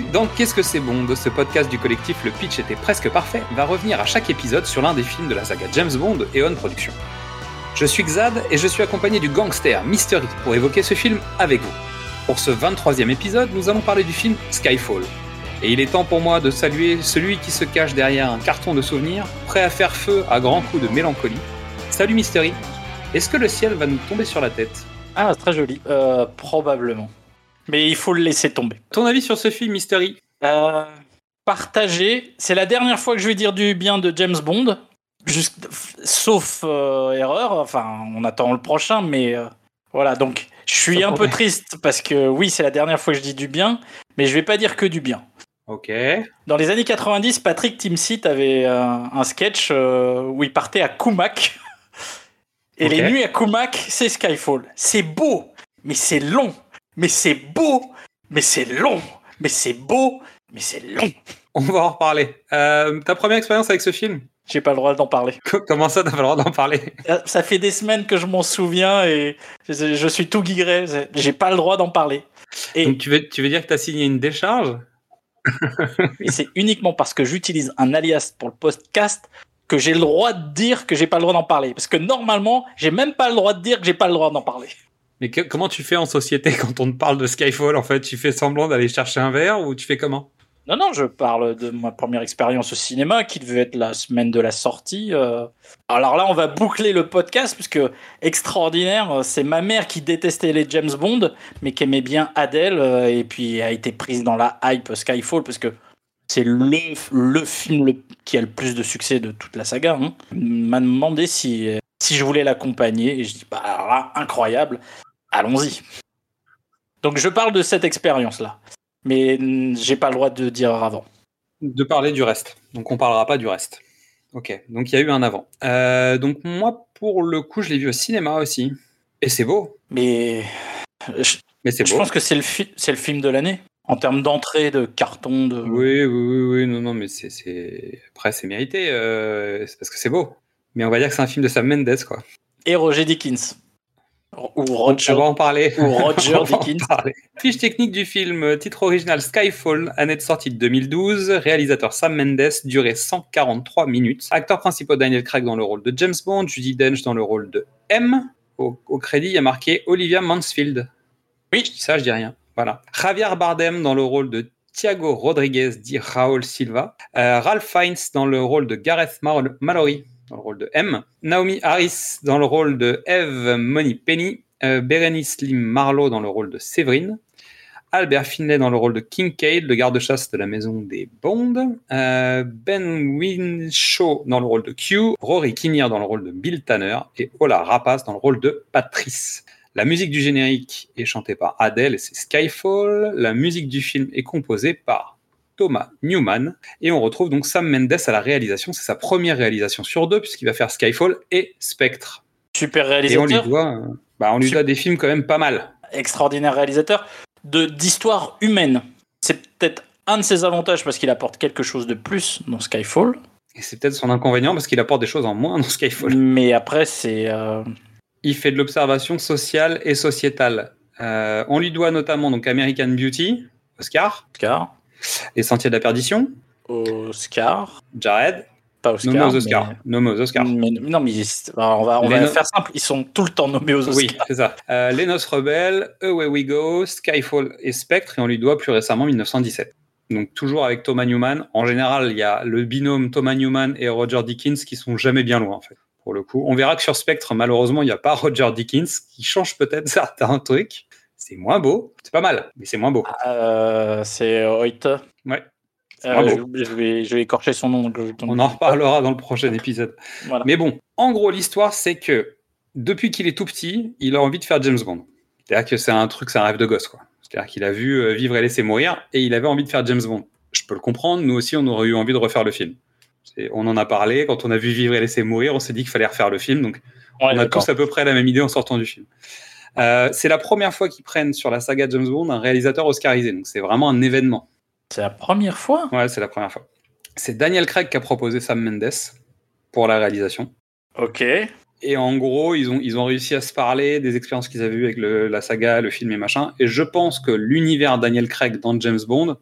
Dans Qu'est-ce que c'est bon de ce podcast du collectif Le Pitch était presque parfait va revenir à chaque épisode sur l'un des films de la saga James Bond et On Production. Je suis Xad et je suis accompagné du gangster Mystery pour évoquer ce film avec vous. Pour ce 23e épisode, nous allons parler du film Skyfall. Et il est temps pour moi de saluer celui qui se cache derrière un carton de souvenirs, prêt à faire feu à grands coups de mélancolie. Salut Mystery, est-ce que le ciel va nous tomber sur la tête? Ah, très joli. Euh, probablement. Mais il faut le laisser tomber. Ton avis sur ce film Mystery Euh, partagé. C'est la dernière fois que je vais dire du bien de James Bond. Juste, sauf euh, erreur. Enfin, on attend le prochain, mais euh, voilà. Donc, je suis Ça un peu triste parce que oui, c'est la dernière fois que je dis du bien, mais je vais pas dire que du bien. Ok. Dans les années 90, Patrick Timsit avait euh, un sketch euh, où il partait à Kumak. Et les nuits à Kumak, c'est Skyfall. C'est beau, mais c'est long. Mais c'est beau, mais c'est long. Mais c'est beau, mais c'est long. On va en reparler. Euh, ta première expérience avec ce film? J'ai pas le droit d'en parler. Comment ça, t'as pas le droit d'en parler? Ça fait des semaines que je m'en souviens et je, je suis tout guigré. J'ai pas le droit d'en parler. Et, Donc tu veux, tu veux dire que t'as signé une décharge? Et c'est uniquement parce que j'utilise un alias pour le podcast que j'ai le droit de dire que j'ai pas le droit d'en parler. Parce que normalement, j'ai même pas le droit de dire que j'ai pas le droit d'en parler. Mais comment tu fais en société quand on te parle de Skyfall En fait, tu fais semblant d'aller chercher un verre ou tu fais comment? Non, non, je parle de ma première expérience au cinéma qui devait être la semaine de la sortie. euh. Alors là, on va boucler le podcast puisque extraordinaire, euh, c'est ma mère qui détestait les James Bond, mais qui aimait bien Adele euh, et puis a été prise dans la hype Skyfall parce que c'est le, film qui a le plus de succès de toute la saga. Hein. M'a demandé si, si je voulais l'accompagner et je dis bah là, incroyable, allons-y. Donc je parle de cette expérience-là, mais j'ai pas le droit de dire avant. De parler du reste. Donc on parlera pas du reste. Ok. Donc il y a eu un avant. Euh, donc moi, pour le coup, je l'ai vu au cinéma aussi. Et c'est beau. Mais je, Mais c'est je beau. pense que c'est le, fi- c'est le film de l'année. En termes d'entrée, de carton, de. Oui, oui, oui, oui, non, non, mais c'est, c'est... après c'est mérité. euh, C'est parce que c'est beau. Mais on va dire que c'est un film de Sam Mendes, quoi. Et Roger Dickens. Ou Roger. On va en parler. Ou Roger On va en Dickens. parler. Fiche technique du film, titre original Skyfall, année de sortie de 2012, réalisateur Sam Mendes, durée 143 minutes. Acteurs principaux Daniel Craig dans le rôle de James Bond, Judy Dench dans le rôle de M. Au, au crédit, il y a marqué Olivia Mansfield. Oui. Je dis ça, je dis rien. Voilà. Javier Bardem dans le rôle de Thiago Rodriguez, dit Raúl Silva. Euh, Ralph Fiennes dans le rôle de Gareth Mar- Mallory, dans le rôle de M. Naomi Harris dans le rôle de Eve Moneypenny. Euh, Berenice Lim Marlowe dans le rôle de Séverine. Albert Finlay dans le rôle de Kincaid, le garde-chasse de la maison des Bond. Euh, ben Winshaw dans le rôle de Q. Rory Kinnear dans le rôle de Bill Tanner. Et Ola Rapace dans le rôle de Patrice. La musique du générique est chantée par Adele et c'est Skyfall. La musique du film est composée par Thomas Newman. Et on retrouve donc Sam Mendes à la réalisation. C'est sa première réalisation sur deux puisqu'il va faire Skyfall et Spectre. Super Et on lui réalisateur. doit, euh, bah, on lui Super. doit des films quand même pas mal. Extraordinaire réalisateur. D'histoire humaine. C'est peut-être un de ses avantages parce qu'il apporte quelque chose de plus dans Skyfall. Et c'est peut-être son inconvénient parce qu'il apporte des choses en moins dans Skyfall. Mais après, c'est. euh, Il fait de l'observation sociale et sociétale. Euh, on lui doit notamment donc American Beauty, Oscar, Oscar. Les Sentiers de la Perdition, Oscar. Jared, Pas Oscar. nommé aux Oscars. mais- Nommé aux Oscars. Mais- non, mais on va, on va no- faire simple. Ils sont tout le temps nommés aux Oscars. Oui, c'est ça. Euh, Les Noces Rebelles, Away We Go, Skyfall et Spectre, et on lui doit plus récemment 1917. Donc toujours avec Thomas Newman. En général, il y a le binôme Thomas Newman et Roger Dickens qui sont jamais bien loin en fait. Pour le coup, on verra que sur Spectre, malheureusement, il n'y a pas Roger Dickens qui change peut-être certains trucs. C'est moins beau, c'est pas mal, mais c'est moins beau. Euh, c'est Hoyt. Ouais. Euh, je, je vais, je vais écorcher son nom. donc je- On en reparlera dans le prochain épisode. Voilà. Mais bon, en gros, l'histoire, c'est que depuis qu'il est tout petit, il a envie de faire James Bond. C'est-à-dire que c'est un truc, c'est un rêve de gosse, quoi. C'est-à-dire qu'il a vu euh, Vivre et laisser mourir et il avait envie de faire James Bond. Je peux le comprendre, nous aussi, on aurait eu envie de refaire le film. On en a parlé, quand on a vu Vivre et laisser mourir, on s'est dit qu'il fallait refaire le film, donc Ouais, on a tous à peu près la même idée en sortant du film. Euh, c'est la première fois qu'ils prennent sur la saga James Bond un réalisateur oscarisé, donc c'est vraiment un événement. C'est la première fois? Ouais, c'est la première fois. C'est Daniel Craig qui a proposé Sam Mendes pour la réalisation. Ok. Et en gros, ils ont, ils ont réussi à se parler des expériences qu'ils avaient eues avec le, la saga, le film et machin. Et je pense que l'univers Daniel Craig dans James Bond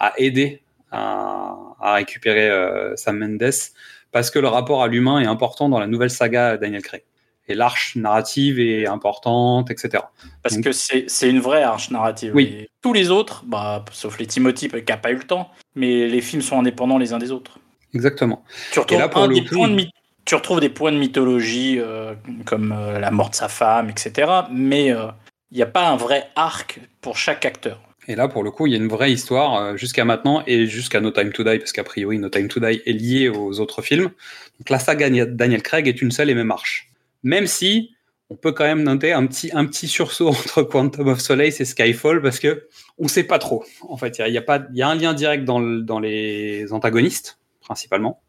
a aidé à, à récupérer euh, Sam Mendes parce que le rapport à l'humain est important dans la nouvelle saga Daniel Craig. Et l'arche narrative est importante, etc. Parce Donc- que c'est une vraie arche narrative. Oui. Et tous les autres, bah, sauf les Timothy qui n'a pas eu le temps, mais les films sont indépendants les uns des autres. Exactement. Tu retrouves, là, pour un le des coup, points de il- myth- tu retrouves des points de mythologie euh, comme euh, la mort de sa femme, etc. Mais euh, il n'y a pas un vrai arc pour chaque acteur. Et là, pour le coup, il y a une vraie histoire jusqu'à maintenant et jusqu'à No Time to Die, parce qu'a priori, No Time to Die est lié aux autres films. Donc la saga Daniel Craig est une seule et même arche. Même si on peut quand même noter un petit, un petit sursaut entre Quantum of Solace et Skyfall, parce que on sait pas trop. En fait, il y a, y a un lien direct dans, dans les antagonistes, principalement,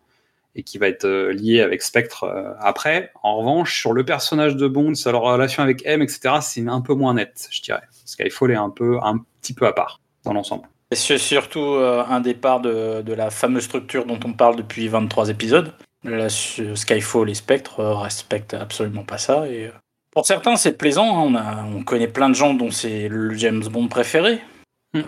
et qui va être euh, lié avec Spectre euh, après. En revanche, sur le personnage de Bond, leur relation avec M, etc., c'est un peu moins net, je dirais. Skyfall est un peu, un petit peu à part dans l'ensemble. C'est surtout euh, un départ de, de la fameuse structure dont on parle depuis 23 épisodes. Là, Skyfall et Spectre euh, respectent absolument pas ça. Et euh, pour certains, c'est plaisant. hein. On, a, on connaît plein de gens dont c'est le James Bond préféré. Hmm. Euh,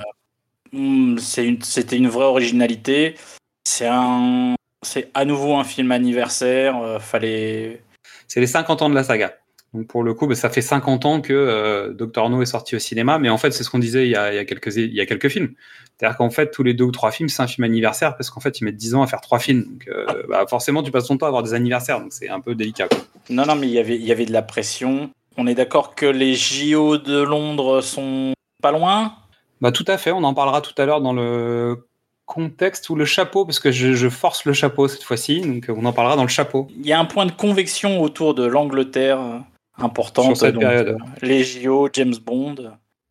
hmm, c'est une- C'était une, vraie originalité. C'est un, c'est à nouveau un film anniversaire. fallait. C'est les 50 ans de la saga. Donc pour le coup, bah, ça fait 50 ans que euh, Doctor No est sorti au cinéma, mais en fait, c'est ce qu'on disait il y, a, il, y a quelques, il y a quelques films. C'est-à-dire qu'en fait, tous les deux ou trois films, c'est un film anniversaire, parce qu'en fait, ils mettent 10 ans à faire trois films. Donc euh, bah, forcément, tu passes ton temps à avoir des anniversaires, donc c'est un peu délicat. Quoi. Non, non, mais il y avait, il y avait de la pression. On est d'accord que les JO de Londres sont pas loin? Bah tout à fait, on en parlera tout à l'heure dans le contexte ou le chapeau, parce que je, je force le chapeau cette fois-ci, donc on en parlera dans le chapeau. Il y a un point de convection autour de l'Angleterre euh, important. Sur cette période. les JO, James Bond.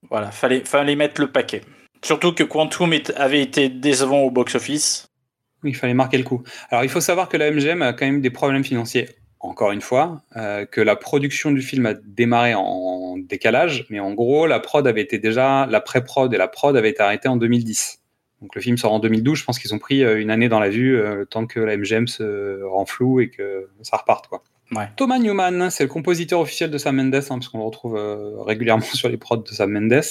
Voilà, fallait, fallait mettre le paquet. Surtout que Quantum avait été décevant au box-office. Oui, il fallait marquer le coup. Alors, il faut savoir que la MGM a quand même des problèmes financiers, encore une fois, euh, que la production du film a démarré en décalage, mais en gros, la prod avait été déjà, la pré-prod et la prod avaient été arrêtées en 2010. Donc, le film sort en 2012. Je pense qu'ils ont pris euh, une année dans la vue, euh, le temps que la MGM se rend flou et que ça reparte, quoi. Ouais. Thomas Newman, c'est le compositeur officiel de Sam Mendes, hein, parce qu'on le retrouve euh, régulièrement sur les prods de Sam Mendes.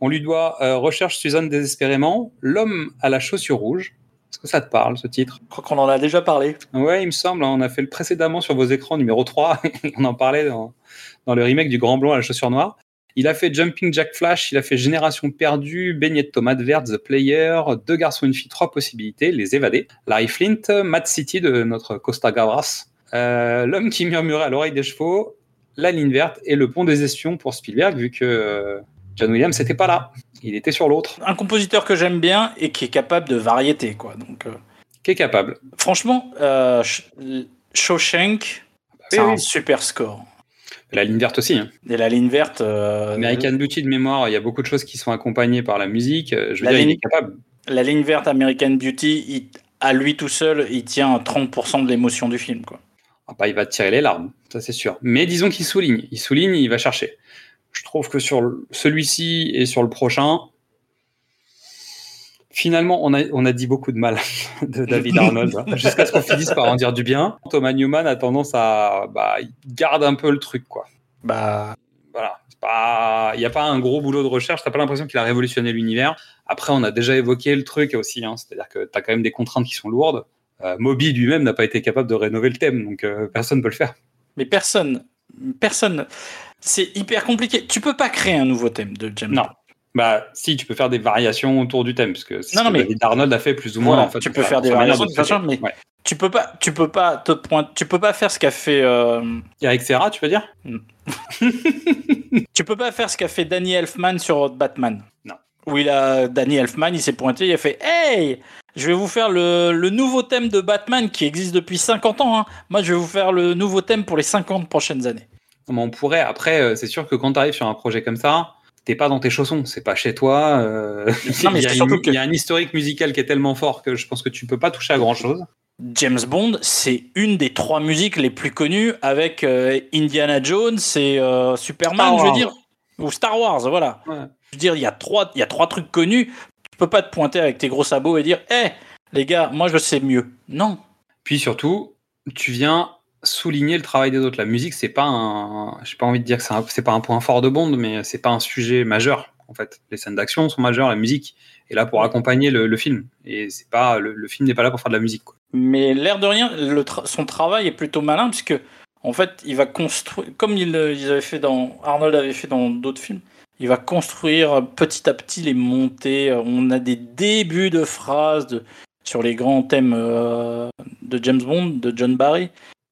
On lui doit euh, Recherche Suzanne désespérément, L'homme à la chaussure rouge. Est-ce que ça te parle, ce titre? Je crois qu'on en a déjà parlé. Ouais, il me semble. hein, On a fait le précédemment sur vos écrans, numéro 3. on en parlait dans, dans le remake du Grand Blond à la chaussure noire. Il a fait Jumping Jack Flash, il a fait Génération perdue, Beignet de tomate verte, The Player, Deux garçons, une fille, trois possibilités, Les évadés, Larry Flint, Mad City de notre Costa Gavras, euh, L'homme qui murmurait à l'oreille des chevaux, La ligne verte et Le pont des espions pour Spielberg, vu que euh, John Williams n'était pas là. Il était sur l'autre. Un compositeur que j'aime bien et qui est capable de variété. Quoi. Donc, euh, Qui est capable. franchement, euh, Sh- Shawshank, c'est Oui, un oui. super score. La ligne verte aussi. hein. Et la ligne verte. American Beauty de mémoire, il y a beaucoup de choses qui sont accompagnées par la musique. Je veux La dire, il ligne- est capable. La ligne verte American Beauty, il- à lui tout seul, il tient 30% de l'émotion du film. Quoi. Ah bah, il va tirer les larmes, ça c'est sûr. Mais disons qu'il souligne. Il souligne, il va chercher. Je trouve que sur celui-ci et sur le prochain, finalement, on a, on a dit beaucoup de mal de David Arnold, hein, jusqu'à ce qu'on finisse par en dire du bien. Thomas Newman a tendance à. Bah, il garde un peu le truc, quoi. Bah, Voilà. Il n'y a pas un gros boulot de recherche, t'as pas l'impression qu'il a révolutionné l'univers. Après, on a déjà évoqué le truc aussi, hein, c'est-à-dire que tu as quand même des contraintes qui sont lourdes. Euh, Moby lui-même n'a pas été capable de rénover le thème, donc euh, personne ne peut le faire. mais personne, personne, c'est hyper compliqué. Tu peux pas créer un nouveau thème de James Non. Bah, si, tu peux faire des variations autour du thème, parce que c'est Non, ce non, que mais- David Arnold a fait plus ou moins. Voilà, en fait, tu peux faire des variations, de façon, mais- Ouais. Tu peux pas, tu peux pas te pointer, tu peux pas faire ce qu'a fait, euh, Eric Serra, tu veux dire? Tu peux pas faire ce qu'a fait Danny Elfman sur Batman. Non. Où il a Danny Elfman, il s'est pointé, il a fait Hey, je vais vous faire le, le nouveau thème de Batman qui existe depuis 50 ans. hein. Moi, je vais vous faire le nouveau thème pour les 50 prochaines années. Mais on pourrait. Après, euh, c'est sûr que quand tu arrives sur un projet comme ça, t'es pas dans tes chaussons, c'est pas chez toi. euh, Non, mais il, y a c'est surtout une- que- il y a un historique musical qui est tellement fort que je pense que tu peux pas toucher à grand chose. James Bond, c'est une des trois musiques les plus connues avec euh, Indiana Jones et euh, Superman, je veux dire. Ou Star Wars, voilà. Ouais. Je veux dire, il y, a trois- il y a trois trucs connus. Peux pas te pointer avec tes gros sabots et dire Hé, les gars, moi je sais mieux. Non. Puis surtout, tu viens souligner le travail des autres. La musique, c'est pas un. J'ai pas envie de dire que c'est pas un point fort de Bond, mais c'est pas un sujet majeur. En fait, les scènes d'action sont majeures, la musique est là pour accompagner le, film. Et c'est pas le, film n'est pas là pour faire de la musique. Mais l'air de rien, son travail est plutôt malin puisque en fait, il va construire comme il, ils avaient fait dans Arnold avait fait dans d'autres films. Il va construire petit à petit les montées. On a des débuts de phrases de, sur les grands thèmes euh, de James Bond, de John Barry.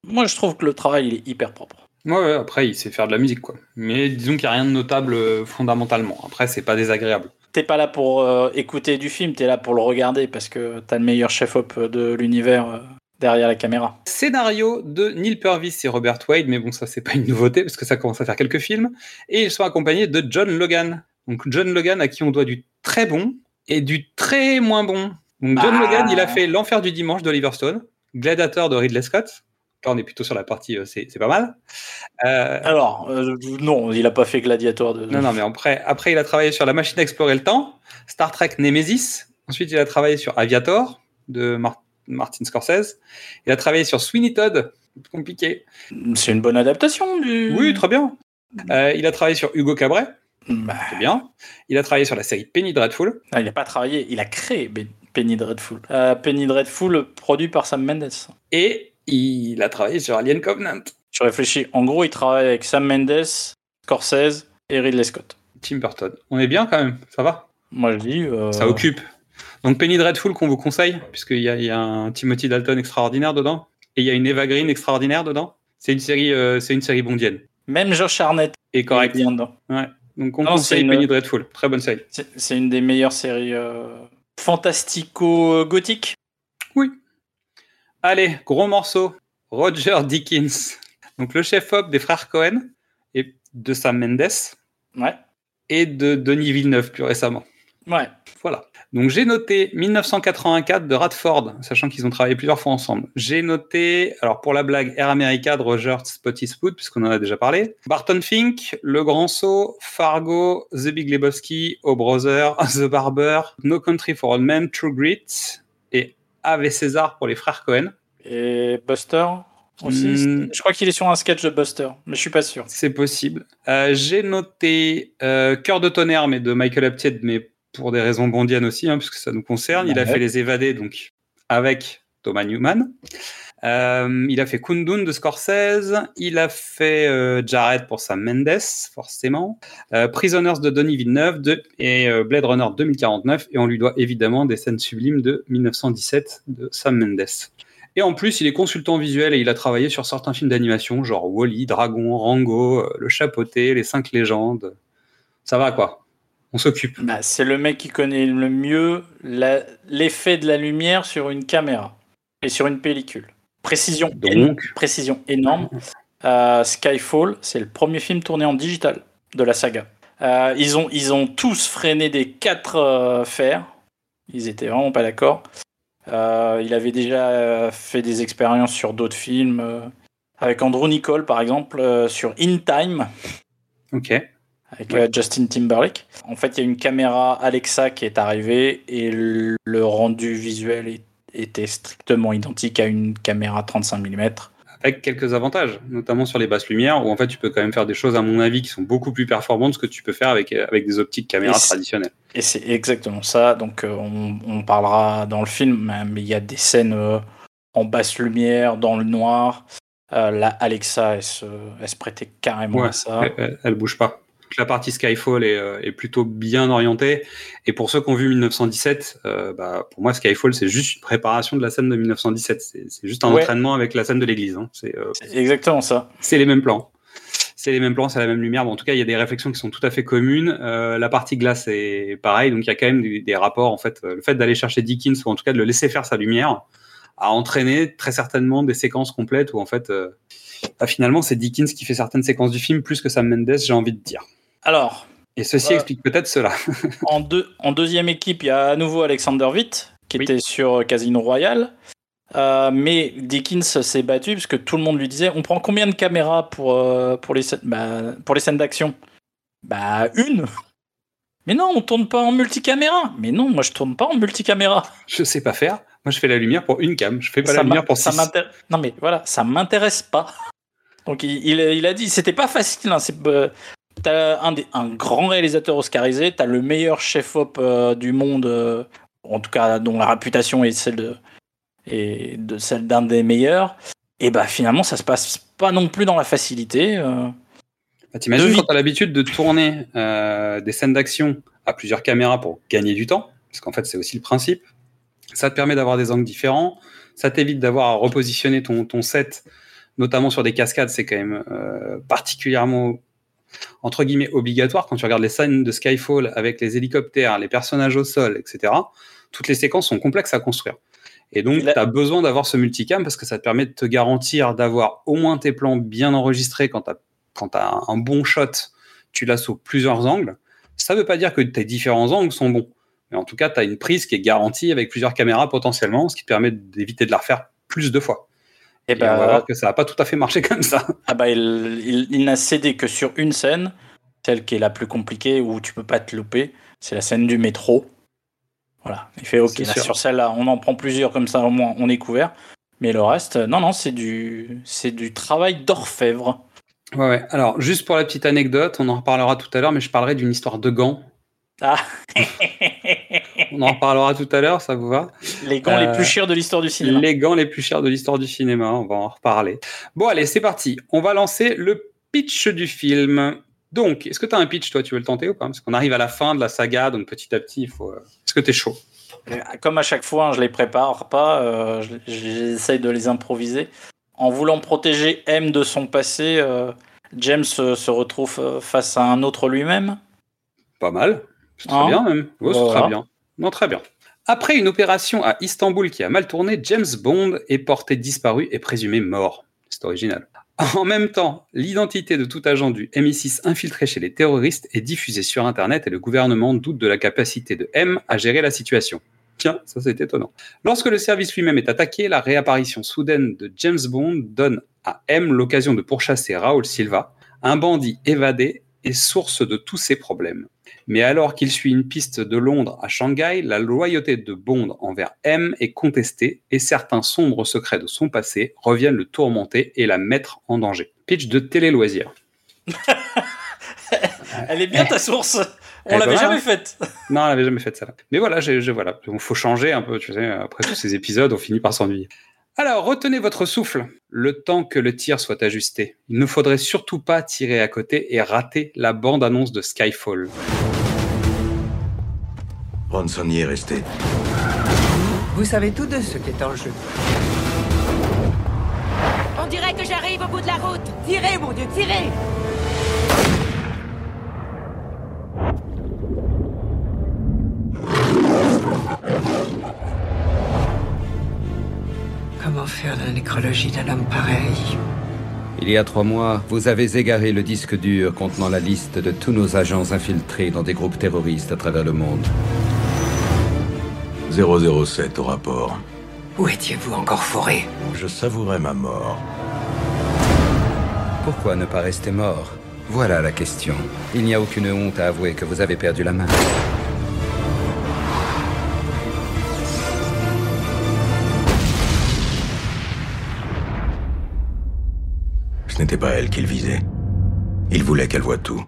Moi, je trouve que le travail il est hyper propre. Ouais, après, il sait faire de la musique, quoi. Mais disons qu'il n'y a rien de notable euh, fondamentalement. Après, c'est pas désagréable. T'es pas là pour euh, écouter du film, t'es là pour le regarder parce que t'as le meilleur chef-op de l'univers derrière la caméra. Scénario de Neil Purvis et Robert Wade, mais bon, ça, c'est pas une nouveauté parce que ça commence à faire quelques films. Et ils sont accompagnés de John Logan. Donc, John Logan, à qui on doit du très bon et du très moins bon. Donc John ah. Logan, il a fait L'Enfer du dimanche d'Oliver Stone, Gladiator de Ridley Scott. Là, on est plutôt sur la partie, euh, c'est pas mal. Euh, Alors, euh, non, il a pas fait Gladiator. De... Non, non, mais après, après, il a travaillé sur La machine à explorer le temps, Star Trek Nemesis. Ensuite, il a travaillé sur Aviator de Martin Scorsese. Il a travaillé sur Sweeney Todd. Compliqué. C'est une bonne adaptation du. Oui, très bien. il a travaillé sur Hugo Cabret. Bah. C'est bien. Il a travaillé sur la série Penny Dreadful. Ah, il n'a pas travaillé, il a créé Penny Dreadful. Euh, Penny Dreadful, produit par Sam Mendes. Et il a travaillé sur Alien Covenant. Je réfléchis. En gros, il travaille avec Sam Mendes, Scorsese et Ridley Scott. Tim Burton. On est bien quand même, ça va? Moi je dis. Euh, ça occupe. Donc Penny Dreadful qu'on vous conseille, puisqu'il y, y, a un Timothy Dalton extraordinaire dedans, et il y a une Eva Green extraordinaire dedans. C'est une série, euh, c'est une série bondienne. Même Josh Arnett est correct. Est dedans. Ouais. Donc on conseille Penny Dreadful. Très bonne série. C'est une des meilleures séries fantastico-gothique Oui. Allez, gros morceau. Roger Dickens. Donc le chef-op des frères Cohen et de Sam Mendes. Ouais. Et de Denis Villeneuve plus récemment. Ouais. Voilà. Donc j'ai noté 1984 de Radford, sachant qu'ils ont travaillé plusieurs fois ensemble. J'ai noté, alors pour la blague, Air America de Roger Spottiswoode, puisqu'on en a déjà parlé. Barton Fink, Le Grand Saut, Fargo, The Big Lebowski, O Brother, The Barber, No Country for Old Men, True Grit et Ave César pour les frères Cohen. Et Buster aussi. Hmm. Je crois qu'il est sur un sketch de Buster, mais je suis pas sûr. C'est possible. Euh, j'ai noté euh, Cœur de tonnerre, mais de Michael Apted, mais pour des raisons bondiennes aussi, hein, puisque ça nous concerne. Il a fait Les Évadés, donc avec Thomas Newman. Euh, il a fait Kundun de Scorsese. Il a fait euh, Jared pour Sam Mendes, forcément. Euh, Prisoners de Denis Villeneuve de, et Blade Runner 2049. Et on lui doit évidemment des scènes sublimes de 1917 de Sam Mendes. Et en plus, il est consultant visuel et il a travaillé sur certains films d'animation, genre Wally, Dragon, Rango, Le Chapoté, Les Cinq Légendes. Ça va quoi? On s'occupe. Bah, c'est le mec qui connaît le mieux l'effet de la lumière sur une caméra et sur une pellicule. Précision, Donc. précision énorme. Euh, Skyfall, c'est le premier film tourné en digital de la saga. Euh, ils, ont, ils ont tous freiné des quatre euh, fers. Ils étaient vraiment pas d'accord. il avait déjà fait des expériences sur d'autres films, avec Andrew Nicole par exemple, sur In Time. Ok avec euh, Justin Timberlake. En fait, il y a une caméra Alexa qui est arrivée et le rendu visuel était strictement identique à une caméra 35 mm. Avec quelques avantages, notamment sur les basses lumières, où en fait tu peux quand même faire des choses, à mon avis, qui sont beaucoup plus performantes que tu peux faire avec, avec des optiques caméras traditionnelles. Et c'est exactement ça. Donc euh, on, parlera dans le film, mais il y a des scènes euh, en basse lumière, dans le noir. la Alexa, elle se, elle se prêtait carrément à ça. Elle, elle bouge pas la partie Skyfall euh, est, plutôt bien orientée. Et pour ceux qui ont vu 1917, euh, bah, pour moi, Skyfall, c'est juste une préparation de la scène de 1917. C'est juste un entraînement avec la scène de l'église. Hein. Euh, c'est exactement ça. C'est les mêmes plans. C'est les mêmes plans, c'est la même lumière. Bon, en tout cas, il y a des réflexions qui sont tout à fait communes. la partie glace est pareil, donc il y a quand même des, rapports. En fait, le fait d'aller chercher Dickens ou en tout cas de le laisser faire sa lumière a entraîné très certainement des séquences complètes où en fait, bah, finalement, c'est Dickens qui fait certaines séquences du film plus que Sam Mendes, j'ai envie de dire. Alors. Et ceci euh, explique peut-être cela. en, en deuxième équipe, il y a à nouveau Alexander Witt, qui était sur Casino Royale. Euh, mais Dickens s'est battu parce que tout le monde lui disait on prend combien de caméras pour, euh, pour, les, bah, pour les scènes d'action? Bah, une Mais non, on tourne pas en multicaméra Mais non, moi je tourne pas en multicaméra Je sais pas faire. Moi, je fais la lumière pour une cam. Je fais pas Ça la lumière pour ça six. Non mais voilà, ça m'intéresse pas. Donc il, il, il a dit, c'était pas facile. Hein, c'est, euh, t'as un, des- un grand réalisateur oscarisé, t'as le meilleur chef-op euh, du monde, euh, en tout cas dont la réputation est celle de, et de celle d'un des meilleurs. Et bah finalement, ça se passe pas non plus dans la facilité. euh. Bah, T'imagines quand tu as l'habitude de tourner euh, des scènes d'action à plusieurs caméras pour gagner du temps, parce qu'en fait c'est aussi le principe. Ça te permet d'avoir des angles différents, ça t'évite d'avoir à repositionner ton, ton set, notamment sur des cascades, c'est quand même euh, particulièrement entre guillemets obligatoire quand tu regardes les scènes de Skyfall avec les hélicoptères, les personnages au sol, etc. Toutes les séquences sont complexes à construire. Et donc, Tu as besoin d'avoir ce multicam parce que ça te permet de te garantir d'avoir au moins tes plans bien enregistrés quand tu quand tu as un bon shot, tu l'as sous plusieurs angles. Ça ne veut pas dire que tes différents angles sont bons. Mais en tout cas, tu as une prise qui est garantie avec plusieurs caméras potentiellement, ce qui te permet d'éviter de la refaire plus de fois. Et Et on va voir que ça n'a pas tout à fait marché comme ça. ah bah, il, il- il n'a cédé que sur une scène, celle qui est la plus compliquée où tu peux pas te louper. C'est la scène du métro. Voilà. Il fait OK, là, sur celle-là, on en prend plusieurs comme ça, au moins on est couvert. Mais le reste, euh, non, non, c'est du, c'est du travail d'orfèvre. Ouais, ouais. Alors, juste pour la petite anecdote, on en reparlera tout à l'heure, mais je parlerai d'une histoire de gants. Ah, On en reparlera tout à l'heure, ça vous va les gants Euh, les plus chers de l'histoire du cinéma. Les gants les plus chers de l'histoire du cinéma, on va en reparler. Bon, allez, c'est parti. On va lancer le pitch du film. Donc, est-ce que tu as un pitch, toi Tu veux le tenter ou pas? Parce qu'on arrive à la fin de la saga, donc petit à petit, il faut. euh, Est-ce que tu es chaud? Euh, Comme à chaque fois, hein, je les prépare pas, euh, je- j'essaye de les improviser. En voulant protéger M de son passé, euh, James euh, se retrouve euh, face à un autre lui-même. Pas mal. C'est très Hein bien, même. Ouais, Voilà. très bien. Non, très bien. Après une opération à Istanbul qui a mal tourné, James Bond est porté disparu et présumé mort. C'est original. En même temps, l'identité de tout agent du MI6 infiltré chez les terroristes est diffusée sur Internet et le gouvernement doute de la capacité de M à gérer la situation. Tiens, ça c'est étonnant. Lorsque le service lui-même est attaqué, la réapparition soudaine de James Bond donne à M l'occasion de pourchasser Raoul Silva, un bandit évadé et source de tous ses problèmes. Mais alors qu'il suit une piste de Londres à Shanghai, la loyauté de Bond envers M est contestée et certains sombres secrets de son passé reviennent le tourmenter et la mettre en danger. Pitch de télé-loisir. Elle est bien ta source. On Eh l'avait ben, jamais faite. Non, elle avait jamais fait ça. Mais voilà, voilà. Il faut changer un peu, tu sais. Après tous ces épisodes, on finit par s'ennuyer. Alors, retenez votre souffle, le temps que le tir soit ajusté. Il ne faudrait surtout pas tirer à côté et rater la bande-annonce de Skyfall. Bronson y est resté. Vous savez tout de ce qui est en jeu. On dirait que j'arrive au bout de la route. Tirez, mon Dieu, tirez Comment faire la nécrologie d'un homme pareil? Il y a trois mois, vous avez égaré le disque dur contenant la liste de tous nos agents infiltrés dans des groupes terroristes à travers le monde. 007 au rapport. Où étiez-vous encore foré? Je savourais ma mort. Pourquoi ne pas rester mort? Voilà la question. Il n'y a aucune honte à avouer que vous avez perdu la main. Ce n'était pas elle qu'il visait. Il voulait qu'elle voie tout.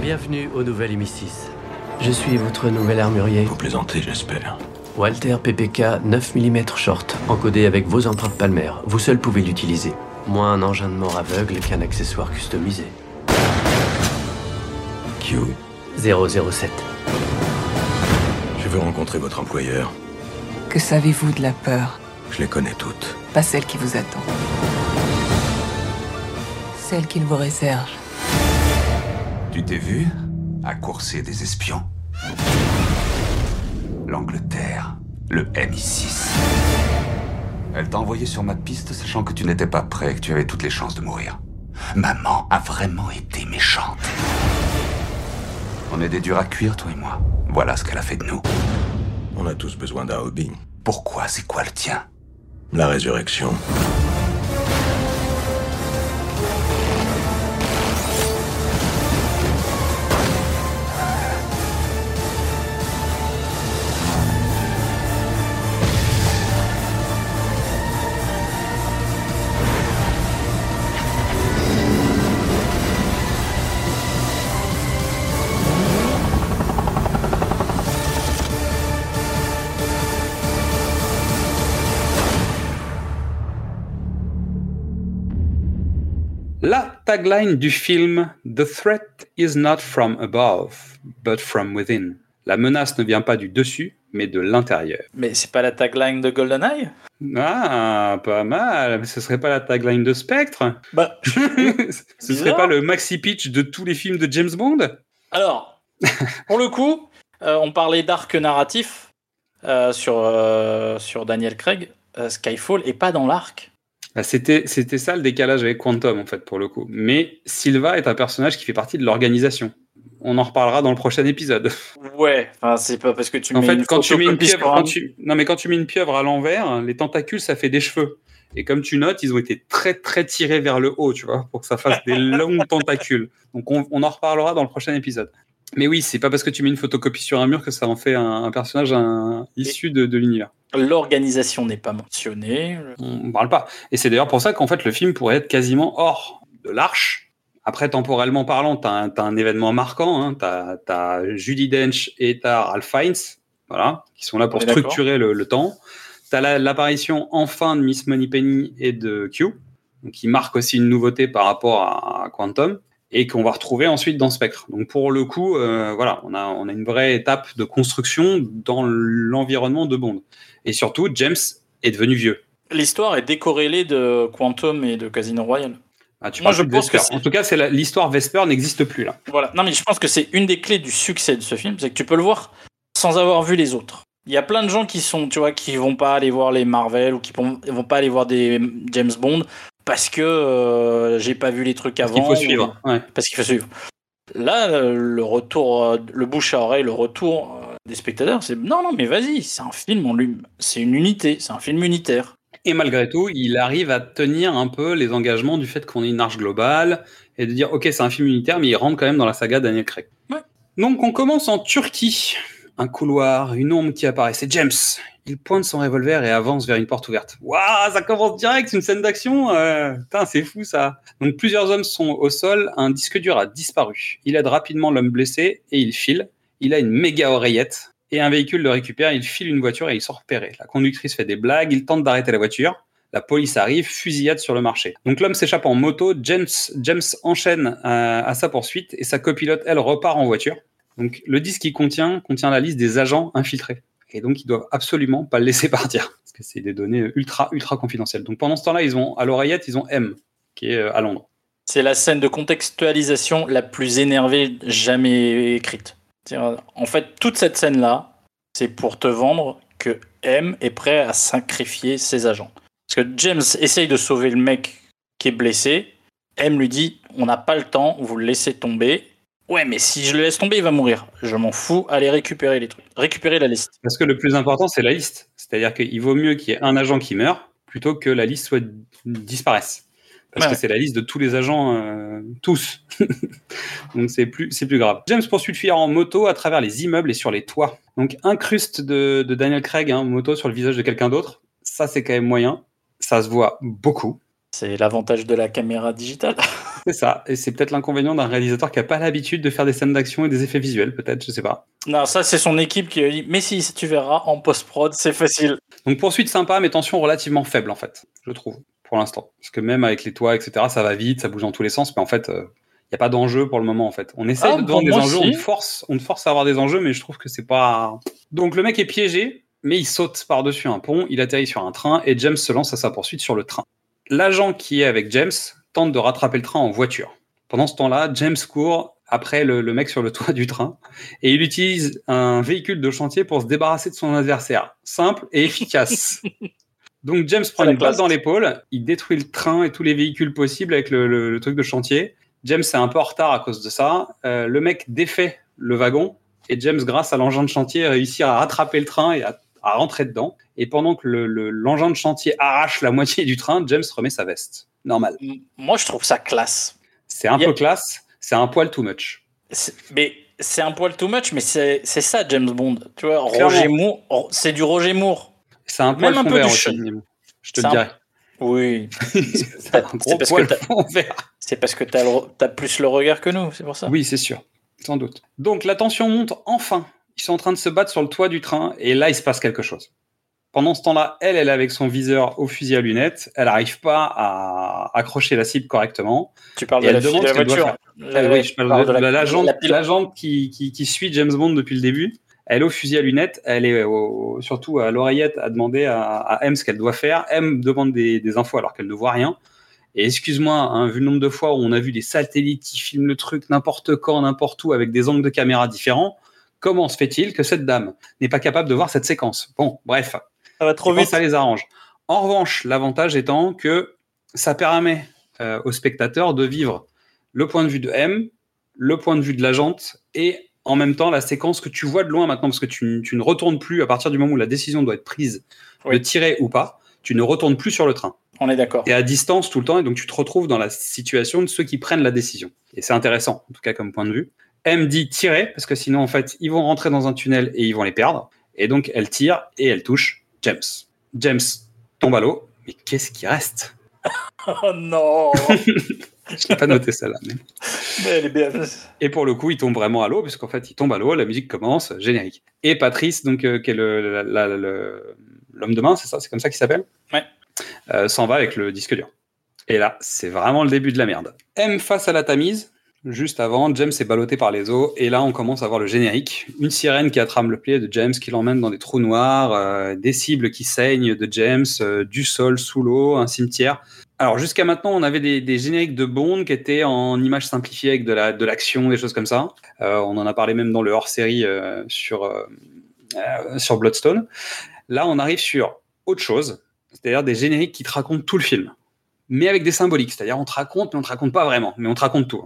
Bienvenue au nouvel MI6. Je suis votre nouvel armurier, Vous plaisantez, j'espère. Walter PPK 9 mm short, encodé avec vos empreintes palmaires. Vous seul pouvez l'utiliser. Moins un engin de mort aveugle qu'un accessoire customisé. Q, 007. je veux rencontrer votre employeur. Que savez-vous de la peur? Je les connais toutes. Pas celle qui vous attend. Celle qu'il vous réserve. Tu t'es vu? À courser des espions L'Angleterre, le MI6. Elle t'a envoyé sur ma piste sachant que tu n'étais pas prêt et que tu avais toutes les chances de mourir. Maman a vraiment été méchante. On est des durs à cuire, toi et moi. Voilà ce qu'elle a fait de nous. On a tous besoin d'un hobby. Pourquoi? C'est quoi le tien? La résurrection. Tagline du film The threat is not from above, but from within. La menace ne vient pas du dessus, mais de l'intérieur. Mais c'est pas la tagline de GoldenEye? Ah, pas mal. Mais ce serait pas la tagline de Spectre? Bah, Ce serait pas le maxi pitch de tous les films de James Bond? Alors, pour le coup, euh, on parlait d'arc narratif euh, sur, euh, sur Daniel Craig. Skyfall est pas dans l'arc. Bah, C'était c'était ça le décalage avec Quantum en fait pour le coup. Mais Silva est un personnage qui fait partie de l'organisation. On en reparlera dans le prochain épisode. Ouais, enfin, c'est pas parce que tu en mets fait, une quand tu mets une pieuvre, quand tu... non mais quand tu mets une pieuvre à l'envers, les tentacules ça fait des cheveux. Et comme tu notes, ils ont été très très tirés vers le haut, tu vois, pour que ça fasse des longues tentacules. Donc on, on en reparlera dans le prochain épisode. Mais oui, c'est pas parce que tu mets une photocopie sur un mur que ça en fait un, un personnage un- issu de, de l'univers. L'organisation n'est pas mentionnée. On parle pas. Et c'est d'ailleurs pour ça qu'en fait le film pourrait être quasiment hors de l'arche. Après, temporellement parlant, tu as, un événement marquant. Hein. Tu as, Judy Dench et tu as Ralph Fiennes, voilà, qui sont là pour structurer le, le temps. Tu as l'apparition enfin de Miss Moneypenny et de Q, qui marque aussi une nouveauté par rapport à, à Quantum et qu'on va retrouver ensuite dans Spectre. Donc pour le coup, euh, voilà, on a, on a une vraie étape de construction dans l'environnement de Bond. Et surtout, James est devenu vieux. L'histoire est décorrélée de Quantum et de Casino Royale. Ah, tu Moi, je de pense que Vesper. En tout cas, c'est l'histoire Vesper n'existe plus là. Voilà. Non, mais je pense que c'est une des clés du succès de ce film, c'est que tu peux le voir sans avoir vu les autres. Il y a plein de gens qui sont, tu vois, qui vont pas aller voir les Marvel ou qui vont, vont pas aller voir des James Bond parce que euh, j'ai pas vu les trucs avant. Il faut ou- suivre. Ouais. Parce qu'il faut suivre. Là, euh, le retour, euh, le bouche à oreille, le retour des spectateurs, c'est non, non, mais vas-y, c'est un film en lui, c'est une unité, c'est un film unitaire. Et malgré tout, il arrive à tenir un peu les engagements du fait qu'on ait une arche globale et de dire, ok, c'est un film unitaire, mais il rentre quand même dans la saga Daniel Craig. Ouais. Donc on commence en Turquie. Un couloir, une ombre qui apparaît. C'est James. Il pointe son revolver et avance vers une porte ouverte. Waouh, ça commence direct, c'est une scène d'action. euh, Putain, c'est fou ça. Donc plusieurs hommes sont au sol. Un disque dur a disparu. Il aide rapidement l'homme blessé et il file. Il a une méga oreillette et un véhicule le récupère. Il file une voiture et ils sont repérés. La conductrice fait des blagues. Il tente d'arrêter la voiture. La police arrive, fusillade sur le marché. Donc l'homme s'échappe en moto. James, James enchaîne euh, à sa poursuite et sa copilote, elle, repart en voiture. Donc le disque qui contient contient la liste des agents infiltrés. Et donc ils doivent absolument pas le laisser partir parce que c'est des données ultra ultra confidentielles. Donc pendant ce temps-là, ils ont à l'oreillette, ils ont M qui est euh, à Londres. C'est la scène de contextualisation la plus énervée jamais écrite. En fait, toute cette scène-là, c'est pour te vendre que M est prêt à sacrifier ses agents. Parce que James essaye de sauver le mec qui est blessé. M lui dit On n'a pas le temps, vous le laissez tomber. Ouais, mais si je le laisse tomber, il va mourir. Je m'en fous, allez récupérer les trucs. Récupérer la liste. Parce que le plus important, c'est la liste. C'est-à-dire qu'il vaut mieux qu'il y ait un agent qui meurt plutôt que la liste soit disparaisse. Parce Ouais. que c'est la liste de tous les agents, euh, tous. Donc c'est plus, c'est plus grave. James poursuit le fuyard en moto à travers les immeubles et sur les toits. Donc incruste de, de Daniel Craig, hein, moto sur le visage de quelqu'un d'autre. Ça, c'est quand même moyen. Ça se voit beaucoup. C'est l'avantage de la caméra digitale. C'est ça. Et c'est peut-être l'inconvénient d'un réalisateur qui n'a pas l'habitude de faire des scènes d'action et des effets visuels, peut-être, je sais pas. Non, ça, c'est son équipe qui a dit Mais si, tu verras, en post-prod, c'est facile. Donc poursuite sympa, mais tension relativement faible en fait, je trouve, pour l'instant. Parce que même avec les toits, etc., ça va vite, ça bouge dans tous les sens, mais en fait, il n'y a pas d'enjeu pour le moment en fait. On essaye Ah, de vendre des enjeux, si. on te, force, on te force à avoir des enjeux, mais je trouve que c'est pas... Donc le mec est piégé, mais il saute par-dessus un pont, il atterrit sur un train, et James se lance à sa poursuite sur le train. L'agent qui est avec James tente de rattraper le train en voiture. Pendant ce temps-là, James court après le, le mec sur le toit du train et il utilise un véhicule de chantier pour se débarrasser de son adversaire. Simple et efficace. Donc James prend une balle dans l'épaule, il détruit le train et tous les véhicules possibles avec le, le- le truc de chantier. James est un peu en retard à cause de ça. Euh, le mec défait le wagon et James, grâce à l'engin de chantier, réussit à rattraper le train et à, à rentrer dedans. Et pendant que le- le- l'engin de chantier arrache la moitié du train, James remet sa veste. Normal. Moi, je trouve ça classe. C'est un a- peu classe, c'est un poil too much. Mais c'est un poil too much, mais c'est ça, James Bond. Tu vois, Clairement. Roger Moore, c'est du Roger Moore. C'est un poil Même un peu vert du. Je te le un- dirais. Oui. C'est parce que parce le- t'as plus le regard que nous, c'est pour ça. Oui, c'est sûr. Sans doute. Donc la tension monte enfin. Ils sont en train de se battre sur le toit du train et là, il se passe quelque chose. Pendant ce temps-là, elle, elle est avec son viseur au fusil à lunettes. Elle n'arrive pas à accrocher la cible correctement. Tu parles de elle la demande de la voiture. Ah La- oui, je parle de, de la- l'agent la pilote. l'agent qui, qui, qui suit James Bond depuis le début. Elle est au fusil à lunettes, elle est au- surtout à l'oreillette à demander à, à M ce qu'elle doit faire. M demande des, des infos alors qu'elle ne voit rien. Et excuse-moi, hein, vu le nombre de fois où on a vu des satellites qui filment le truc n'importe quand, n'importe où, avec des angles de caméra différents, comment se fait-il que cette dame n'est pas capable de voir cette séquence? Bon, bref, Ça va trop vite. ça les arrange. En revanche, l'avantage étant que ça permet euh, au spectateur de vivre le point de vue de M, le point de vue de l'agente et en même temps la séquence que tu vois de loin maintenant parce que tu, tu ne retournes plus à partir du moment où la décision doit être prise Oui. de tirer ou pas, tu ne retournes plus sur le train. On est d'accord. Et à distance tout le temps et donc tu te retrouves dans la situation de ceux qui prennent la décision. Et c'est intéressant en tout cas comme point de vue. M dit tirer parce que sinon en fait ils vont rentrer dans un tunnel et ils vont les perdre. Et donc elle tire et elle touche James. James tombe à l'eau. Mais qu'est-ce qui reste? Oh non Je n'ai pas noté celle-là. mais- Mais elle est bien. Et pour le coup, il tombe vraiment à l'eau, puisqu'en fait, il tombe à l'eau, la musique commence, générique. Et Patrice, donc, euh, qui est l'homme de main, c'est ça C'est comme ça qu'il s'appelle? Ouais. Euh, S'en va avec le disque dur. Et là, c'est vraiment le début de la merde. M face à la Tamise. Juste avant, James est ballotté par les eaux. Et là, on commence à voir le générique. Une sirène qui attrame le pied de James, qui l'emmène dans des trous noirs, euh, des cibles qui saignent de James, euh, du sol sous l'eau, un cimetière. Alors jusqu'à maintenant, on avait des, génériques de Bond qui étaient en images simplifiées avec de la de l'action, des choses comme ça. Euh, on en a parlé même dans le hors-série sur sur Bloodstone. Là, on arrive sur autre chose, c'est-à-dire des génériques qui te racontent tout le film, mais avec des symboliques. C'est-à-dire on te raconte, mais on te raconte pas vraiment, mais on te raconte tout.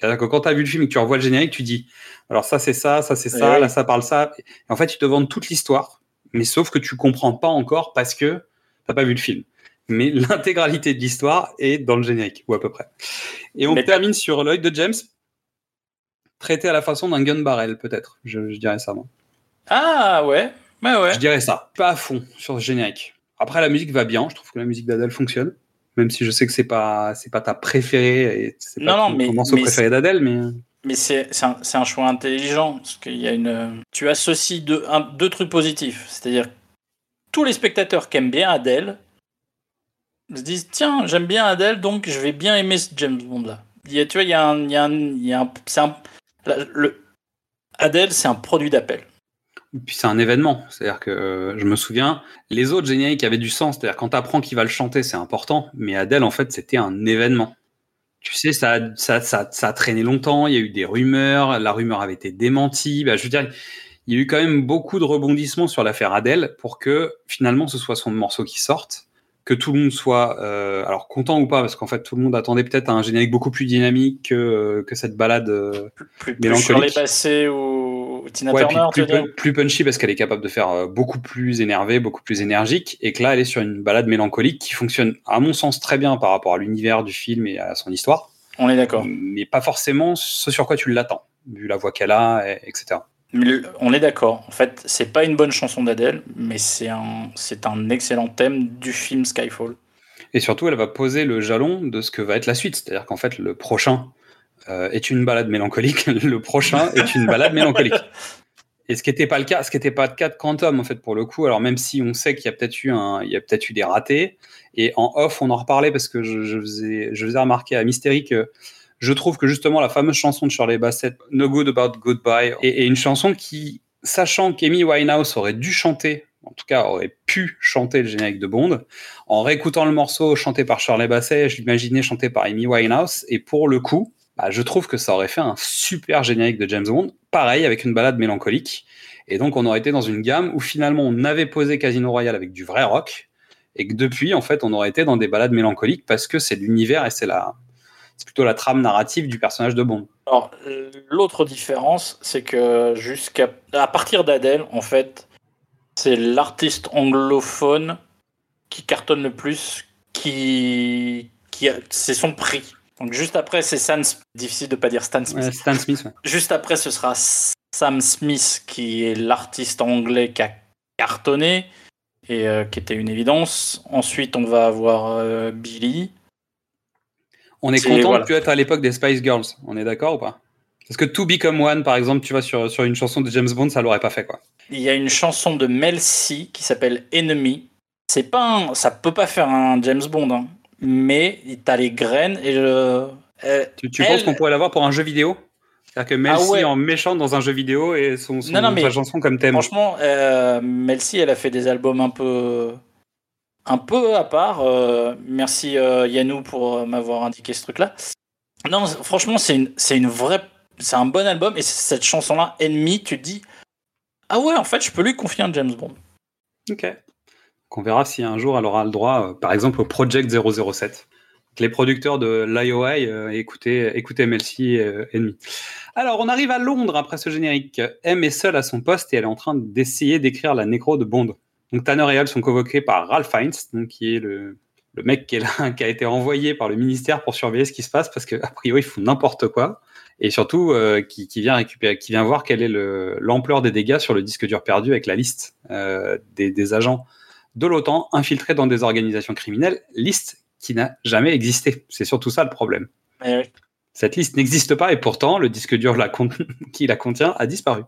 C'est-à-dire que quand tu as vu le film et que tu revois le générique, tu dis alors ça c'est ça, ça c'est ça, oui. là ça parle ça. Et en fait, ils te vendent toute l'histoire, mais sauf que tu comprends pas encore parce que t'as pas vu le film mais l'intégralité de l'histoire est dans le générique, ou à peu près. Et on Mais- termine sur l'œil de James, traité à la façon d'un gun barrel, peut-être. Je, je dirais ça, moi. Ah ouais, ouais ouais. Je dirais ça. Pas à fond sur ce générique. Après, la musique va bien. Je trouve que la musique d'Adèle fonctionne. Même si je sais que c'est pas, c'est pas ta préférée et c'est pas Non, non, mais- morceau mais préféré d'Adèle, mais Mais c'est c'est un, un choix intelligent parce qu'il y a une. Tu associes deux, un- deux trucs positifs, c'est-à-dire tous les spectateurs qui aiment bien Adèle se disent tiens j'aime bien Adèle donc je vais bien aimer ce James Bond là. Il y a, tu vois il y a un, il y a un, il y a un- c'est un- la- le Adèle c'est un produit d'appel. Puis c'est un événement. C'est-à-dire que euh, je me souviens, les autres génériques avaient du sens. C'est-à-dire quand t'apprends qui va le chanter, c'est important. Mais Adèle, en fait, c'était un événement. Tu sais, ça, a- ça, ça, ça a traîné longtemps. Il y a eu des rumeurs. La rumeur avait été démentie. Bah, je veux dire, il y a eu quand même beaucoup de rebondissements sur l'affaire Adèle pour que finalement ce soit son morceau qui sorte, que tout le monde soit euh, alors content ou pas, parce qu'en fait tout le monde attendait peut-être un générique beaucoup plus dynamique que, euh, que cette balade. euh, Plus, plus sur Mélancolique. les passés ou Tina Ouais, Turner tu plus, punchy parce qu'elle est capable de faire euh, beaucoup plus énervé, beaucoup plus énergique, et que là, elle est sur une balade mélancolique qui fonctionne, à mon sens, très bien par rapport à l'univers du film et à son histoire, On est d'accord. mais pas forcément ce sur quoi tu l'attends, vu la voix qu'elle a, et- etc. Le- On est d'accord. En fait, c'est pas une bonne chanson d'Adèle, mais c'est un, c'est un excellent thème du film Skyfall. Et surtout, elle va poser le jalon de ce que va être la suite, c'est-à-dire qu'en fait, le prochain euh, est une balade mélancolique, le prochain est une balade mélancolique. Et ce qui n'était pas le cas, ce qui n'était pas le cas de Quantum en fait pour le coup. Alors même si on sait qu'il y a peut-être eu peut-être eu des ratés. Et en off, on en reparlait parce que je, je faisais, je faisais remarquer à Mystery que je trouve que justement la fameuse chanson de Shirley Bassett, No Good About Goodbye, est, est une chanson qui, sachant qu'Amy Winehouse aurait dû chanter, en tout cas aurait pu chanter le générique de Bond, en réécoutant le morceau chanté par Shirley Bassey, je l'imaginais chanté par Amy Winehouse. Et pour le coup, bah, je trouve que ça aurait fait un super générique de James Bond, pareil avec une balade mélancolique. Et donc on aurait été dans une gamme où finalement on avait posé Casino Royale avec du vrai rock, et que depuis en fait on aurait été dans des balades mélancoliques parce que c'est l'univers et c'est la, c'est plutôt la trame narrative du personnage de Bond. Alors, l'autre différence, c'est que jusqu'à à partir d'Adèle, en fait, c'est l'artiste anglophone qui cartonne le plus, qui, qui c'est son prix. Donc juste après, c'est Sam, difficile de pas dire Stan Smith. Ouais, Stan Smith. ouais. Juste après, ce sera Sam Smith qui est l'artiste anglais qui a cartonné et euh, qui était une évidence. Ensuite, on va avoir euh, Billy. On est content voilà. de plus être à l'époque des Spice Girls. On est d'accord ou pas? Parce que To Become One, par exemple, tu vois, sur, sur une chanson de James Bond, ça l'aurait pas fait, quoi. il y a une chanson de Mel C qui s'appelle Enemy. C'est pas un- ça peut pas faire un James Bond, hein, mais t'as les graines et le. euh, Tu, tu Elle- penses qu'on pourrait l'avoir pour un jeu vidéo? C'est-à-dire que Mel Ah ouais. en méchant dans un jeu vidéo et son, son Non, non, mais sa chanson comme thème. Franchement, euh, Mel C, elle a fait des albums un peu, un peu à part. euh, merci euh, Yannou pour euh, m'avoir indiqué ce truc-là. Non, franchement, c'est une, c'est une vraie, c'est un bon album et cette chanson-là, Enemy, tu te dis, ah ouais, en fait, je peux lui confier un James Bond. Ok. Donc, on verra si un jour elle aura le droit, euh, par exemple, au Project 007. Donc, les producteurs de l'IOI, euh, écoutez, écoutez MLC euh, Enemy. Alors, on arrive à Londres après ce générique. M est seule à son poste et elle est en train d'essayer d'écrire la nécro de Bond. Donc, Tanner et elle sont convoqués par Ralph donc, qui est le, mec qui, a été envoyé par le ministère pour surveiller ce qui se passe parce qu'a priori, ils font n'importe quoi. Et surtout, qui, vient récupérer, qui vient voir quelle est le- l'ampleur des dégâts sur le disque dur perdu avec la liste des agents de l'OTAN infiltrés dans des organisations criminelles, liste qui n'a jamais existé. C'est surtout ça le problème. Oui. Cette liste n'existe pas et pourtant le disque dur la qui la contient a disparu.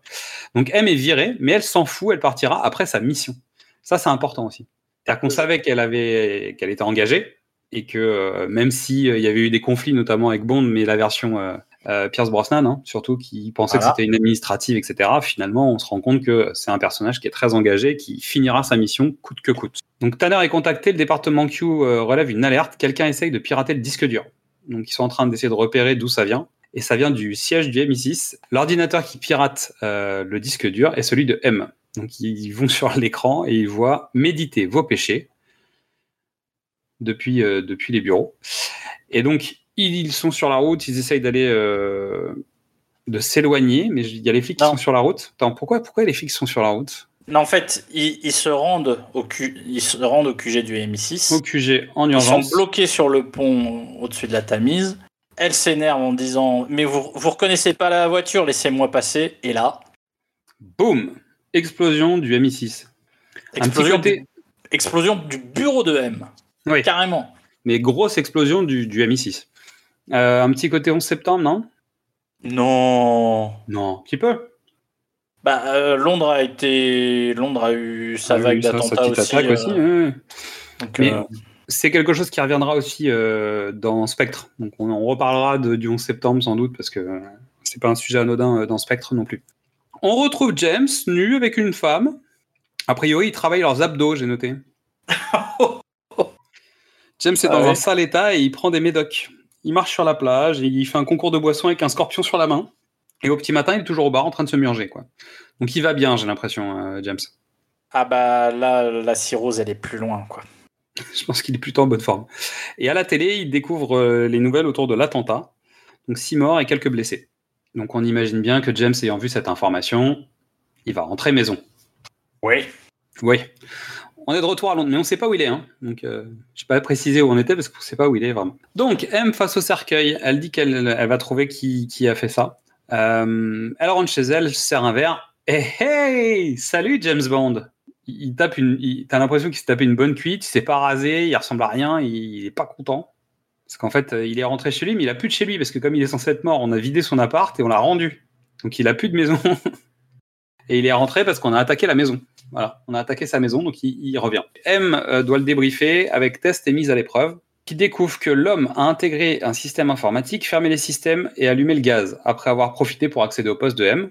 Donc M est virée, mais elle s'en fout, elle partira après sa mission. Ça c'est important aussi. C'est-à-dire qu'on savait qu'elle avait, qu'elle était engagée et que euh, même si euh, il y avait eu des conflits notamment avec Bond, mais la version euh, euh, Pierce Brosnan, hein, surtout qui pensait Voilà. que c'était une administrative, etc. Finalement, on se rend compte que c'est un personnage qui est très engagé, qui finira sa mission coûte que coûte. Donc Tanner est contacté, le département Q euh, relève une alerte, quelqu'un essaye de pirater le disque dur. Donc ils sont en train d'essayer de repérer d'où ça vient. Et ça vient du siège du MI6. L'ordinateur qui pirate euh, le disque dur est celui de M. Donc ils vont sur l'écran et ils voient méditer vos péchés depuis, depuis les bureaux. Et donc ils sont sur la route, ils essayent d'aller euh, de s'éloigner, mais il y a les flics qui sont sur la route. Attends, pourquoi, pourquoi les flics sont sur la route? Non, en fait, ils, ils se rendent au Q, ils se rendent au QG du MI6. Au QG en Ils sont urgence. bloqués sur le pont au-dessus de la Tamise. Elle s'énerve en disant Mais vous, vous reconnaissez pas la voiture, laissez-moi passer. Et là, Boum Explosion du MI6. Un petit explosion, côté- du, explosion du bureau de M. Oui. Carrément. Mais grosse explosion du, du MI6. Euh, un petit côté 11 septembre, non? Non. Non, un petit peu? Bah, euh, Londres a été. Londres a eu sa Ah vague d'attentats aussi. euh, aussi, ouais, euh, C'est quelque chose qui reviendra aussi dans Spectre. Donc on, on reparlera de, du 11 septembre sans doute parce que c'est pas un sujet anodin dans Spectre non plus. On retrouve James nu avec une femme. A priori, ils travaillent leurs abdos, j'ai noté. James est Ah dans ouais. un sale état et il prend des médocs. Il marche sur la plage, il fait un concours de boissons avec un scorpion sur la main. Et au petit matin, il est toujours au bar en train de se murger. Quoi. Donc il va bien, j'ai l'impression, euh, James. Ah bah là, la cirrhose, elle est plus loin, quoi. Je pense qu'il est plutôt en bonne forme. Et à la télé, il découvre euh, les nouvelles autour de l'attentat. Donc six morts et quelques blessés. Donc on imagine bien que James, ayant vu cette information, il va rentrer maison. Oui. Oui. On est de retour à Londres, mais on ne sait pas où il est. Hein. Donc euh, je n'ai pas précisé où on était parce qu'on ne sait pas où il est vraiment. Donc M face au cercueil, elle dit qu'elle elle va trouver qui, a fait ça. Euh, elle rentre chez elle, se sert un verre. Et hey, salut James Bond. Il, tape une. T'as l'impression qu'il s'est tapé une bonne cuite. Il s'est pas rasé. Il ressemble à rien. Il, il est pas content. Parce qu'en fait, euh, il est rentré chez lui, mais il a plus de chez lui parce que comme il est censé être mort, on a vidé son appart et on l'a rendu. Donc il a plus de maison. et il est rentré parce qu'on a attaqué la maison. Voilà, on a attaqué sa maison, donc il, revient. M euh, doit le débriefer avec test et mise à l'épreuve, qui découvre que l'homme a intégré un système informatique, fermé les systèmes et allumé le gaz, après avoir profité pour accéder au poste de M.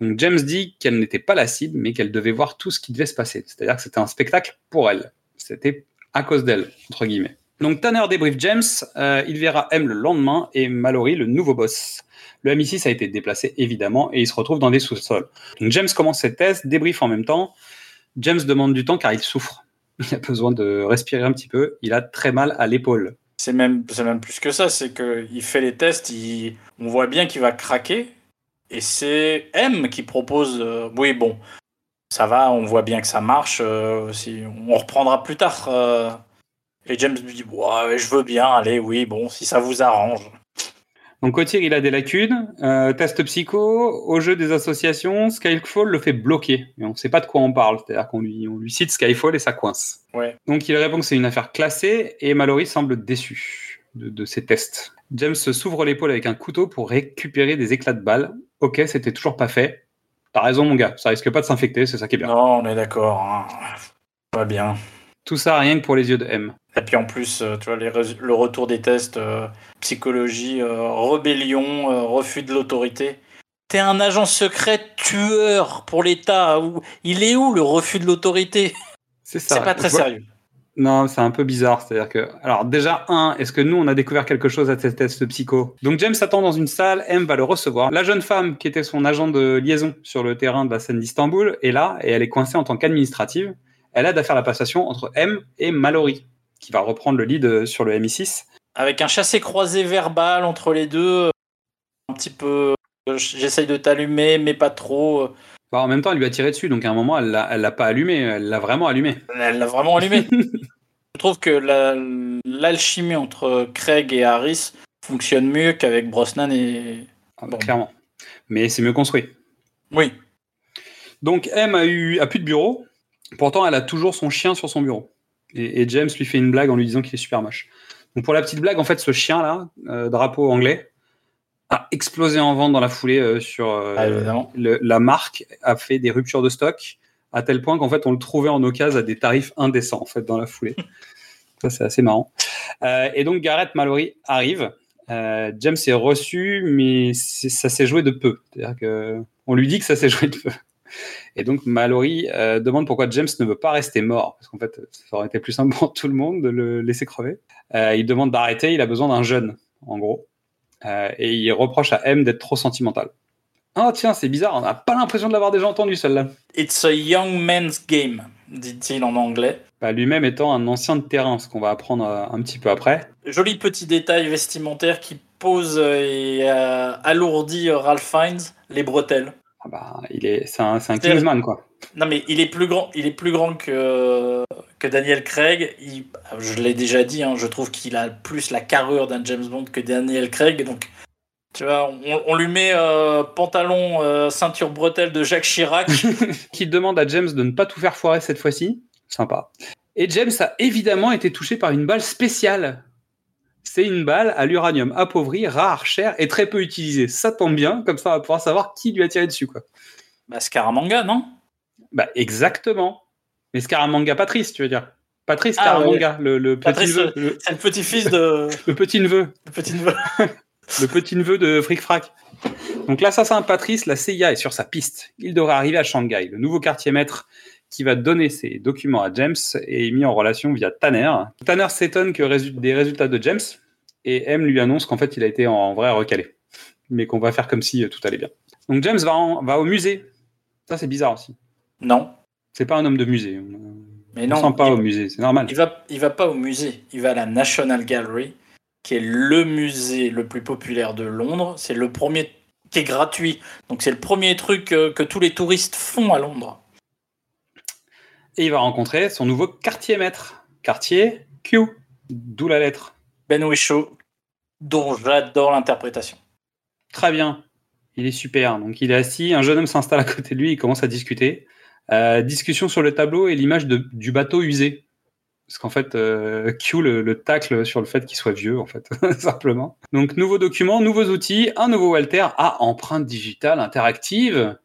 Donc James dit qu'elle n'était pas la cible, mais qu'elle devait voir tout ce qui devait se passer. C'est-à-dire que c'était un spectacle pour elle. C'était à cause d'elle, entre guillemets. Donc Tanner débrief James, euh, il verra M le lendemain et Mallory le nouveau boss. Le MI6 a été déplacé évidemment et il se retrouve dans les sous-sols. James commence ses tests, débrief en même temps. James demande du temps car il souffre. Il a besoin de respirer un petit peu. Il a très mal à l'épaule. C'est même, même plus que ça, c'est qu'il fait les tests, on voit bien qu'il va craquer, et c'est M qui propose, euh, oui bon, ça va, on voit bien que ça marche, euh, on reprendra plus tard. euh. et James lui dit, ouais, je veux bien, allez, oui, bon, si ça vous arrange. Donc au tir, il a des lacunes. Euh, test psycho, au jeu des associations, Skyfall le fait bloquer. Et on ne sait pas de quoi on parle. C'est-à-dire qu'on lui, on lui cite Skyfall et ça coince. Ouais. Donc il répond que c'est une affaire classée et Mallory semble déçu de, de ses tests. James s'ouvre l'épaule avec un couteau pour récupérer des éclats de balles. Ok, c'était toujours pas fait. T'as raison, mon gars. Ça risque pas de s'infecter, c'est ça qui est bien. Non, on est d'accord. hein. Pas bien. Tout ça rien que pour les yeux de M. Et puis en plus, euh, tu vois, les le retour des tests, euh, psychologie, euh, rébellion, euh, refus de l'autorité. T'es un agent secret tueur pour l'État. Il est où le refus de l'autorité? C'est ça. C'est pas très sérieux. Non, c'est un peu bizarre. C'est-à-dire que, alors déjà, un, est-ce que nous, on a découvert quelque chose à ces tests psycho? Donc James attend dans une salle, M va le recevoir. La jeune femme, qui était son agent de liaison sur le terrain de la scène d'Istanbul, est là et elle est coincée en tant qu'administrative. Elle aide à faire la passation entre M et Mallory, qui va reprendre le lead euh, sur le MI6. Avec un chassé-croisé verbal entre les deux. euh, Un petit peu. euh, J'essaye de t'allumer, mais pas trop. Bah, en même temps, elle lui a tiré dessus, donc à un moment, elle l'a pas allumé, elle l'a vraiment allumé. Elle l'a vraiment allumé. Je trouve que la- l'alchimie entre Craig et Harris fonctionne mieux qu'avec Brosnan et. Ah, Bon. Clairement. Mais c'est mieux construit. Oui. Donc M a eu a plus de bureau. Pourtant, elle a toujours son chien sur son bureau. Et, et James lui fait une blague en lui disant qu'il est super moche. Donc pour la petite blague, en fait, ce chien là, euh, drapeau anglais, a explosé en vente dans la foulée euh, sur euh, Ah, le- la marque a fait des ruptures de stock à tel point qu'en fait on le trouvait en occasion à des tarifs indécents en fait dans la foulée. Ça c'est assez marrant. Et donc Garrett Mallory arrive. James est reçu, mais ça s'est joué de peu. C'est-à-dire lui dit que ça s'est joué de peu. Et donc Mallory euh, demande pourquoi James ne veut pas rester mort, parce qu'en fait ça aurait été plus simple pour tout le monde de le laisser crever. Euh, il demande d'arrêter, il a besoin d'un jeune, en gros. Euh, et il reproche à M d'être trop sentimental. Oh tiens, c'est bizarre, on n'a pas l'impression de l'avoir déjà entendu celle-là. It's a young man's game, dit-il en anglais. Bah, Lui-même étant un ancien de terrain, ce qu'on va apprendre un petit peu après. Joli petit détail vestimentaire qui pose et alourdit Ralph Fiennes les bretelles. Ah bah, il est, c'est un, un Kingsman quoi. Non mais il est plus grand, il est plus grand que que Daniel Craig. Il- je l'ai déjà dit, hein, je trouve qu'il a plus la carrure d'un James Bond que Daniel Craig. Donc tu vois, on, on lui met euh, pantalon, euh, ceinture bretelle de Jacques Chirac. Qui demande à James de ne pas tout faire foirer cette fois-ci. Sympa. Et James a évidemment été touché par une balle spéciale. C'est une balle à l'uranium appauvri, rare, cher et très peu utilisée. Ça tombe bien, comme ça on va pouvoir savoir qui lui a tiré dessus quoi. bah, Scaramanga, non? Bah exactement. Mais Scaramanga Patrice, tu veux dire? Patrice Ah, Scaramanga, le, le petit Patrice, neveu, le, C'est le petit-fils de le petit neveu, le petit neveu. le petit neveu de Fric Frac. Donc l'assassin Patrice, la CIA est sur sa piste. Il devrait arriver à Shanghai. Le nouveau quartier maître qui va donner ses documents à James est mis en relation via Tanner. Tanner s'étonne que des résultats de James et M lui annonce qu'en fait il a été en vrai recalé, mais qu'on va faire comme si euh, tout allait bien. Donc James va, en- va au musée. Ça c'est bizarre aussi. Non, C'est pas un homme de musée. On mais ne non. sent pas il- au musée, c'est normal. Il va, il va pas au musée, il va à la National Gallery, qui est le musée le plus populaire de Londres. C'est le premier qui est gratuit. Donc c'est le premier truc que tous les touristes font à Londres. Et il va rencontrer son nouveau quartier maître, quartier Q, d'où la lettre. Ben Whishaw, dont j'adore l'interprétation. Très bien, il est super. Donc il est assis, un jeune homme s'installe à côté de lui, il commence à discuter. Euh, discussion sur le tableau et l'image du bateau usé. Parce qu'en fait, euh, Q le, le tacle sur le fait qu'il soit vieux, en fait, simplement. Donc, nouveau document, nouveaux outils, un nouveau Walter à empreinte digitale interactive.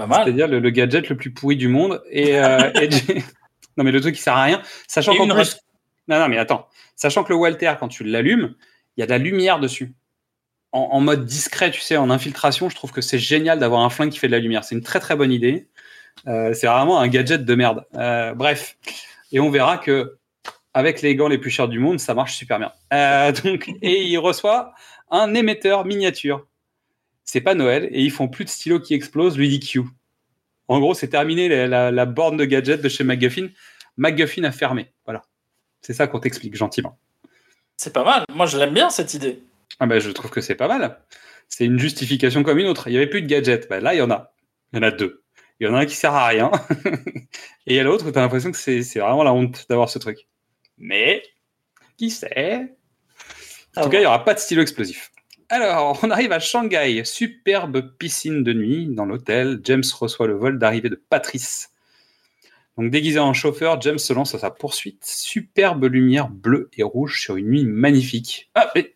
C'est-à-dire le, le gadget le plus pourri du monde. Et, euh, et non, mais le truc qui sert à rien. Sachant qu'en plus. Non, non, mais attends. Sachant que le Walter, quand tu l'allumes, il y a de la lumière dessus. En, en mode discret, tu sais, en infiltration, je trouve que c'est génial d'avoir un flingue qui fait de la lumière. C'est une très très bonne idée. Euh, c'est vraiment un gadget de merde. Euh, bref. Et on verra que avec les gants les plus chers du monde, ça marche super bien. Donc, et il reçoit un émetteur miniature. C'est pas Noël et ils font plus de stylos qui explosent, lui dit Q. En gros, c'est terminé la, la- la borne de gadget de chez McGuffin. McGuffin a fermé. Voilà. C'est ça qu'on t'explique gentiment. C'est pas mal. Moi, je l'aime bien cette idée. Ah ben, je trouve que c'est pas mal. C'est une justification comme une autre. Il n'y avait plus de gadgets. Ben, là, il y en a. Il y en a deux. Il y en a un qui sert à rien. et il y a l'autre où tu as l'impression que c'est c'est vraiment la honte d'avoir ce truc. Mais, qui sait? En tout cas, il n'y aura pas de stylo explosif. Alors, on arrive à Shanghai. Superbe piscine de nuit dans l'hôtel. James reçoit le vol d'arrivée de Patrice. Donc, déguisé en chauffeur, James se lance à sa poursuite. Superbe lumière bleue et rouge sur une nuit magnifique. Ah, mais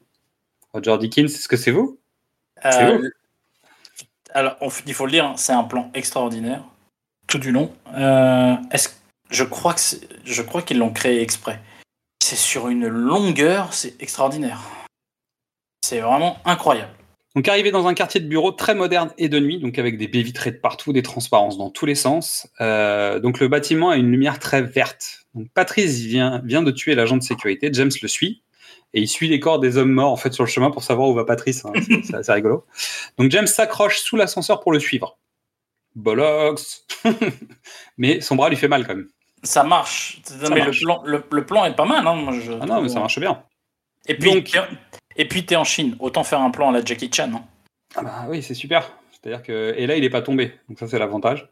Roger Dickens, est-ce que c'est vous? C'est Euh, où Alors, on il faut le dire, hein, c'est un plan extraordinaire, tout du long. Euh, est-ce, je crois que c'est- je crois qu'ils l'ont créé exprès. C'est sur une longueur, c'est extraordinaire. C'est vraiment incroyable. Donc arrivé dans un quartier de bureau très moderne et de nuit, donc avec des baies vitrées de partout, des transparences dans tous les sens. Euh, donc le bâtiment a une lumière très verte. Donc Patrice vient, vient de tuer l'agent de sécurité, James le suit, et il suit les corps des hommes morts en fait sur le chemin pour savoir où va Patrice. hein. C'est- rigolo. Donc James s'accroche sous l'ascenseur pour le suivre. Bollocks Mais son bras lui fait mal quand même. Ça marche. Non, mais le plan, le, le plan est pas mal. Hein, moi, je Ah non, mais ça marche bien. Et puis, Donc- et puis t'es en Chine. Autant faire un plan à la Jackie Chan. hein. Ah bah oui, c'est super. C'est-à-dire que et là il est pas tombé, donc ça c'est l'avantage.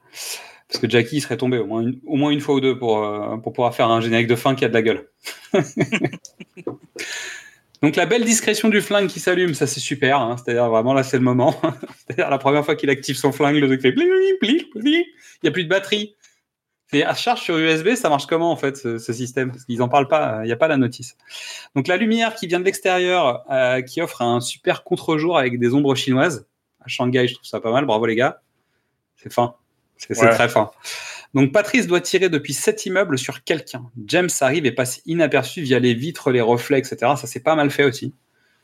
Parce que Jackie il serait tombé au moins une, au moins une fois ou deux pour, euh, pour pouvoir faire un générique de fin qui a de la gueule. donc la belle discrétion du flingue qui s'allume, ça c'est super. hein. C'est-à-dire vraiment là c'est le moment. C'est-à-dire la première fois qu'il active son flingue, le truc fait bling, bling, bling. Il n'y a plus de batterie. C'est à charge sur USB, ça marche comment en fait ce, ce système? Parce qu'ils en parlent pas, il n'y a pas la notice. Donc la lumière qui vient de l'extérieur, euh, qui offre un super contre-jour avec des ombres chinoises. À Shanghai, je trouve ça pas mal. Bravo les gars. C'est fin. C'est Ouais. très fin. Donc Patrice doit tirer depuis sept immeubles sur quelqu'un. James arrive et passe inaperçu via les vitres, les reflets, etc. Ça c'est pas mal fait aussi.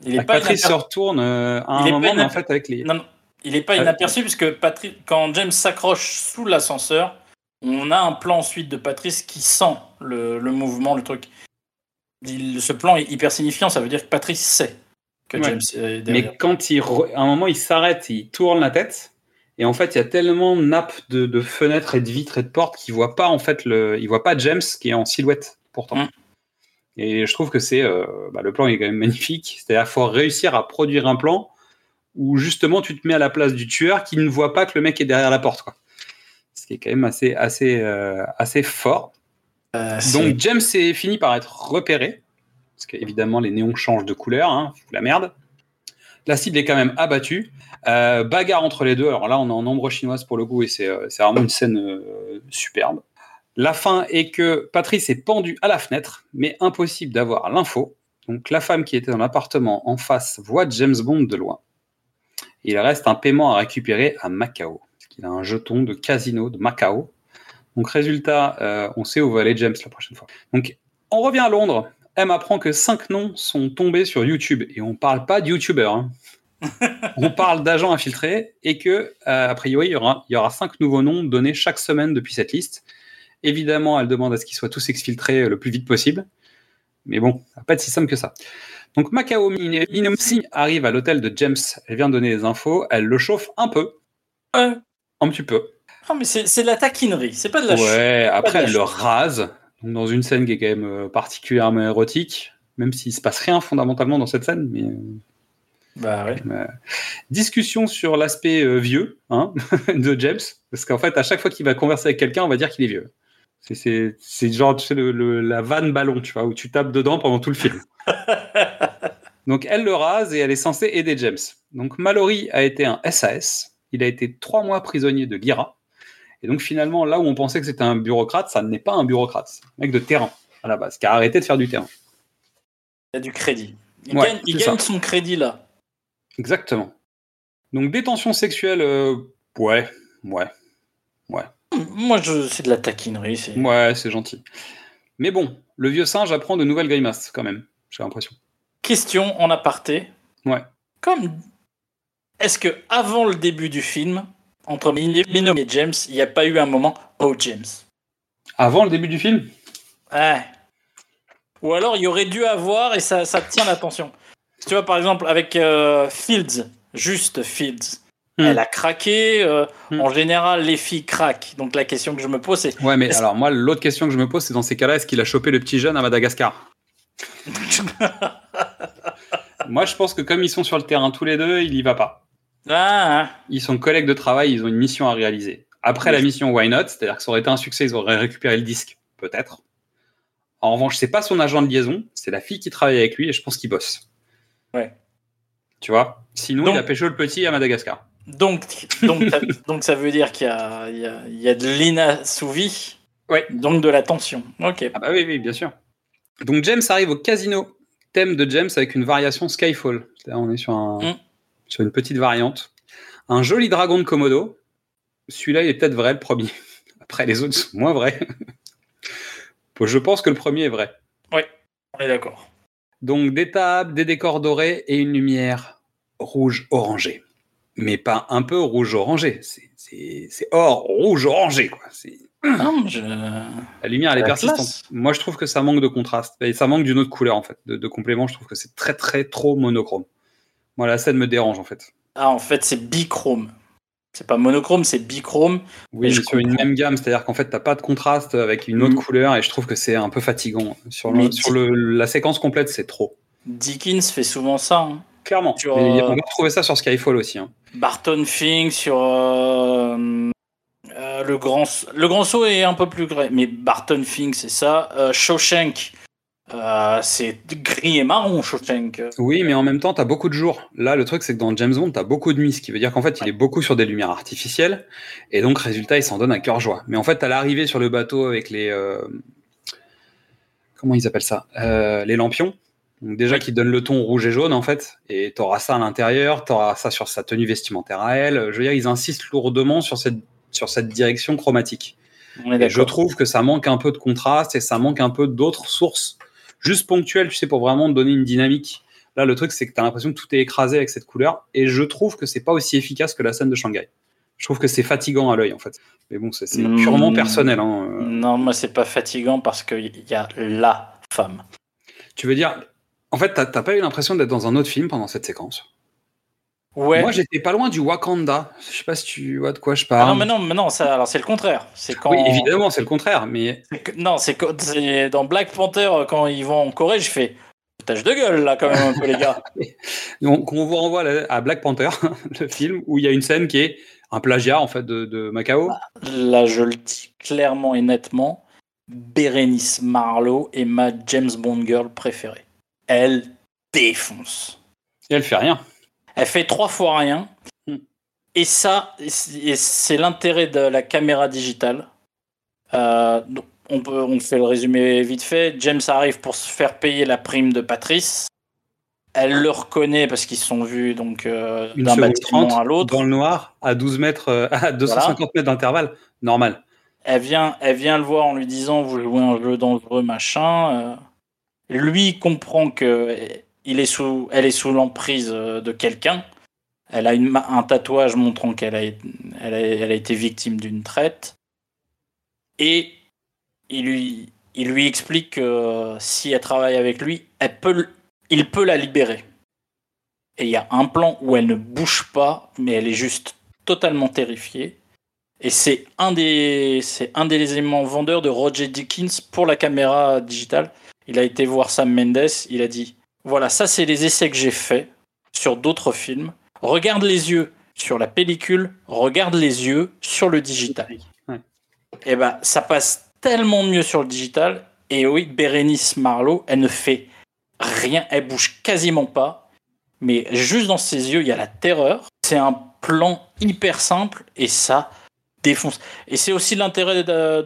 Il est Donc, pas Patrice se retourne euh, à Il un moment, mais en fait avec les. Non, non, il est pas inaperçu puisque Patrick, quand James s'accroche sous l'ascenseur, on a un plan ensuite de Patrice qui sent le, le mouvement, le truc. Il- ce plan est hyper signifiant, ça veut dire que Patrice sait que Ouais. James est derrière. Mais quand il, re- à un moment, il s'arrête, il tourne la tête, et en fait, il y a tellement de nappes de, de fenêtres et de vitres et de portes qu'il voit pas en fait le, il voit pas James qui est en silhouette pourtant. Mm. Et je trouve que c'est, euh, bah, le plan est quand même magnifique. C'est-à-dire, faut réussir à produire un plan où justement tu te mets à la place du tueur qui ne voit pas que le mec est derrière la porte, quoi. Ce qui est quand même assez, assez, euh, assez fort. Euh, Donc James est fini par être repéré, parce qu'évidemment les néons changent de couleur, hein, la merde. La cible est quand même abattue. Euh, bagarre entre les deux. Alors là, on est en ombre chinoise pour le coup et c'est vraiment une scène superbe. La fin est que Patrice est pendu à la fenêtre, mais impossible d'avoir l'info. Donc la femme qui était dans l'appartement en face voit James Bond de loin. Il reste un paiement à récupérer à Macao, qu'il a un jeton de casino de Macao. Donc résultat, euh, on sait où va aller James la prochaine fois. Donc on revient à Londres. M apprend que cinq noms sont tombés sur YouTube et on parle pas de YouTubers. hein. on parle d'agents infiltrés et que euh, a priori il y aura, il y aura cinq nouveaux noms donnés chaque semaine depuis cette liste. Évidemment, elle demande à ce qu'ils soient tous exfiltrés euh, le plus vite possible. Mais bon, ça va pas être si simple que ça. Donc Macao Min- Minomsi arrive à l'hôtel de James. Elle vient donner les infos. Elle le chauffe un peu. Un petit peu. Ah, mais c'est de la taquinerie, c'est pas de la. Ouais, après la elle le rase, donc dans une scène qui est quand même euh, particulièrement érotique, même s'il se passe rien fondamentalement dans cette scène. Mais euh, Bah ouais. euh, discussion sur l'aspect euh, vieux hein, de James, parce qu'en fait à chaque fois qu'il va converser avec quelqu'un, on va dire qu'il est vieux. C'est- genre tu sais, le, le- la vanne ballon, tu vois, où tu tapes dedans pendant tout le film. Donc elle le rase et elle est censée aider James. Donc Mallory a été un SAS. Il a été trois mois prisonnier de l'IRA. Et donc finalement, là où on pensait que c'était un bureaucrate, ça n'est pas un bureaucrate. C'est un mec de terrain à la base, qui a arrêté de faire du terrain. Il a du crédit. Il Ouais, gagne, il son crédit là. Exactement. Donc détention sexuelle, euh, ouais, ouais, Moi, je, c'est de la taquinerie. c'est- ouais, c'est gentil. Mais bon, le vieux singe apprend de nouvelles grimaces quand même, j'ai l'impression. Question en aparté. Ouais. Comme est-ce que avant le début du film, entre Min- Minomi et James, il n'y a pas eu un moment Oh James? Avant le début du film? Ouais. Ou alors il y aurait dû avoir et ça, ça tient l'attention. Tu vois par exemple avec euh, Fields, juste Fields. Hmm. Elle a craqué. euh, Hmm. En général, les filles craquent. Donc la question que je me pose, c'est Ouais, mais alors moi, l'autre question que je me pose, c'est dans ces cas-là, est-ce qu'il a chopé le petit jeune à Madagascar Moi, je pense que comme ils sont sur le terrain tous les deux, il y va pas. ah, Ils sont collègues de travail, ils ont une mission à réaliser. Après Oui. la mission Why Not, c'est-à-dire que ça aurait été un succès, ils auraient récupéré le disque, peut-être. En revanche, c'est pas son agent de liaison, c'est la fille qui travaille avec lui et je pense qu'il bosse. Ouais. Tu vois? Sinon, Donc- il a pêché le petit à Madagascar. donc donc donc ça veut dire qu'il y y a, il y a de l'inassouvi. Ouais. Donc de la tension. Ok. Ah bah oui, oui, bien sûr. Donc James arrive au casino. Thème de James avec une variation Skyfall. On est sur, un, Mm. sur une petite variante. Un joli dragon de Komodo. Celui-là, il est peut-être vrai, le premier. Après, les autres sont moins vrais. Je pense que le premier est vrai. Oui, on est d'accord. Donc des tables, des décors dorés et une lumière rouge orangée. Mais pas un peu rouge orangé. C'est- or, rouge orangé. Quoi. C'est- Non, je... La lumière, elle est La persistante. classe. Moi, je trouve que ça manque de contraste. Et ça manque d'une autre couleur, en fait, de, de complément. Je trouve que c'est très, très trop monochrome. Moi, la scène me dérange, en fait. Ah, en fait, c'est bichrome. C'est pas monochrome, c'est bichrome. Oui, je mais sur une même gamme, c'est-à-dire qu'en fait, t'as pas de contraste avec une autre Mm. couleur, et je trouve que c'est un peu fatigant. Sur, le- Mais sur le- la séquence complète, c'est trop. Dickens fait souvent ça. hein. Clairement. Sur, euh, on va retrouver ça sur Skyfall aussi. hein. Barton Fink sur euh, euh, le grand le grand saut est un peu plus gris, mais Barton Fink c'est ça. Euh, Shawshank, euh, c'est gris et marron Shawshank. Oui, mais en même temps, t'as beaucoup de jours. Là, le truc, c'est que dans James Bond, t'as beaucoup de nuit, ce qui veut dire qu'en fait, il est beaucoup sur des lumières artificielles, et donc, résultat, il s'en donne à cœur joie. Mais en fait, à l'arrivée sur le bateau avec les... Comment ils appellent ça? Les lampions. Donc déjà, qui donnent le ton rouge et jaune, en fait, et t'auras ça à l'intérieur, t'auras ça sur sa tenue vestimentaire à elle. Je veux dire, ils insistent lourdement sur cette, sur cette direction chromatique. Et je trouve que ça manque un peu de contraste et ça manque un peu d'autres sources, juste ponctuelles, tu sais, pour vraiment donner une dynamique. Là, le truc, c'est que tu as l'impression que tout est écrasé avec cette couleur, et je trouve que c'est pas aussi efficace que la scène de Shanghai. Je trouve que c'est fatigant à l'œil, en fait. Mais bon, c'est c'est Mm. purement personnel. hein. Euh, Non, moi c'est pas fatigant parce qu'il y a la femme. Tu veux dire, en fait, t'as pas eu l'impression d'être dans un autre film pendant cette séquence? Ouais. Moi, j'étais pas loin du Wakanda. Je sais pas si tu vois de quoi je Ah parle. non, mais non, mais non, ça, alors c'est le contraire. C'est quand. Oui, évidemment, c'est le contraire, mais que- Non, c'est dans Black Panther euh, quand ils vont en Corée, je fais tâche de gueule là quand même un peu les gars. Donc, on vous renvoie à Black Panther, le film, où il y a une scène qui est un plagiat en fait de, de Macao. Là, je le dis clairement et nettement, Bérénice Marlowe est ma James Bond girl préférée. Elle défonce. Et elle fait rien. Elle fait trois fois rien. Hmm. Et ça, c'est l'intérêt de la caméra digitale. Euh, on, peut, on fait le résumé vite fait. James arrive pour se faire payer la prime de Patrice. Elle le reconnaît parce qu'ils se sont vus donc euh, Une d'un seconde bâtiment à l'autre. dans le noir à 12 mètres, euh, à 250 mètres d'intervalle, normal. Elle vient, elle vient le voir en lui disant vous jouez un jeu dangereux machin. Euh, lui comprend que elle est sous l'emprise euh, de quelqu'un. Elle a un tatouage montrant qu'elle a, été victime d'une traite. Et il lui, explique que euh, si elle travaille avec lui, il peut la libérer. Et il y a un plan où elle ne bouge pas, mais elle est juste totalement terrifiée. Et c'est un des, un des éléments vendeurs de Roger Dickens pour la caméra digitale. Il a été voir Sam Mendes, il a dit voilà, ça c'est les essais que j'ai faits sur d'autres films. Regarde les yeux sur la pellicule, regarde les yeux sur le digital. Ouais. Et ben ça passe tellement mieux sur le digital. Et oui, Bérénice Marlowe, elle ne fait rien, elle bouge quasiment pas. Mais juste dans ses yeux, il y a la terreur. C'est un plan hyper simple et ça défonce. Et c'est aussi l'intérêt de,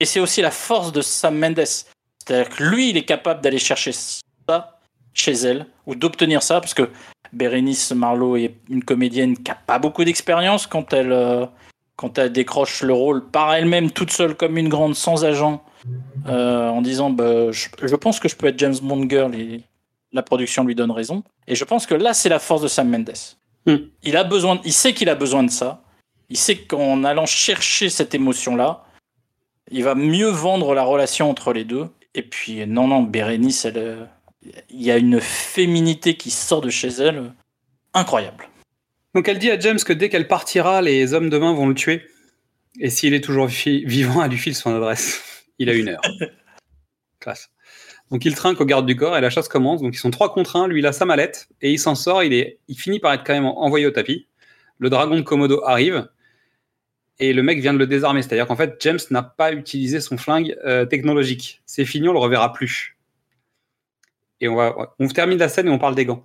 et c'est aussi la force de Sam Mendes. C'est-à-dire que lui, il est capable d'aller chercher ça chez elle ou d'obtenir ça parce que Bérénice Marlowe est une comédienne qui a pas beaucoup d'expérience quand elle euh, quand elle décroche le rôle par elle-même toute seule comme une grande sans agent euh, en disant bah, je, je pense que je peux être James Bond girl et la production lui donne raison. Et je pense que là c'est la force de Sam Mendes. Hmm. il a besoin il sait qu'il a besoin de ça. Il sait qu'en allant chercher cette émotion là il va mieux vendre la relation entre les deux. Et puis non non Bérénice elle euh, il y a une féminité qui sort de chez elle incroyable Donc elle dit à James que dès qu'elle partira, les hommes demain vont le tuer. Et s'il est toujours vi- vivant, elle lui file son adresse. Il a une heure. Classe. Donc il trinque au garde du corps et la chasse commence. Donc ils sont trois contre un. Lui, il a sa mallette et il s'en sort. Il, est, il finit par être quand même envoyé au tapis. Le dragon de Komodo arrive et le mec vient de le désarmer. C'est-à-dire qu'en fait, James n'a pas utilisé son flingue euh, technologique. C'est fini, on le reverra plus. Et on, va, on termine la scène et on parle des gants.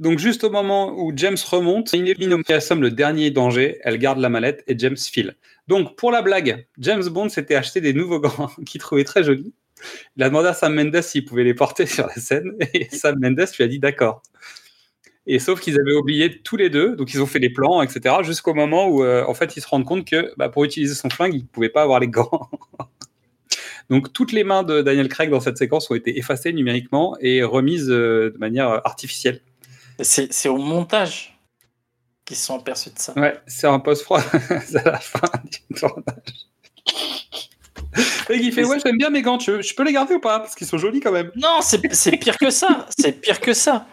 Donc juste au moment où James remonte, qui assomme le dernier danger, elle garde la mallette et James file. Donc pour la blague, James Bond s'était acheté des nouveaux gants qu'il trouvait très jolis. Il a demandé à Sam Mendes s'il pouvait les porter sur la scène et Sam Mendes lui a dit d'accord. Et sauf qu'ils avaient oublié tous les deux, donc ils ont fait des plans, etc. Jusqu'au moment où, euh, en fait, ils se rendent compte que bah, pour utiliser son flingue, ils ne pouvaient pas avoir les gants. donc toutes les mains de Daniel Craig dans cette séquence ont été effacées numériquement et remises euh, de manière artificielle. C'est au montage qu'ils sont aperçus de ça. Ouais, c'est un post-froid à la fin du tournage. Et il fait Ouais, j'aime bien mes gants, je, je peux les garder ou pas? Parce qu'ils sont jolis quand même. Non, c'est pire que ça. C'est pire que ça.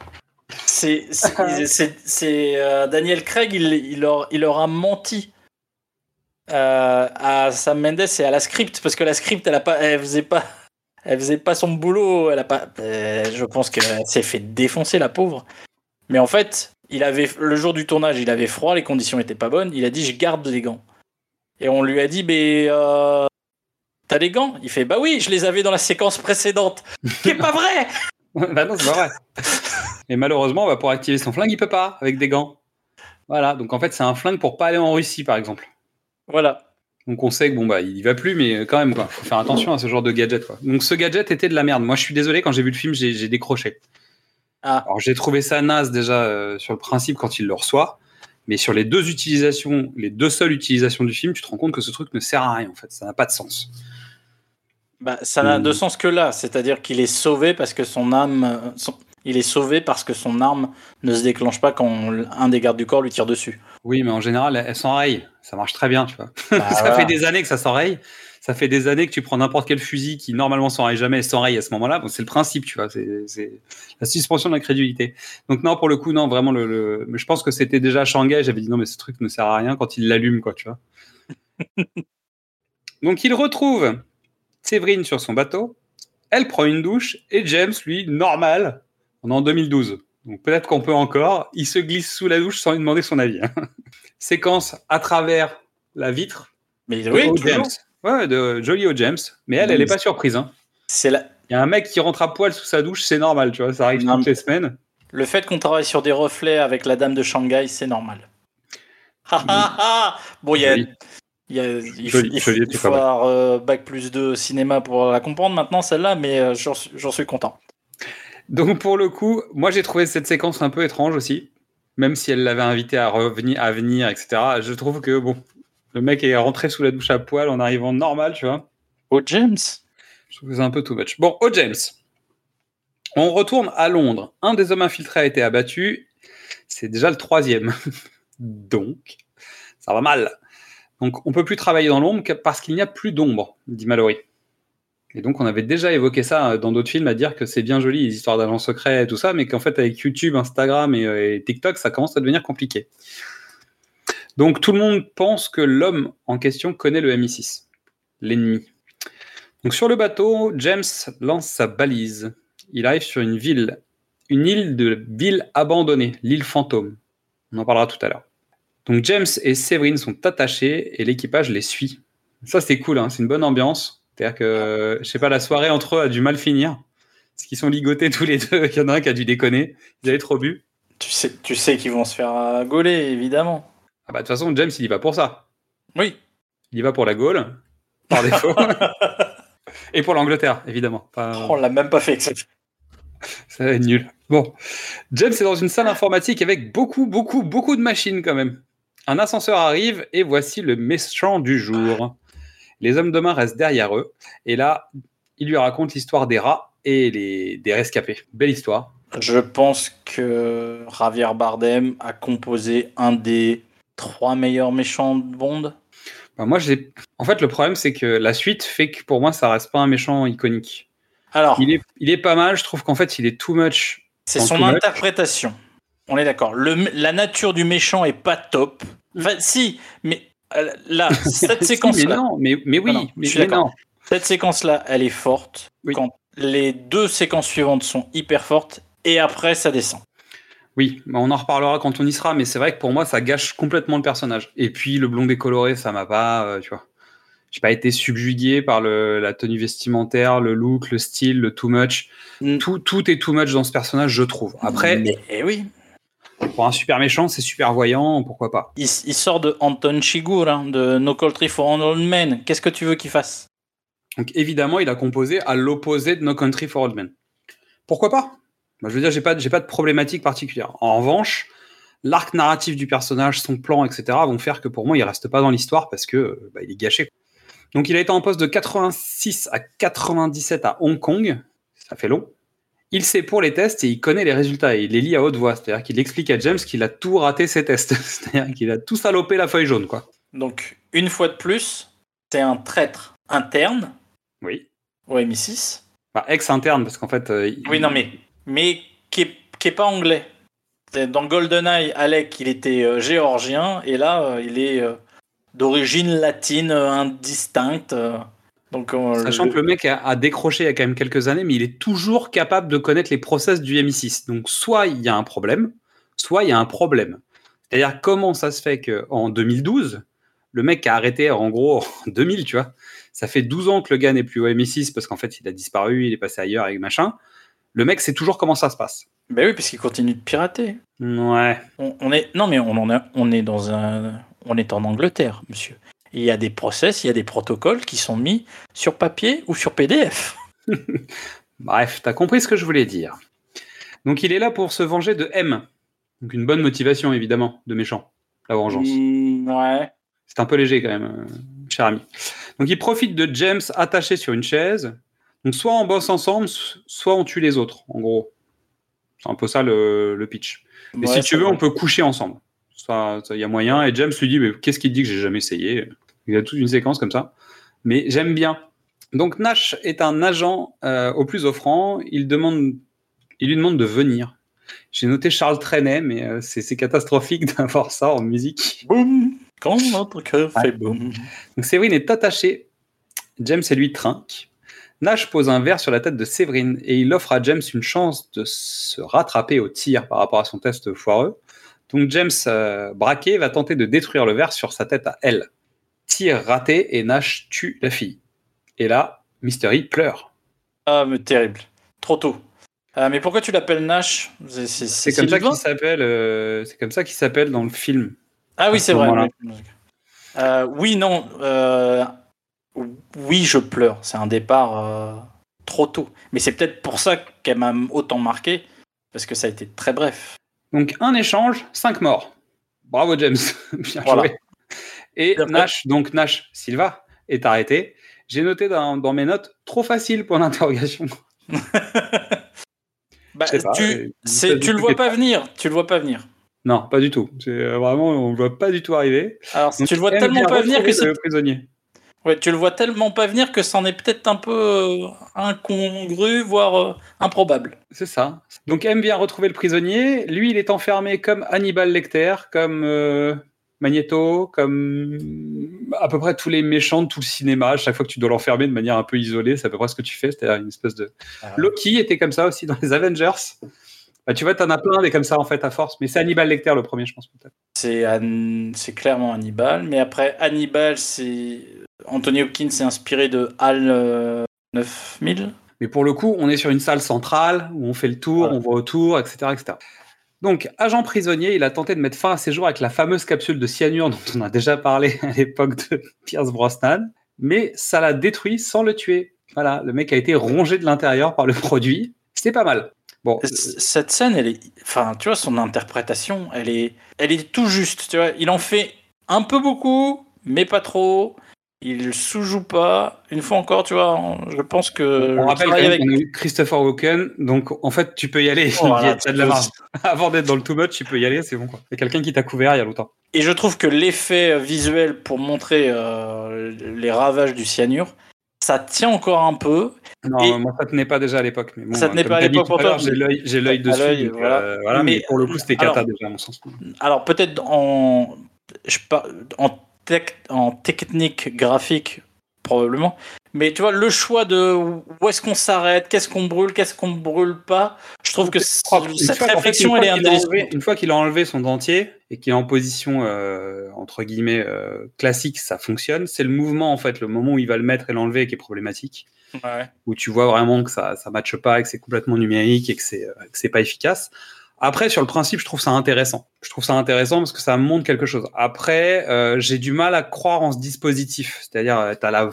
C'est c'est- c'est- c'est, euh, Daniel Craig, il, il, leur, il leur a menti euh, à Sam Mendes et à la script parce que la script, elle a pas, elle faisait pas, elle faisait pas son boulot. Elle a pas. euh, je pense qu'elle s'est fait défoncer la pauvre. Mais en fait, il avait le jour du tournage, il avait froid, les conditions étaient pas bonnes. Il a dit je garde les gants. Et on lui a dit mais euh, t'as des gants? Il fait bah oui, je les avais dans la séquence précédente. Qui est pas vrai? Bah non, c'est pas vrai. Et malheureusement, bah, pour activer son flingue, il peut pas avec des gants. Voilà, donc en fait, c'est un flingue pour pas aller en Russie, par exemple. Voilà. Donc on sait que bon bah il y va plus, mais quand même quoi, faut faire attention à ce genre de gadget quoi. Donc ce gadget était de la merde. Moi je suis désolé quand j'ai vu le film, j'ai décroché. Ah. Alors j'ai trouvé ça naze déjà euh, sur le principe quand il le reçoit, mais sur les deux utilisations, les deux seules utilisations du film, tu te rends compte que ce truc ne sert à rien en fait, ça n'a pas de sens. Bah, ça n'a Mm. de sens que là, c'est-à-dire qu'il est sauvé parce que son âme, euh, son- il est sauvé parce que son arme ne se déclenche pas quand un des gardes du corps lui tire dessus. Oui, mais en général, elle s'enraye, ça marche très bien, tu vois. Bah, ça voilà. fait des années que ça s'enraye. Ça fait des années que tu prends n'importe quel fusil qui normalement s'enraye jamais et s'enraye à ce moment-là. Bon, c'est le principe, tu vois. C'est la suspension de l'incrédulité. Donc non, pour le coup, non, vraiment le. le- Mais je pense que c'était déjà Shanghai. J'avais dit non, mais ce truc ne sert à rien quand il l'allume, quoi, tu vois. Donc il retrouve Séverine sur son bateau. Elle prend une douche et James, lui, normal, on est en 2012. Donc peut-être qu'on peut encore. Il se glisse sous la douche sans lui demander son avis. hein. Séquence à travers la vitre. Mais de oui. James. Ouais, de Jolie O. James. Mais elle, elle est pas surprise. hein. C'est la- Il y a un mec qui rentre à poil sous sa douche, c'est normal, tu vois. Ça arrive Non, toutes les semaines. Le fait qu'on travaille sur des reflets avec la dame de Shanghai, c'est normal. Bon, il y a, il a- il, Joli, faut- il joli, il avoir euh, bac plus de cinéma pour la comprendre maintenant celle-là, mais euh, j'en suis content. Donc pour le coup, moi j'ai trouvé cette séquence un peu étrange aussi. Même si elle l'avait invité à revenir, à venir, etc. Je trouve que bon, le mec est rentré sous la douche à poil en arrivant normal, tu vois. Oh James, Je trouve que c'est un peu too much. Bon, O. James. On retourne à Londres. Un des hommes infiltrés a été abattu. C'est déjà le troisième. Donc, ça va mal. Donc, on peut plus travailler dans l'ombre parce qu'il n'y a plus d'ombre, dit Mallory. Et donc, on avait déjà évoqué ça euh, dans d'autres films, à dire que c'est bien joli, les histoires d'agents secrets et tout ça, mais qu'en fait, avec YouTube, Instagram et, euh, TikTok, ça commence à devenir compliqué. Donc, tout le monde pense que l'homme en question connaît le MI6, l'ennemi. Donc sur le bateau, James lance sa balise. Il arrive sur une ville, une île de ville abandonnée, l'île fantôme. On en parlera tout à l'heure. Donc James et Séverine sont attachés et l'équipage les suit. Ça c'est cool, hein, c'est une bonne ambiance. C'est-à-dire que, je sais pas, la soirée entre eux a dû mal finir. Parce qu'ils sont ligotés tous les deux. Il y en a un qui a dû déconner. Ils avaient trop bu. tu sais, tu sais qu'ils vont se faire euh, gauler, évidemment. Ah bah de toute façon, James il y va pour ça. Oui. Il y va pour la Gaule, par défaut. et pour l'Angleterre, évidemment. Pas- On l'a même pas fait exception. Ça va être nul. Bon. James est dans une salle informatique avec beaucoup, beaucoup, beaucoup de machines quand même. Un ascenseur arrive et voici le méchant du jour. Les hommes de main restent derrière eux. Et là, il lui raconte l'histoire des rats et les, des rescapés. Belle histoire. Je pense que Javier Bardem a composé un des trois meilleurs méchants de Bond. Bah, moi, j'ai. En fait, le problème, c'est que la suite fait que pour moi, ça reste pas un méchant iconique. Alors, Il est, il est pas mal. Je trouve qu'en fait, il est too much. c'est son interprétation. On est d'accord. La nature du méchant est pas top. Enfin, si, mais là, cette Si, séquence-là, mais non, mais, mais oui, Non, non, mais, je suis mais non. cette séquence-là, elle est forte. Oui. Quand les deux séquences suivantes sont hyper fortes, et après, ça descend. Oui, on en reparlera quand on y sera, mais c'est vrai que pour moi, ça gâche complètement le personnage. Et puis, le blond décoloré, ça m'a pas, euh, tu vois. J'ai pas été subjugué par le, la tenue vestimentaire, le look, le style, le too much. Mm. Tout, tout est too much dans ce personnage, je trouve. Après, Mais eh oui, pour un super méchant, c'est super voyant, pourquoi pas. il, il sort de Anton Chigurh, hein, de No Country for Old Men. Qu'est-ce que tu veux qu'il fasse? Donc, évidemment, il a composé à l'opposé de No Country for Old Men. Pourquoi pas? Bah, je veux dire, j'ai pas, j'ai pas de problématique particulière. En revanche, l'arc narratif du personnage, son plan, etc., vont faire que pour moi, il reste pas dans l'histoire parce que bah, il est gâché. Donc, il a été en poste de 86 à 97 à Hong Kong. Ça fait long. Il sait pour les tests et il connaît les résultats. Et il les lit à haute voix. C'est-à-dire qu'il explique à James qu'il a tout raté ses tests. C'est-à-dire qu'il a tout salopé la feuille jaune, quoi. Donc, une fois de plus, c'est un traître interne Oui. au MI6. Bah, ex-interne, parce qu'en fait. euh, il- Oui, non, mais, mais qui, est, qui est pas anglais. Dans GoldenEye, Alec, il était euh, géorgien, et là, euh, il est d'origine latine, indistincte. Donc, Sachant le- que le mec a, a décroché il y a quand même quelques années, mais il est toujours capable de connaître les process du MI6. Donc, soit il y a un problème, soit il y a un problème. C'est-à-dire, comment ça se fait qu'en 2012, le mec a arrêté en gros en 2000, tu vois, ça fait 12 ans que le gars n'est plus au MI6 parce qu'en fait, il a disparu, il est passé ailleurs avec machin. Le mec sait toujours comment ça se passe. Ben oui, parce qu'il continue de pirater. Ouais. On, on est, non, mais on, en a- on est dans un, on est en Angleterre, monsieur. Il y a des process, il y a des protocoles qui sont mis sur papier ou sur PDF. Bref, t'as compris ce que je voulais dire. Donc, il est là pour se venger de M. Donc, une bonne motivation, évidemment, de méchant. La vengeance. Mm, ouais. C'est un peu léger quand même, euh, cher ami. Donc il profite de James attaché sur une chaise. Donc soit on bosse ensemble, so- soit on tue les autres, en gros. C'est un peu ça le, le pitch. Ouais, si tu veux, on peut coucher ensemble. Ça, il y a moyen. Et James lui dit, mais qu'est-ce qu'il dit que j'ai jamais essayé? Il a toute une séquence comme ça. Mais j'aime bien. Donc Nash est un agent euh, au plus offrant. Il demande, il lui demande de venir. J'ai noté Charles Trenet, mais euh, c'est c'est catastrophique d'avoir ça en musique. Boum Quand notre cœur fait boum. Donc Séverine est attachée. James et lui trinquent. Nash pose un verre sur la tête de Séverine et il offre à James une chance de se rattraper au tir par rapport à son test foireux. Donc James, euh, braqué, va tenter de détruire le verre sur sa tête à elle. Tir raté et Nash tue la fille. Et là, Mystery pleure. Ah, mais terrible. Trop tôt. Ah, mais pourquoi tu l'appelles Nash? C'est c'est- C'est comme ça Sylvain qu'il s'appelle. euh, c'est comme ça qu'il s'appelle dans le film. Ah oui, c'est ce vrai. Euh, oui, non. euh, oui, je pleure. C'est un départ trop tôt. Mais c'est peut-être pour ça qu'elle m'a autant marqué, parce que ça a été très bref. Donc un échange, cinq morts. Bravo James, bien Voilà. joué. Et Bien fait. Nash, donc Nash Silva, est arrêté. J'ai noté dans, dans mes notes trop facile pour l'interrogation. Bah, pas, tu, tu le vois pas. venir. Tu le vois pas venir. Non, pas du tout. C'est euh, vraiment, on ne voit pas du tout arriver. Alors, Donc, tu le vois tellement pas venir que c'est prisonnier. Ouais, tu le vois tellement pas venir que c'en est peut-être un peu euh, incongru, voire euh, improbable. C'est ça. Donc M vient retrouver le prisonnier. Lui, il est enfermé comme Hannibal Lecter, comme euh, Magneto, comme à peu près tous les méchants de tout le cinéma. Chaque fois que tu dois l'enfermer de manière un peu isolée, c'est à peu près ce que tu fais. C'est-à-dire une espèce de Loki était comme ça aussi dans les Avengers. Bah, tu vois, t'en as plein des comme ça en fait à force. Mais c'est Hannibal Lecter le premier, je pense peut-être. C'est c'est clairement Hannibal, mais après Hannibal, c'est Anthony Hopkins s'est inspiré de HAL euh, 9000. Mais pour le coup, on est sur une salle centrale où on fait le tour, Voilà. on voit autour, etc., etc. Donc, agent prisonnier, il a tenté de mettre fin à ses jours avec la fameuse capsule de cyanure dont on a déjà parlé à l'époque de Pierce Brosnan, mais ça l'a détruit sans le tuer. Voilà, le mec a été rongé de l'intérieur par le produit. C'était pas mal. Bon, Cette scène, elle est, enfin, tu vois, son interprétation, elle est, elle est tout juste. Tu vois, il en fait un peu beaucoup, mais pas trop. Il sous-joue pas. Une fois encore, tu vois, on- je pense que on le rappelle quand avec- qu'on a eu Christopher Walken, donc en fait, tu peux y aller. Oh, voilà, T'as de la marge. Avant d'être dans le too much, tu peux y aller, c'est bon. quoi. Il y a quelqu'un qui t'a couvert il y a longtemps. Et je trouve que l'effet visuel pour montrer euh, les ravages du cyanure, ça tient encore un peu. Non, Et- moi ça tenait pas déjà à l'époque. Mais bon, Ça tenait pas à l'époque pour toi, J'ai l'œil, j'ai l'œil dessus. donc, voilà. euh, voilà, mais, Mais- pour le coup, c'était cata déjà à mon sens. Alors peut-être en, je par- en, tec- en technique graphique probablement, mais tu vois le choix de où est-ce qu'on s'arrête, qu'est-ce qu'on brûle, qu'est-ce qu'on brûle pas, je trouve que cette réflexion elle est enlevé- Une fois qu'il a enlevé son dentier et qu'il est en position euh, entre guillemets euh, classique, ça fonctionne. C'est le mouvement en fait, le moment où il va le mettre et l'enlever qui est problématique. Ouais. où tu vois vraiment que ça ça matche pas, et que c'est complètement numérique et que c'est euh, que c'est pas efficace. Après, sur le principe, je trouve ça intéressant. Je trouve ça intéressant parce que ça montre quelque chose. Après, euh, j'ai du mal à croire en ce dispositif. C'est-à-dire, euh, t'as la,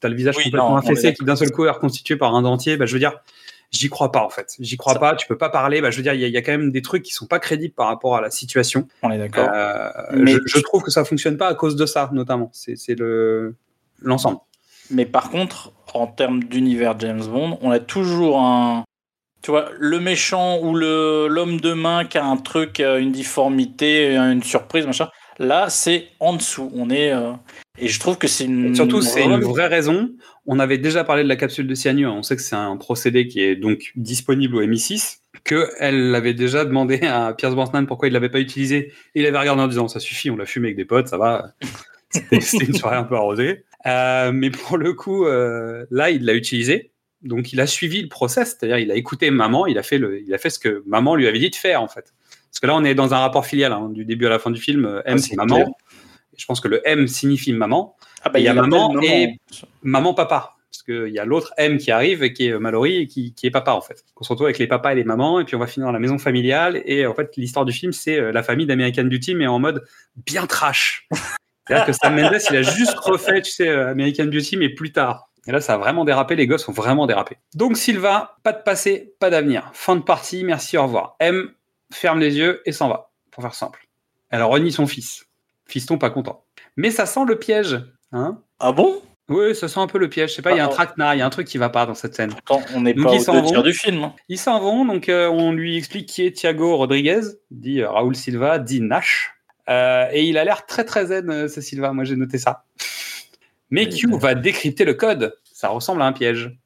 t'as le visage Oui, complètement non, affaissé qui d'un seul coup est reconstitué par un dentier. Bah, je veux dire, J'y crois pas en fait. J'y crois pas. Tu peux pas parler. Bah, je veux dire, il y, a- il y a quand même des trucs qui sont pas crédibles par rapport à la situation. On est d'accord. Euh, Mais- je, je trouve que ça fonctionne pas à cause de ça, notamment. C'est c'est le l'ensemble. Mais par contre, en termes d'univers James Bond, on a toujours un. Tu vois, le méchant ou le l'homme de main qui a un truc, euh, une difformité, une surprise, machin. Là, c'est en dessous. On est. euh, Et je trouve que c'est une. Surtout, c'est une vraie raison. On avait déjà parlé de la capsule de cyanure. On sait que c'est un procédé qui est donc disponible au MI6. Que elle avait déjà demandé à Pierce Brosnan pourquoi il l'avait pas utilisé. Il avait regardé en disant ça suffit, on l'a fumé avec des potes, ça va. C'était c'était une soirée un peu arrosée. Euh, mais pour le coup, euh, là, il l'a utilisé. Donc, il a suivi le process, c'est-à-dire il a écouté maman, il a fait le, il a fait ce que maman lui avait dit de faire en fait. Parce que là, on est dans un rapport filial hein, du début à la fin du film. euh, M, Ah, c'est maman. clair. Je pense que le M signifie maman Ah bah, il y a maman et- maman papa parce qu'il y a l'autre M qui arrive et qui est Mallory et qui, qui est papa en fait. On se retrouve avec les papas et les mamans et puis on va finir dans la maison familiale et en fait l'histoire du film c'est euh, la famille d'American Beauty mais en mode bien trash. C'est-à-dire que Sam Mendes il a juste refait tu sais euh, American Beauty mais plus tard. Et là ça a vraiment dérapé, les gosses ont vraiment dérapé. Donc Silva, pas de passé, pas d'avenir. Fin de partie, merci, au revoir. M ferme les yeux et s'en va, pour faire simple. Elle renie son fils. Fiston pas content. Mais ça sent le piège, hein? Ah bon? Oui, ça sent un peu le piège. Je sais pas, il y a un Ah, traquenard, il y a un truc qui va pas dans cette scène. Pourtant, on n'est pas au deux du film. hein. Ils s'en vont, donc euh, on lui explique qui est Thiago Rodriguez, dit euh, Raoul Silva, dit Nash. Euh, et il a l'air très très zen, ce Silva, moi j'ai noté ça. Mais Q va décrypter le code. Ça ressemble à un piège.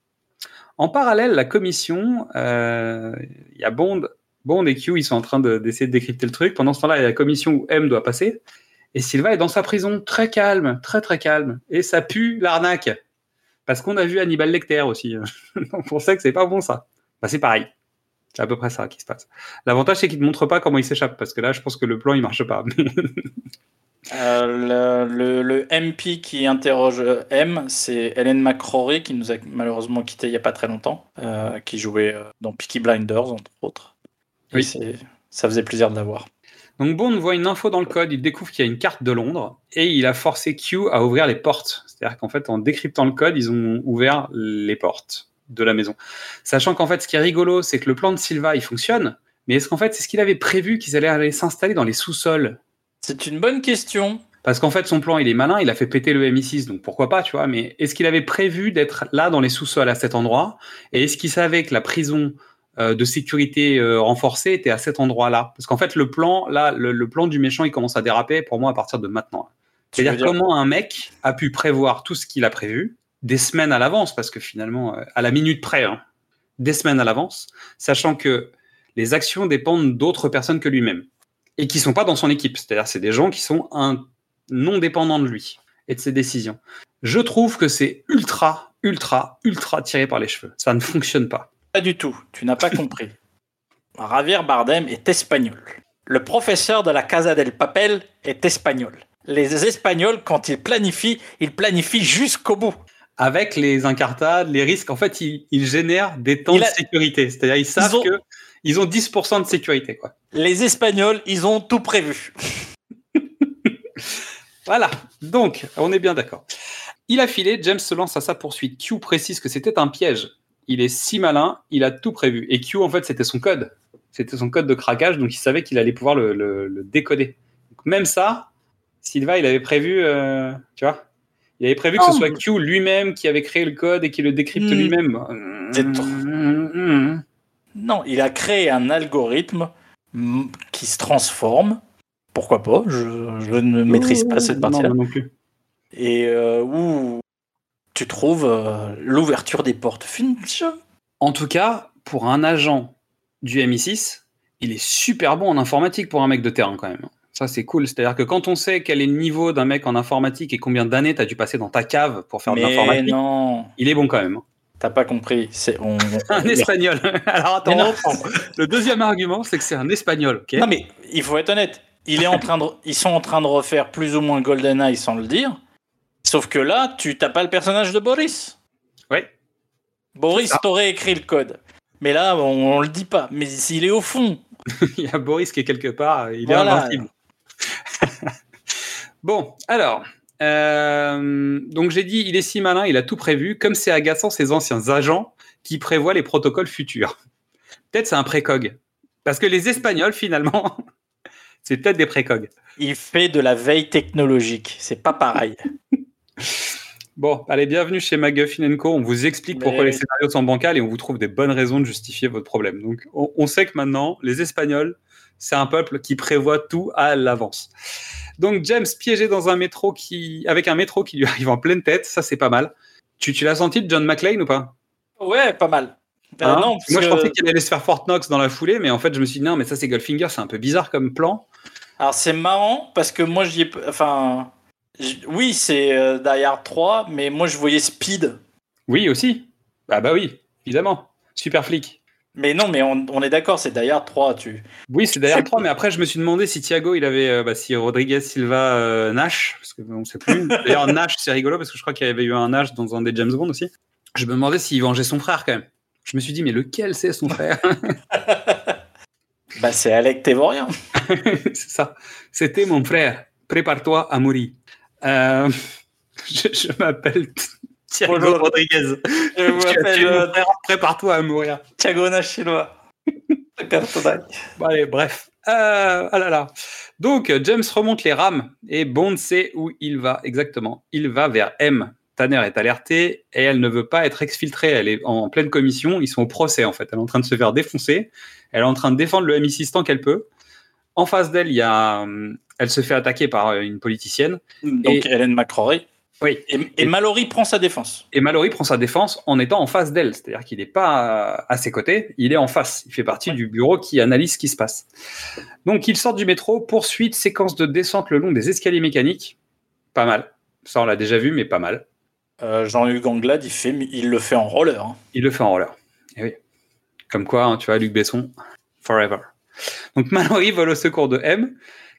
En parallèle, la commission, euh, il y a Bond, Bond et Q, ils sont en train de- d'essayer de, décrypter le truc. Pendant ce temps-là, il y a la commission où M doit passer. Et Silva est dans sa prison, très calme, très très calme. Et ça pue l'arnaque. Parce qu'on a vu Hannibal Lecter aussi. Donc on sait que c'est pas bon ça. Bah, c'est pareil. C'est à peu près ça qui se passe. L'avantage, c'est qu'il ne montre pas comment il s'échappe. Parce que là, je pense que le plan, il marche pas. Euh, le, MP qui interroge M, c'est Helen McCrory qui nous a malheureusement quitté il n'y a pas très longtemps, euh, qui jouait euh, dans Peaky Blinders entre autres. Et Oui. c'est- ça faisait plaisir de la voir. Donc Bond voit une info dans le code, il découvre qu'il y a une carte de Londres et il a forcé Q à ouvrir les portes. C'est-à-dire qu'en fait, en décryptant le code, ils ont ouvert les portes de la maison. Sachant qu'en fait, ce qui est rigolo, c'est que le plan de Silva, il fonctionne, mais est-ce qu'en fait, c'est ce qu'il avait prévu qu'ils allaient aller s'installer dans les sous-sols C'est une bonne question. Parce qu'en fait, son plan, il est malin, il a fait péter le MI6, donc pourquoi pas, tu vois. Mais est-ce qu'il avait prévu d'être là dans les sous-sols à cet endroit? Et est-ce qu'il savait que la prison euh, de sécurité euh, renforcée était à cet endroit-là? Parce qu'en fait, le plan, là, le, le plan du méchant, il commence à déraper pour moi à partir de maintenant. C'est-à-dire dire- comment un mec a pu prévoir tout ce qu'il a prévu des semaines à l'avance, parce que finalement, euh, à la minute près, hein, des semaines à l'avance, sachant que les actions dépendent d'autres personnes que lui-même et qui sont pas dans son équipe. C'est-à-dire, c'est des gens qui sont un, non dépendants de lui et de ses décisions. Je trouve que c'est ultra, ultra, ultra tiré par les cheveux. Ça ne fonctionne pas. Pas du tout. Tu n'as pas compris. Javier Bardem est espagnol. Le professeur de la Casa del Papel est espagnol. Les Espagnols, quand ils planifient, ils planifient jusqu'au bout. Avec les incartades, les risques, en fait, ils, ils génèrent des temps de sécurité. C'est-à-dire, ils savent ont- que ils ont 10% de sécurité, quoi. Les Espagnols, ils ont tout prévu. Voilà, donc on est bien d'accord. Il a filé, James se lance à sa poursuite. Q précise que c'était un piège. Il est si malin, il a tout prévu. Et Q, en fait, c'était son code. C'était son code de craquage, donc il savait qu'il allait pouvoir le, le- le décoder. Donc, même ça, Silva, il avait prévu, euh, tu vois, il avait prévu que ce soit Q lui-même qui avait créé le code et qui le décrypte Hmm. lui-même. C'est trop- Non, il a créé un algorithme qui se transforme. Pourquoi pas? Je, je ne maîtrise pas cette partie-là. non plus. Et euh, où tu trouves euh, l'ouverture des portes. Finch? En tout cas, pour un agent du MI6, il est super bon en informatique pour un mec de terrain quand même. Ça, c'est cool. C'est-à-dire que quand on sait quel est le niveau d'un mec en informatique et combien d'années tu as dû passer dans ta cave pour faire de l'informatique, non, il est bon quand même. T'as pas compris. C'est on. Un espagnol. Alors attends, non. le deuxième argument, c'est que c'est un espagnol. Non mais il faut être honnête. Il est en train de, ils sont en train de refaire plus ou moins GoldenEye sans le dire. Sauf que là, tu t'as pas le personnage de Boris. Ouais. Boris Ah. t'aurait écrit le code. Mais là, on, on le dit pas. Mais il est au fond. il y a Boris qui est quelque part, il est invincible. bon, alors, euh, donc j'ai dit, il est si malin, il a tout prévu. Comme c'est agaçant ces anciens agents qui prévoit les protocoles futurs. Peut-être c'est un précog. Parce que les Espagnols, finalement, c'est peut-être des précogs. Il fait de la veille technologique. C'est pas pareil. Bon, allez, bienvenue chez McGuffin Co. On vous explique pourquoi les scénarios sont bancals et on vous trouve des bonnes raisons de justifier votre problème. Donc, on, on sait que maintenant, les Espagnols, c'est un peuple qui prévoit tout à l'avance. Donc, James piégé dans un métro qui, avec un métro qui lui arrive en pleine tête, ça c'est pas mal. Tu, tu l'as senti de John McClane ou pas? Ouais, pas mal. Ben Hein? non, Moi, je pensais qu'il allait se faire Fort Knox dans la foulée, mais en fait, je me suis dit non, mais ça c'est Goldfinger, c'est un peu bizarre comme plan. Alors c'est marrant parce que moi j'y ai. Enfin. Oui, c'est euh, Hard 3, mais moi je voyais Speed. Oui, aussi. Ah bah oui, évidemment. Super flic. Mais non, mais on, on est d'accord, c'est Hard 3. Tu... Oui, c'est d'ailleurs 3, mais après, je me suis demandé si Thiago, il avait, euh, bah, si Rodriguez Silva euh, Nash, parce que on ne sait plus. D'ailleurs, Nash, c'est rigolo parce que je crois qu'il y avait eu un Nash dans un des James Bond aussi. Je me demandais s'il vengeait son frère quand même. Je me suis dit, mais lequel c'est son frère? Bah, c'est Alec Tevorian. C'est ça. C'était mon frère. Prépare-toi à mourir. Euh, je je m'appelle Thiago Bonjour. Rodriguez. Je Tu vous as tué appelle mon euh, Prépare-toi à mourir. Thiago Chinois. Bon, allez, bref. Euh, ah là là. Donc, euh, James remonte les rames et Bond sait où il va exactement. Il va vers M. Tanner est alertée et elle ne veut pas être exfiltrée. Elle est en pleine commission. Ils sont au procès en fait. Elle est en train de se faire défoncer. Elle est en train de défendre le MI6 tant qu'elle peut. En face d'elle, il y a, hum, elle se fait attaquer par euh, une politicienne. Donc Et- Hélène McCrory. Oui. Et, et Mallory prend sa défense. Et Mallory prend sa défense en étant en face d'elle. C'est-à-dire qu'il n'est pas à ses côtés, il est en face. Il fait partie du bureau qui analyse ce qui se passe. Donc il sort du métro, poursuite, séquence de descente le long des escaliers mécaniques. Pas mal. Ça, on l'a déjà vu, mais pas mal. Euh, Jean-Hugues Anglade, il, fait, il le fait en roller. hein. Il le fait en roller. Et oui. Comme quoi, hein, tu vois, Luc Besson, forever. Donc Mallory vole au secours de M,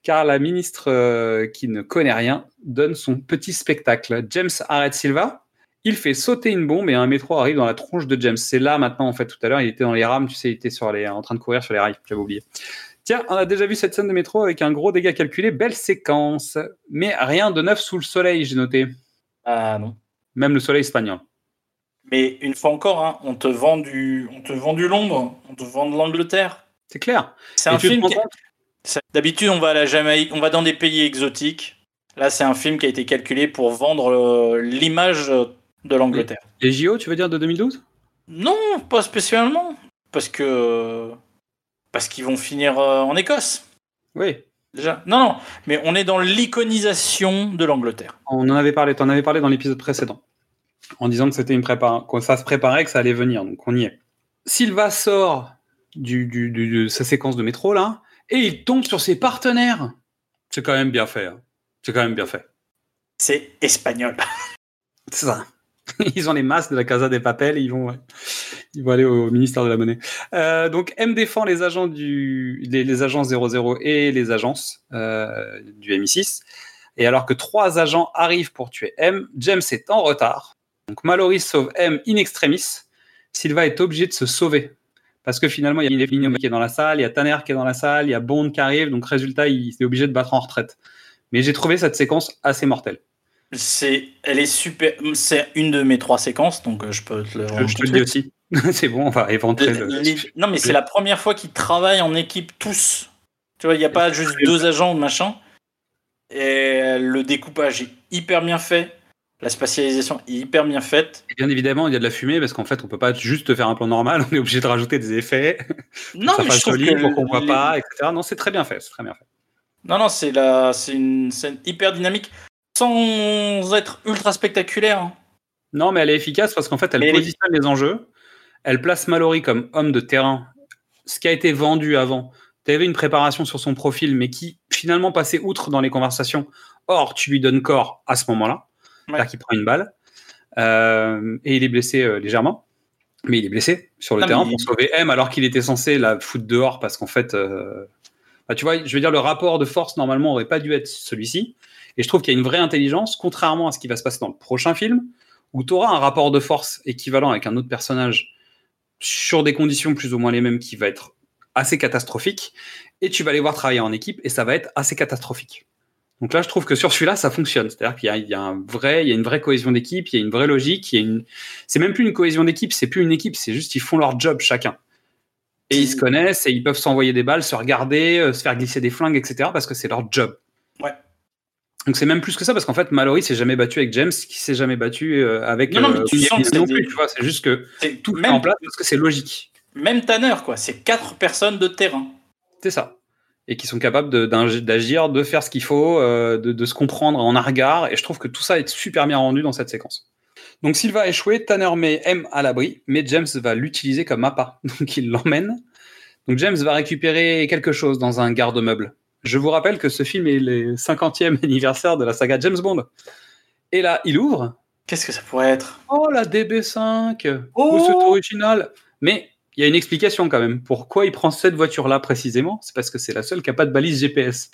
car la ministre euh, qui ne connaît rien donne son petit spectacle. James arrête Silva, il fait sauter une bombe et un métro arrive dans la tronche de James. C'est là maintenant, en fait, tout à l'heure, il était dans les rames, tu sais, il était sur les, en train de courir sur les rails, j'avais oublié. Tiens, on a déjà vu cette scène de métro avec un gros dégât calculé, belle séquence, mais rien de neuf sous le soleil, j'ai noté. Ah non. Même le soleil espagnol. Mais une fois encore, hein, on te vend du, on te vend du Londres, on te vend de l'Angleterre. C'est clair. C'est un film. qui- D'habitude, on va à la Jamaïque, on va dans des pays exotiques. Là, c'est un film qui a été calculé pour vendre euh, l'image de l'Angleterre. Les JO, tu veux dire, de 2012 Non, pas spécialement, parce que parce qu'ils vont finir euh, en Écosse. Oui. Déjà. Non, non, mais on est dans l'iconisation de l'Angleterre. On en avait parlé, t'en avais parlé dans l'épisode précédent, en disant que c'était une prépa, que ça se préparait, que ça allait venir, donc on y est. Silva sort du, du- du- de sa séquence de métro là, et il tombe sur ses partenaires. C'est quand même bien fait. hein. C'est quand même bien fait. C'est espagnol. C'est ça. Ils ont les masques de la Casa des Papel, et ils vont, ouais, ils vont aller au ministère de la Monnaie. Euh, donc M défend les agents du, les, les agences 00 et les agences euh, du MI6. Et alors que trois agents arrivent pour tuer M, James est en retard. Donc Mallory sauve M in extremis. Silva est obligé de se sauver. Parce que finalement, il y a Vigneault qui est dans la salle, il y a Tanner qui est dans la salle, il y a Bond qui arrive, donc résultat, il est obligé de battre en retraite. Mais j'ai trouvé cette séquence assez mortelle. C'est, elle est super. C'est une de mes trois séquences, donc euh, je peux te le. Je, je te le dis aussi. c'est bon, on va éventrer le... Les- Non, mais c'est la première fois qu'ils travaillent en équipe tous. Tu vois, il n'y a pas juste deux agents ou machin. Et le découpage est hyper bien fait. La spatialisation est hyper bien faite. Et Bien évidemment, il y a de la fumée parce qu'en fait, on peut pas juste faire un plan normal. On est obligé de rajouter des effets. Non, mais je trouve que pour qu'on voit les- pas, etc. Non, c'est très bien fait. C'est très bien fait. Non, non, c'est la... c'est une scène hyper dynamique sans être ultra spectaculaire. hein. Non, mais elle est efficace parce qu'en fait, elle Mais elle est- positionne les enjeux. Elle place Mallory comme homme de terrain. Ce qui a été vendu avant. Tu avais une préparation sur son profil, mais qui finalement passait outre dans les conversations. Or, tu lui donnes corps à ce moment-là. Ouais. Qui prend une balle. Euh, et il est blessé euh, légèrement. Mais il est blessé sur le Non, terrain pour il- sauver M alors qu'il était censé la foutre dehors parce qu'en fait, euh, bah, tu vois, je veux dire, le rapport de force normalement aurait pas dû être celui-ci. Et je trouve qu'il y a une vraie intelligence, contrairement à ce qui va se passer dans le prochain film, où tu auras un rapport de force équivalent avec un autre personnage sur des conditions plus ou moins les mêmes qui va être assez catastrophique. Et tu vas les voir travailler en équipe et ça va être assez catastrophique. Donc là, je trouve que sur celui-là, ça fonctionne. C'est-à-dire qu'il y a, il y a un vrai, il y a une vraie cohésion d'équipe, il y a une vraie logique, il y a une. C'est même plus une cohésion d'équipe, c'est plus une équipe, c'est juste ils font leur job chacun. Et ils se connaissent et ils peuvent s'envoyer des balles, se regarder, euh, se faire glisser des flingues, etc. Parce que c'est leur job. Ouais. Donc c'est même plus que ça parce qu'en fait Mallory s'est jamais battu avec James, qui s'est jamais battu euh, avec. Non, non, mais euh, tu sens que non des- plus. Tu vois, c'est juste que C'est tout même, en place parce que c'est logique. même Tanner, quoi. C'est quatre personnes de terrain. C'est ça. Et qui sont capables d'agir, de faire ce qu'il faut, euh, de, de se comprendre en un regard. Et je trouve que tout ça est super bien rendu dans cette séquence. Donc Sylva a échoué, Tanner met M à l'abri, mais James va l'utiliser comme appât. Donc il l'emmène. Donc James va récupérer quelque chose dans un garde-meuble. Je vous rappelle que ce film est le 50e anniversaire de la saga James Bond. Et là, il ouvre. Qu'est-ce que ça pourrait être? Oh, la DB5 Oh Oh, c'est original Mais il y a une explication quand même. Pourquoi il prend cette voiture-là précisément? C'est parce que c'est la seule qui n'a pas de balise GPS.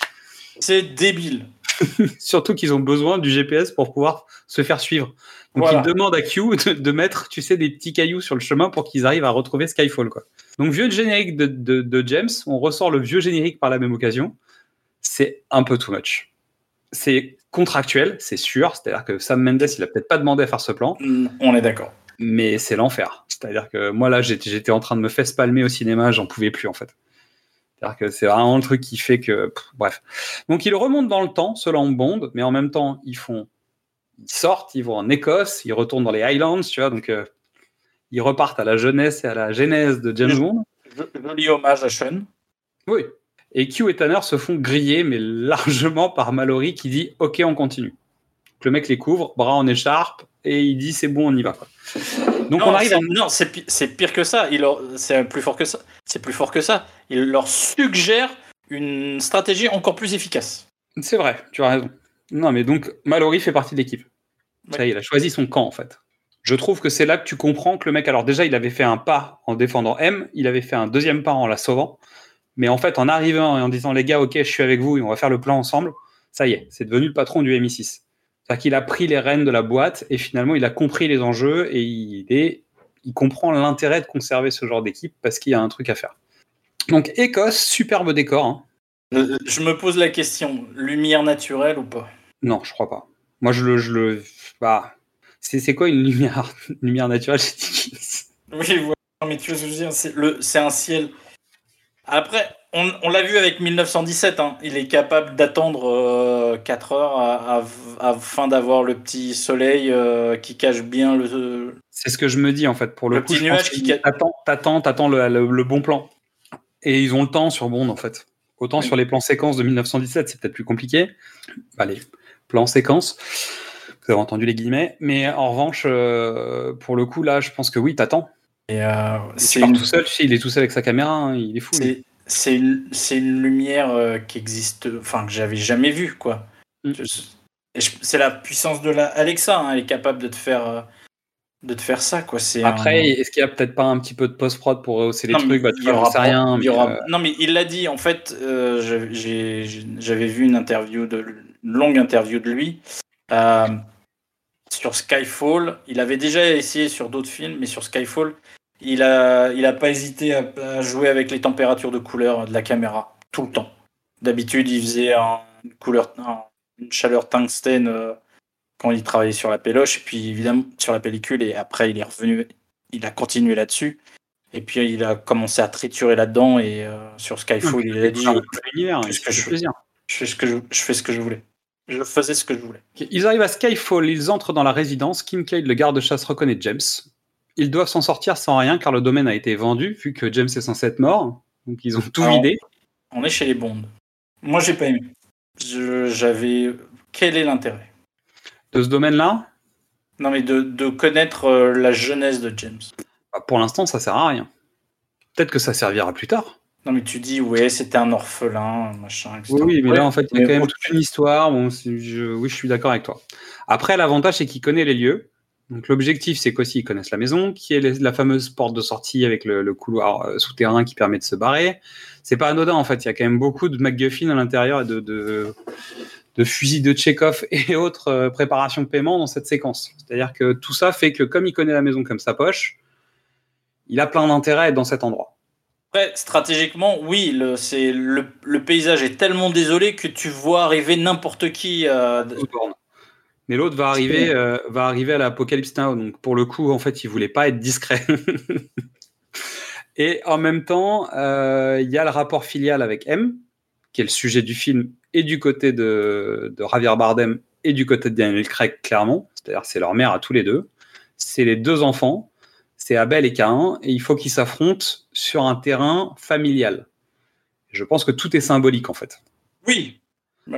C'est débile. Surtout qu'ils ont besoin du GPS pour pouvoir se faire suivre. Donc Voilà. ils demandent à Q de, de mettre, tu sais, des petits cailloux sur le chemin pour qu'ils arrivent à retrouver Skyfall. Quoi. Donc vieux générique de, de- de James, on ressort le vieux générique par la même occasion. C'est un peu too much. C'est contractuel, c'est sûr. C'est-à-dire que Sam Mendes, il a peut-être pas demandé à faire ce plan On est d'accord. Mais c'est l'enfer. C'est-à-dire que moi là, j'étais en train de me faire palmer au cinéma, j'en pouvais plus en fait. C'est-à-dire que c'est vraiment le truc qui fait que, pff, bref. Donc ils remontent dans le temps, selon Bond, mais en même temps ils font, ils sortent, ils vont en Écosse, ils retournent dans les Highlands, tu vois, donc euh, ils repartent à la jeunesse et à la genèse de James Bond. Joli hommage à Sean. Oui. Et Q et Tanner se font griller, mais largement par Mallory qui dit OK, on continue. Donc, le mec les couvre, bras en écharpe, et il dit c'est bon, on y va. quoi. Donc non, on arrive c'est- à non, c'est pi- c'est pire que ça. Il leur- C'est plus fort que ça. C'est plus fort que ça. Il leur suggère une stratégie encore plus efficace. C'est vrai, tu as raison. Non, mais donc Mallory fait partie de l'équipe. Ça y est, il a choisi son camp en fait. Je trouve que c'est là que tu comprends que le mec, alors déjà, il avait fait un pas en défendant M, il avait fait un deuxième pas en la sauvant, mais en fait, en arrivant et en disant les gars, ok, je suis avec vous et on va faire le plan ensemble, ça y est, c'est devenu le patron du MI6. C'est-à-dire qu'il a pris les rênes de la boîte et finalement, il a compris les enjeux et il, est, il comprend l'intérêt de conserver ce genre d'équipe parce qu'il y a un truc à faire. Donc, Écosse, superbe décor. hein. Euh, Je me pose la question lumière naturelle ou pas? Non, je crois pas. Moi, je le. Je le bah, c'est quoi une lumière, une lumière naturelle chez Oui, voilà. mais tu vois ce que je veux dire C'est le- c'est un ciel. Après, on, on l'a vu avec 1917. hein. Il est capable d'attendre 4 heures à- à- afin d'avoir le petit soleil euh, qui cache bien le. C'est ce que je me dis en fait. Pour le, Le coup, petit nuage qui qu'ils- ca- T'attends, t'attends, t'attends le, le- le bon plan. Et ils ont le temps sur Bond en fait. Autant Oui. sur les plans séquences de 1917, c'est peut-être plus compliqué. Bah, les plans séquences, vous avez entendu les guillemets. Mais en revanche, euh, pour le coup, là, je pense que oui, t'attends. Et, euh, Tu c'est une- tout seul, il est tout seul avec sa caméra, hein, il est fou. C'est c'est une, c'est une lumière euh, qui existe, enfin que j'avais jamais vue quoi. Mm. C'est la puissance de la Alexa, hein, elle est capable de te faire, euh, de te faire ça quoi. C'est Après, un- est-ce qu'il y a peut-être pas un petit peu de post-prod pour rehausser les Non, trucs? Bah, Tu il aura rien. il mais, aura- euh, Non mais il l'a dit en fait. j'avais- vu une interview de une longue interview de lui sur Skyfall. Il avait déjà essayé sur d'autres films, mais sur Skyfall, il a il a pas hésité à, à jouer avec les températures de couleur de la caméra tout le temps. D'habitude, il faisait un- une couleur, un- une chaleur tungstène euh, quand il travaillait sur la péloche, et puis évidemment sur la pellicule, et après il est revenu, il a continué là-dessus. Et puis il a commencé à triturer là-dedans et euh, sur Skyfall, il a dit l'univers, Qu'est-ce il que je- je fais ce que je, je fais ce que je voulais. Je faisais ce que je voulais. Ils arrivent à Skyfall, ils entrent dans la résidence. Kim Cade, le garde-chasse, reconnaît James. Ils doivent s'en sortir sans rien car le domaine a été vendu, vu que James est censé être mort. Donc ils ont tout Alors, vidé. On est chez les Bonds. Moi, j'ai pas aimé. J'avais. Quel est l'intérêt? De ce domaine-là, Non, mais de, de connaître euh, la jeunesse de James. bah, pour l'instant, ça sert à rien. Peut-être que ça servira plus tard. Non, mais tu dis, ouais, c'était un orphelin, machin, etc. Oui, oui, mais Ouais, là, en fait, il y a quand même toute une histoire. Bon, c'est- je- oui, je suis d'accord avec toi. Après, l'avantage, c'est qu'il connaît les lieux. Donc, l'objectif, c'est qu'aussi, ils connaissent la maison, qui est la fameuse porte de sortie avec le, le couloir euh, souterrain qui permet de se barrer. C'est pas anodin, en fait. Il y a quand même beaucoup de MacGuffin à l'intérieur et de, de, de fusils de Chekhov et autres euh, préparations de paiement dans cette séquence. C'est-à-dire que tout ça fait que, comme il connaît la maison comme sa poche, il a plein d'intérêt à être dans cet endroit. Après, stratégiquement, oui, le, c'est, le, le paysage est tellement désolé que tu vois arriver n'importe qui. euh, Mais l'autre va arriver, euh, va arriver à l'Apocalypse Now. Donc pour le coup, en fait, il voulait pas être discret. et en même temps, euh, il y a le rapport filial avec M, qui est le sujet du film, et du côté de, de Javier Bardem et du côté de Daniel Craig, clairement. C'est-à-dire, c'est leur mère à tous les deux. C'est les deux enfants. C'est Abel et Cain. Et il faut qu'ils s'affrontent sur un terrain familial. Je pense que tout est symbolique, en fait. Oui.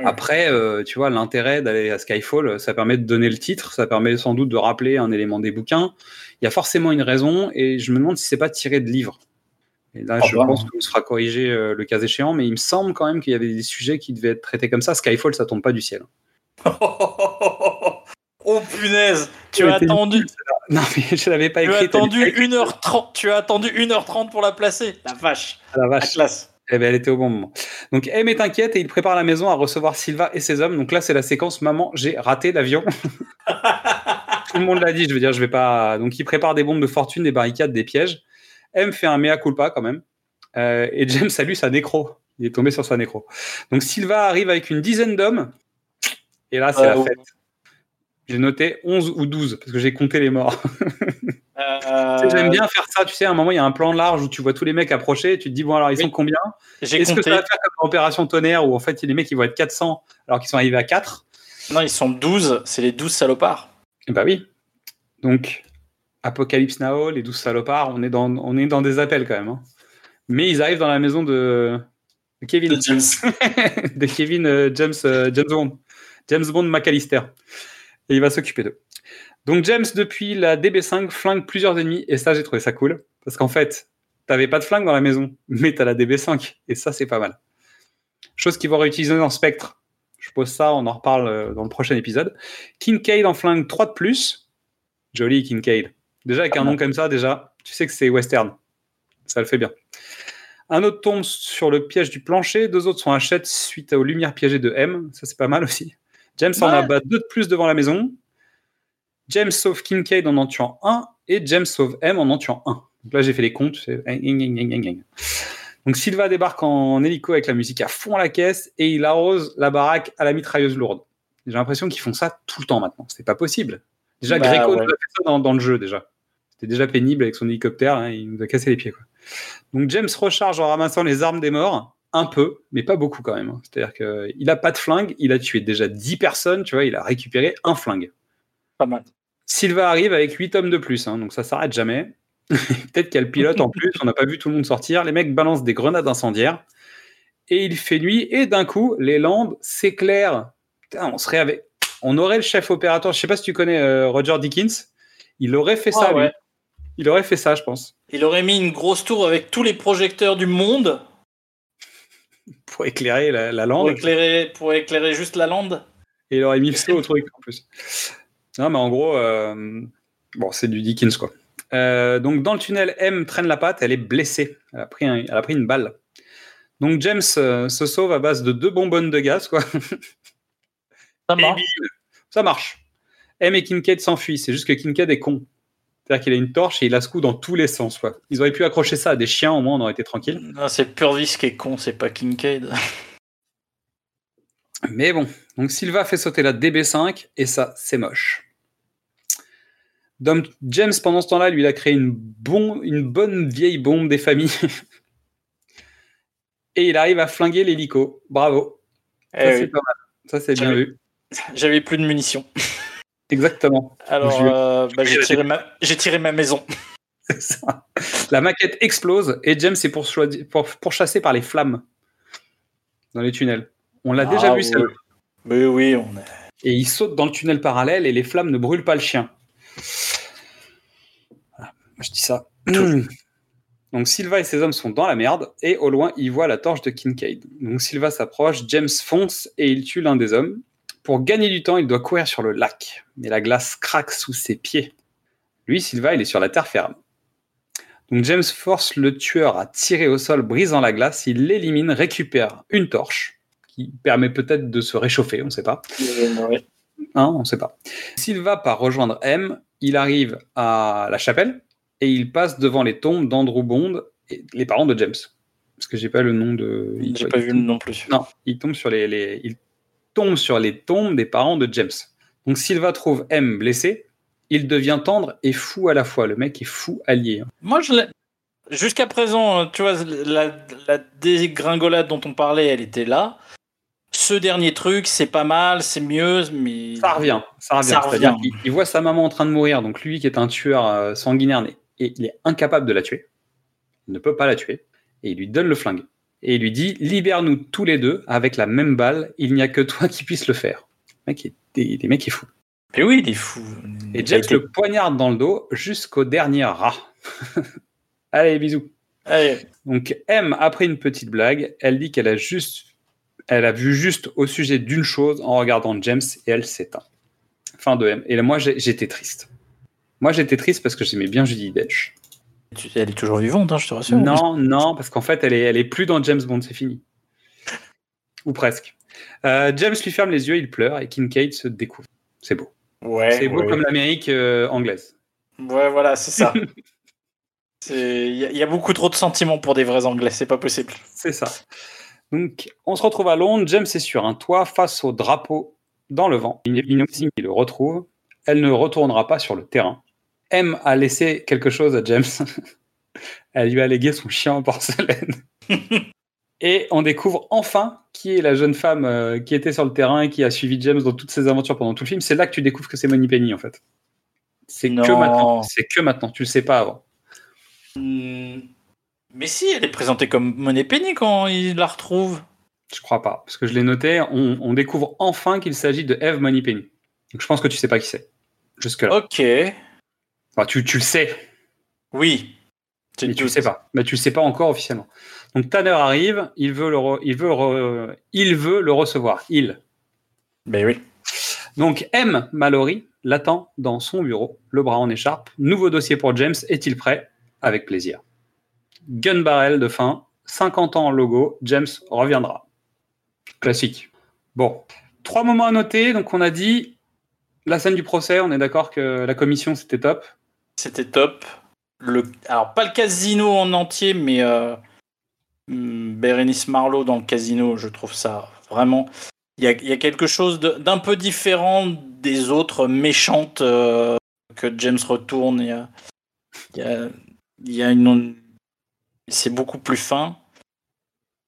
Après, euh, tu vois, l'intérêt d'aller à Skyfall, ça permet de donner le titre, ça permet sans doute de rappeler un élément des bouquins. Il y a forcément une raison, et je me demande si c'est pas tiré de livres. Et là, Ah je bah. pense qu'on sera corrigé euh, le cas échéant, mais il me semble quand même qu'il y avait des sujets qui devaient être traités comme ça. Skyfall, ça tombe pas du ciel. oh punaise, tu as attendu, Non, mais je l'avais pas tu écrit. t'as attendu dit- 1h30, tu as attendu 1h30 pour la placer. La vache, Ah, la la vache. classe. Eh ben, elle était au bon moment. Donc, M est inquiète et il prépare la maison à recevoir Silva et ses hommes. Donc là, c'est la séquence Maman, j'ai raté l'avion. Tout le monde l'a dit, je veux dire, je vais pas. Donc, il prépare des bombes de fortune, des barricades, des pièges. M fait un mea culpa quand même. Euh, et James a lu sa nécro. Il est tombé sur sa nécro. Donc, Silva arrive avec une dizaine d'hommes. Et là, c'est Euh, la fête. J'ai noté 11 ou 12 parce que j'ai compté les morts. Euh, Tu sais, J'aime bien faire ça. Tu sais, à un moment, il y a un plan large où tu vois tous les mecs approcher et tu te dis, bon, alors ils Oui. sont combien Est-ce que ça va faire comme l'opération tonnerre où en fait les mecs ils vont être 400 alors qu'ils sont arrivés à 4 Non, ils sont 12, c'est les 12 salopards. Bah oui. Donc Apocalypse Now, les 12 salopards, on est dans, on est dans des appels quand même. hein. Mais ils arrivent dans la maison de, de Kevin, De James. de Kevin euh, James, euh, James Bond, James Bond McAllister. Et il va s'occuper d'eux. Donc James, depuis la DB5, flingue plusieurs ennemis et ça j'ai trouvé ça cool parce qu'en fait t'avais pas de flingue dans la maison, mais t'as la DB5 et ça c'est pas mal. Chose qu'ils vont réutiliser dans Spectre. Je pose ça, on en reparle euh, dans le prochain épisode. Kincaid en flingue 3 de plus. Joli Kincaid. Déjà avec un nom comme ça, déjà, tu sais que c'est western. Ça le fait bien. Un autre tombe sur le piège du plancher, deux autres sont achètes suite aux lumières piégées de M. Ça c'est pas mal aussi. James en abat deux de plus devant la maison. James sauve Kincaid en en tuant un et James sauve M en en tuant un. Donc là j'ai fait les comptes. Donc Silva débarque en hélico avec la musique à fond à la caisse et il arrose la baraque à la mitrailleuse lourde. J'ai l'impression qu'ils font ça tout le temps maintenant. C'est pas possible. Déjà, Bah, Greco ouais. nous a fait ça dans, dans le jeu déjà. C'était déjà pénible avec son hélicoptère. hein, il nous a cassé les pieds. Quoi. Donc James recharge en ramassant les armes des morts. Un peu, mais pas beaucoup quand même. hein. C'est-à-dire qu'il a pas de flingue. Il a tué déjà 10 personnes. Tu vois, il a récupéré un flingue. Pas mal. Silva arrive avec 8 hommes de plus, hein, donc ça s'arrête jamais. Peut-être qu'il y a le pilote en plus, on n'a pas vu tout le monde sortir. Les mecs balancent des grenades incendiaires et il fait nuit et d'un coup, les landes s'éclairent. Putain, on serait avec. On aurait le chef opérateur, je sais pas si tu connais euh, Roger Dickens, il aurait fait ça, Ah lui. ouais. Il aurait fait ça, je pense, Il aurait mis une grosse tour avec tous les projecteurs du monde pour éclairer la, la pour lande. éclairer, pour éclairer juste la lande. Et il aurait mis feu au truc en plus. Non, mais en gros, euh, bon, c'est du Dickens quoi. Euh, donc dans le tunnel, M traîne la patte, elle est blessée. Elle a pris, un- elle a pris une balle. Donc James euh, se sauve à base de deux bonbonnes de gaz, quoi. Ça marche. ça marche. M et Kincaid s'enfuient. C'est juste que Kincaid est con. C'est-à-dire qu'il a une torche et il la secoue dans tous les sens. Quoi. Ils auraient pu accrocher ça à des chiens, au moins on aurait été tranquille. Non, c'est Purvis qui est con, c'est pas Kincaid. Mais bon, donc Silva fait sauter la DB5 et ça, c'est moche. Dom James, pendant ce temps-là, lui, il a créé une, bon, une bonne vieille bombe des familles. et il arrive à flinguer l'hélico. Bravo. Ça, Eh c'est oui. pas mal. Ça, c'est bien J'avais- vu. J'avais plus de munitions. Exactement. Alors, euh, bah, j'ai tiré, ma... j'ai tiré ma maison. C'est ça. La maquette explose et James est pour, pourchassé par les flammes dans les tunnels. On l'a déjà Ah, vu, ça. oui. Mais oui, on est. Et il saute dans le tunnel parallèle et les flammes ne brûlent pas le chien. Voilà. Je dis ça. Donc Silva et ses hommes sont dans la merde et au loin ils voient la torche de Kincaid. Donc Silva s'approche, James fonce et il tue l'un des hommes. Pour gagner du temps, il doit courir sur le lac, mais la glace craque sous ses pieds. Lui, Silva, il est sur la terre ferme. Donc James force le tueur à tirer au sol, brisant la glace. Il l'élimine, récupère une torche qui permet peut-être de se réchauffer, on ne sait pas. Ouais. Hein, on ne sait pas. Silva part rejoindre M, il arrive à la chapelle et il passe devant les tombes d'Andrew Bond et les parents de James. Parce que j'ai pas le nom de. J'ai pas vu non plus. Non, il tombe sur les, les- il tombe sur les tombes des parents de James. Donc Silva trouve M blessé, il devient tendre et fou à la fois. Le mec est fou allié. hein. Moi, je. Jusqu'à présent, tu vois, la, la dégringolade dont on parlait, elle était là. Ce dernier truc, c'est pas mal, c'est mieux, mais. Ça revient, ça revient. C'est-à-dire qu'il voit sa maman en train de mourir, donc lui qui est un tueur euh, sanguinaire, et il est incapable de la tuer. Il ne peut pas la tuer. Et il lui donne le flingue. Et il lui dit Libère-nous tous les deux avec la même balle, il n'y a que toi qui puisse le faire. Le mec est, des, des mecs est fou. Mais oui, il est fou. Et été- le poignarde dans le dos jusqu'au dernier rat. Allez, bisous. Allez, Donc M a pris une petite blague. Elle dit qu'elle a juste, elle a vu juste au sujet d'une chose en regardant James et elle s'éteint. Fin de M. Et là, moi j'étais triste. Moi j'étais triste parce que j'aimais bien Judy Dench. tu- elle est toujours vivante, hein, je te rassure. Non, non, parce qu'en fait elle est, elle est plus dans James Bond, c'est fini. Ou presque. Euh, James lui ferme les yeux, il pleure et Kincaid se découvre. C'est beau. Ouais, c'est beau ouais. comme l'Amérique euh, anglaise. Ouais, voilà, c'est ça. C'est- Il y, y a beaucoup trop de sentiments pour des vrais Anglais, c'est pas possible. C'est ça. Donc, on se retrouve à Londres. James est sur un toit face au drapeau dans le vent. Inoxing qui le retrouve. Elle ne retournera pas sur le terrain. M a laissé quelque chose à James. Elle lui a légué son chien en porcelaine. et on découvre enfin qui est la jeune femme euh, qui était sur le terrain et qui a suivi James dans toutes ses aventures pendant tout le film. C'est là que tu découvres que c'est Money Penny en fait. C'est que maintenant. C'est que maintenant. Tu le sais pas avant. Hmm, Mais si, elle est présentée comme Money Penny quand il la retrouve. Je crois pas, parce que je l'ai noté. On, on découvre enfin qu'il s'agit de Eve Moneypenny. Donc je pense que tu sais pas qui c'est. Jusque là. Ok, tu, tu le sais, oui. Mais tu le sais pas. Mais tu le sais pas encore officiellement. Donc Tanner arrive, il veut le, re- il veut re- il veut le recevoir. Il. Ben oui. Donc M Mallory l'attend dans son bureau, le bras en écharpe. Nouveau dossier pour James. Est-il prêt? Avec plaisir. Gun barrel de fin. 50 ans en logo. James reviendra. Classique. Bon. Trois moments à noter. Donc on a dit la scène du procès. On est d'accord que la commission c'était top. C'était top. Le... Alors, pas le casino en entier, mais euh, hmm, Bérénice Marlowe dans le casino, je trouve ça vraiment. Il y a, quelque chose d'un peu différent des autres méchantes euh, que James retourne. Il y a une. C'est beaucoup plus fin.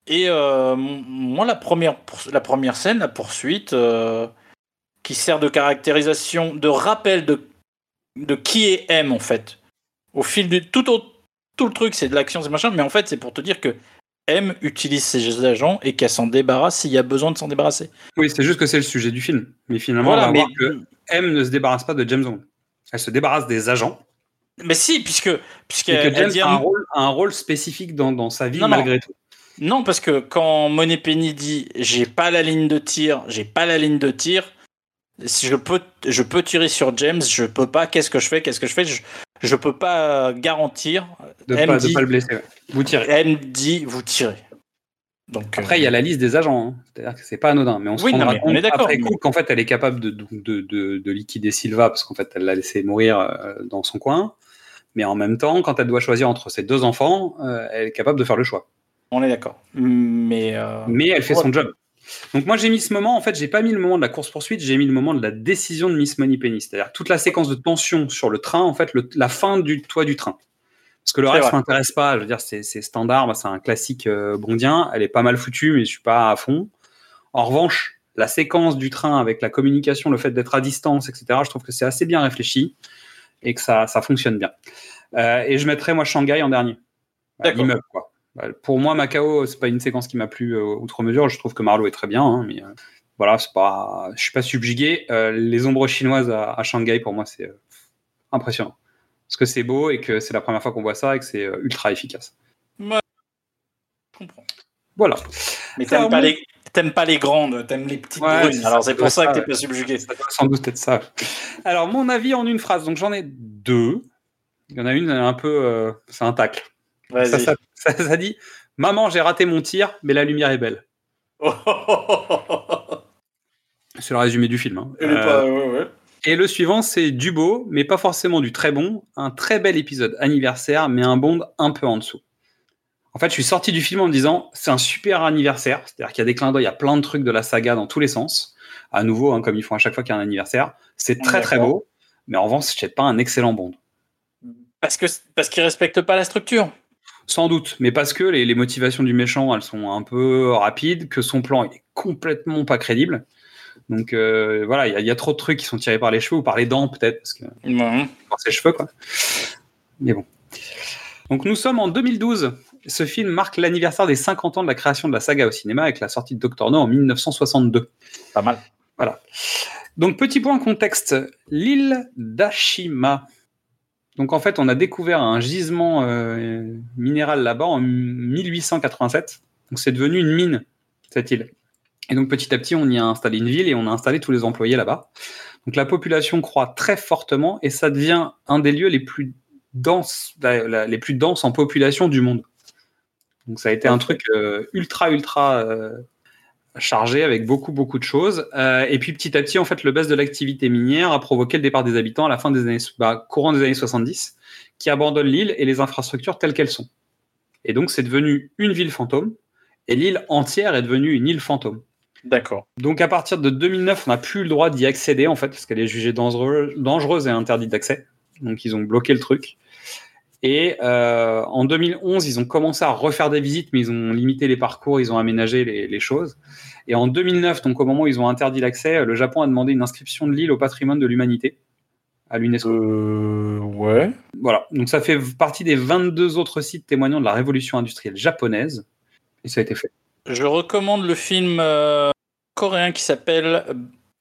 Et euh, moi, la première, la première scène, la poursuite, euh, qui sert de caractérisation, de rappel de, de qui est M en fait. Au fil du. Tout, au- tout le truc, c'est de l'action, c'est machin, mais en fait, c'est pour te dire que M utilise ses agents et qu'elle s'en débarrasse s'il y a besoin de s'en débarrasser. Oui, c'est juste que c'est le sujet du film. Mais finalement, Voilà, on va mais- voir que M ne se débarrasse pas de James Bond. Elle se débarrasse des agents. Mais si, puisque. Et puisqu'elle que James a un rôle, a un rôle spécifique dans, dans sa vie Non, non. malgré tout. Non, parce que quand Money Penny dit j'ai pas la ligne de tir, j'ai pas la ligne de tir, si je peux, je peux tirer sur James, je peux pas, qu'est-ce que je fais, qu'est-ce que je fais, je, je peux pas euh, garantir. De ne pas, le blesser. ouais. Vous tirez. Elle dit vous tirez. Donc, euh, Après, il y a la liste des agents. hein. C'est-à-dire que c'est pas anodin. Mais on se Oui, non, on compte est après coup qu'en fait, elle est capable de, de, de, de liquider Silva parce qu'en fait, elle l'a laissé mourir euh, dans son coin. Mais en même temps, quand elle doit choisir entre ses deux enfants, euh, elle est capable de faire le choix. on est d'accord. Mais. euh, Mais elle fait son job. Donc moi j'ai mis ce moment, en fait j'ai pas mis le moment de la course poursuite, j'ai mis le moment de la décision de Miss Moneypenny, c'est-à-dire toute la séquence de tension sur le train, en fait le- la fin du toit du train. Parce que le reste m'intéresse pas, je veux dire c'est c'est standard, bah, c'est un classique euh, bondien, elle est pas mal foutue mais je suis pas à fond. En revanche, la séquence du train avec la communication, le fait d'être à distance, etc., je trouve que c'est assez bien réfléchi et que ça, ça fonctionne bien. Euh, et je mettrais moi Shanghai en dernier. Bah, D'accord. L'immeuble quoi. Bah, Pour moi, Macao, c'est pas une séquence qui m'a plu euh, outre mesure. Je trouve que Marlowe est très bien, hein, mais euh, voilà, c'est pas, je suis pas subjugué. Euh, les ombres chinoises à, à Shanghai, pour moi, c'est euh, impressionnant. Parce que c'est beau et que c'est la première fois qu'on voit ça et que c'est euh, ultra efficace. Ouais. Je comprends. Voilà. Mais t'aimes pas, les... t'aimes pas les grandes, t'aimes les petites Ouais, brunes. Alors c'est pour ça que t'es pas subjugué. Ça doit sans doute être ça. Alors, mon avis en une phrase. Donc, j'en ai deux. Il y en a une, un peu. euh, c'est un tacle. Ça, ça, dit Maman, j'ai raté mon tir, mais la lumière est belle. C'est le résumé du film. hein. Euh, pas- ouais, ouais. Et le suivant, c'est du beau, mais pas forcément du très bon. Un très bel épisode anniversaire, mais un Bond un peu en dessous. En fait, je suis sorti du film en me disant c'est un super anniversaire. C'est-à-dire qu'il y a des clins d'œil, il y a plein de trucs de la saga dans tous les sens. À nouveau, hein, comme ils font à chaque fois qu'il y a un anniversaire. C'est très très beau. Mais en revanche, c'est pas un excellent Bond. Parce que parce qu'ils respectent pas la structure. Sans doute, mais parce que les, les motivations du méchant, elles sont un peu rapides, que son plan il est complètement pas crédible. Donc euh, voilà, il y, a- il y a trop de trucs qui sont tirés par les cheveux ou par les dents peut-être, parce que Ouais. par ses cheveux quoi. Mais bon. Donc nous sommes en 2012. Ce film marque l'anniversaire des 50 ans de la création de la saga au cinéma avec la sortie de Doctor No en 1962. Pas mal. Voilà. Donc petit point contexte, l'île d'Ashima. Donc en fait, on a découvert un gisement euh, minéral là-bas en 1887. Donc c'est devenu une mine cette île. Et donc petit à petit, on y a installé une ville et on a installé tous les employés là-bas. Donc la population croît très fortement et ça devient un des lieux les plus denses, la- la- les plus denses en population du monde. Donc ça a été un truc euh, ultra ultra euh, chargé avec beaucoup beaucoup de choses. Euh, et puis petit à petit, en fait, le baisse de l'activité minière a provoqué le départ des habitants à la fin des années, bah, courant des années 70, qui abandonnent l'île et les infrastructures telles qu'elles sont. Et donc c'est devenu une ville fantôme et l'île entière est devenue une île fantôme. D'accord. Donc à partir de 2009, on n'a plus le droit d'y accéder en fait parce qu'elle est jugée dangereuse et interdite d'accès. Donc ils ont bloqué le truc. Et euh, en 2011, ils ont commencé à refaire des visites, mais ils ont limité les parcours, ils ont aménagé les, les choses. Et en 2009, donc au moment où ils ont interdit l'accès, le Japon a demandé une inscription de l'île au patrimoine de l'humanité à l'UNESCO. Euh, ouais. Voilà, donc ça fait partie des 22 autres sites témoignant de la révolution industrielle japonaise. Et ça a été fait. Je recommande le film euh, coréen qui s'appelle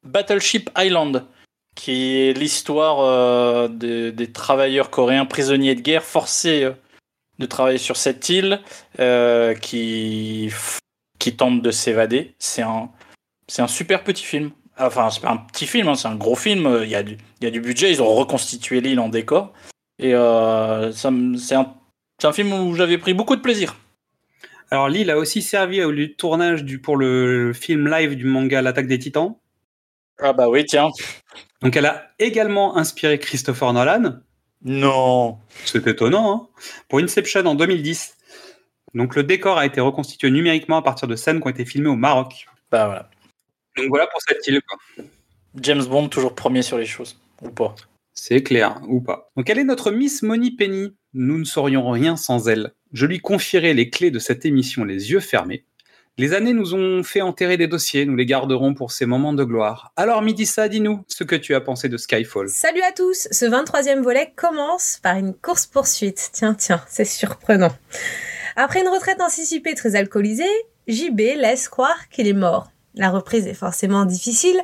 Battleship Island, qui est l'histoire euh, des, travailleurs coréens prisonniers de guerre forcés euh, de travailler sur cette île, euh, qui, qui tentent de s'évader. C'est un, c'est un super petit film. Enfin, c'est pas un petit film, hein, c'est un gros film. Il y, a du, il y a du budget, ils ont reconstitué l'île en décor. Et ça c'est un, c'est un film où j'avais pris beaucoup de plaisir. Alors l'île a aussi servi au lieu de tournage du, pour le film live du manga L'attaque des titans. Ah bah oui, tiens. Donc elle a également inspiré Christopher Nolan. Non. C'est étonnant, hein Pour Inception en 2010. Donc le décor a été reconstitué numériquement à partir de scènes qui ont été filmées au Maroc. Bah voilà. Donc voilà pour cette île. quoi. James Bond toujours premier sur les choses, ou pas C'est clair, ou pas. Donc elle est notre Miss Money Penny. Nous ne saurions rien sans elle. Je lui confierai les clés de cette émission les yeux fermés. Les années nous ont fait enterrer des dossiers, nous les garderons pour ces moments de gloire. Alors Midissa, dis-nous ce que tu as pensé de Skyfall. Salut à tous Ce 23e volet commence par une course-poursuite. Tiens, tiens, c'est surprenant. Après une retraite anticipée très alcoolisée, JB laisse croire qu'il est mort. La reprise est forcément difficile.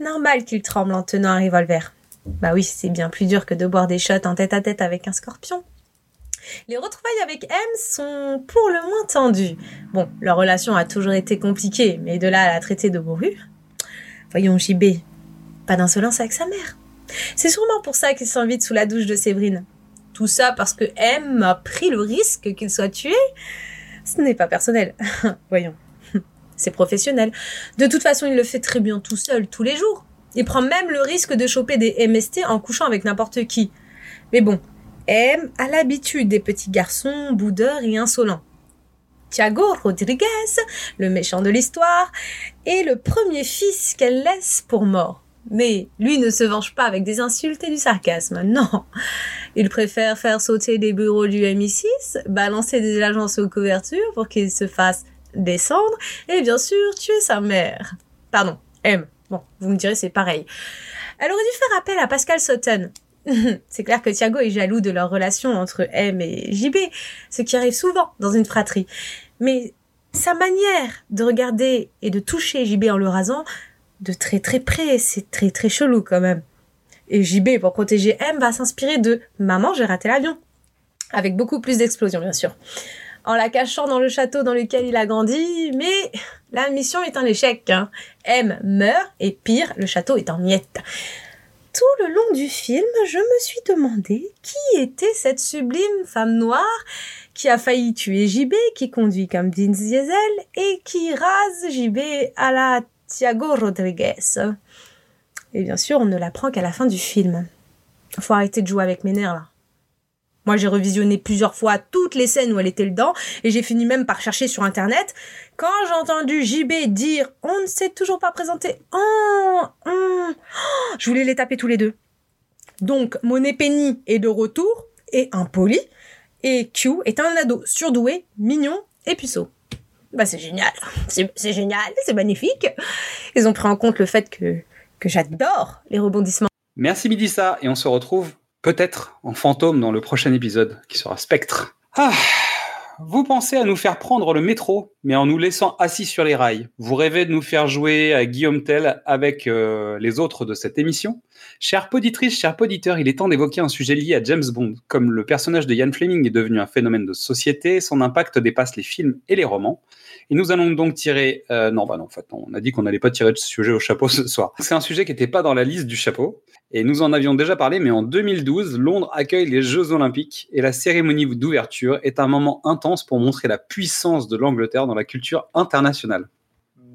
Normal qu'il tremble en tenant un revolver. Bah oui, c'est bien plus dur que de boire des shots en tête à tête avec un scorpion. Les retrouvailles avec M sont pour le moins tendues. Bon, leur relation a toujours été compliquée, mais de là à la traiter de bourru. Voyons JB, pas d'insolence avec sa mère. C'est sûrement pour ça qu'il s'invite sous la douche de Séverine. Tout ça parce que M a pris le risque qu'il soit tué. Ce n'est pas personnel. Voyons. C'est professionnel. De toute façon, il le fait très bien tout seul, tous les jours. Il prend même le risque de choper des MST en couchant avec n'importe qui. Mais bon, M a l'habitude des petits garçons boudeurs et insolents. Thiago Rodriguez, le méchant de l'histoire, est le premier fils qu'elle laisse pour mort. Mais lui ne se venge pas avec des insultes et du sarcasme, non. Il préfère faire sauter les bureaux du MI6, balancer des agents sous couverture pour qu'ils se fassent descendre, et bien sûr tuer sa mère. Pardon, M. Bon, vous me direz c'est pareil. Elle aurait dû faire appel à Pascal Sutton. c'est clair que Thiago est jaloux de leur relation entre M et JB, ce qui arrive souvent dans une fratrie. Mais sa manière de regarder et de toucher JB en le rasant, de très très près, c'est très très chelou quand même. Et JB, pour protéger M, va s'inspirer de Maman, j'ai raté l'avion. Avec beaucoup plus d'explosions, bien sûr. En la cachant dans le château dans lequel il a grandi, mais la mission est un échec. Hein. M meurt, et pire, le château est en miettes. Tout le long du film, je me suis demandé qui était cette sublime femme noire qui a failli tuer JB, qui conduit comme Vin Diesel et qui rase JB à la Thiago Rodriguez. Et bien sûr, on ne l'apprend qu'à la fin du film. Faut arrêter de jouer avec mes nerfs là. Moi, j'ai revisionné plusieurs fois toutes les scènes où elle était dedans et j'ai fini même par chercher sur internet. Quand j'ai entendu JB dire on ne s'est toujours pas présenté, oh, oh, je voulais les taper tous les deux. Donc, Monet Penny est de retour et impoli et Q est un ado surdoué, mignon et puceau. Bah, c'est génial. C'est génial, c'est magnifique. Ils ont pris en compte le fait que, que j'adore les rebondissements. Merci Midissa, et on se retrouve peut-être en fantôme dans le prochain épisode, qui sera Spectre. Ah, vous pensez à nous faire prendre le métro, mais en nous laissant assis sur les rails. Vous rêvez de nous faire jouer à Guillaume Tell avec euh, les autres de cette émission Chère poditrice, cher poditeur, il est temps d'évoquer un sujet lié à James Bond. Comme le personnage de Ian Fleming est devenu un phénomène de société, son impact dépasse les films et les romans. Et nous allons donc tirer... euh, non, bah non, en fait, non, on a dit qu'on n'allait pas tirer de ce sujet au chapeau ce soir. C'est un sujet qui n'était pas dans la liste du chapeau. Et nous en avions déjà parlé, mais en 2012, Londres accueille les Jeux Olympiques et la cérémonie d'ouverture est un moment intense pour montrer la puissance de l'Angleterre dans la culture internationale.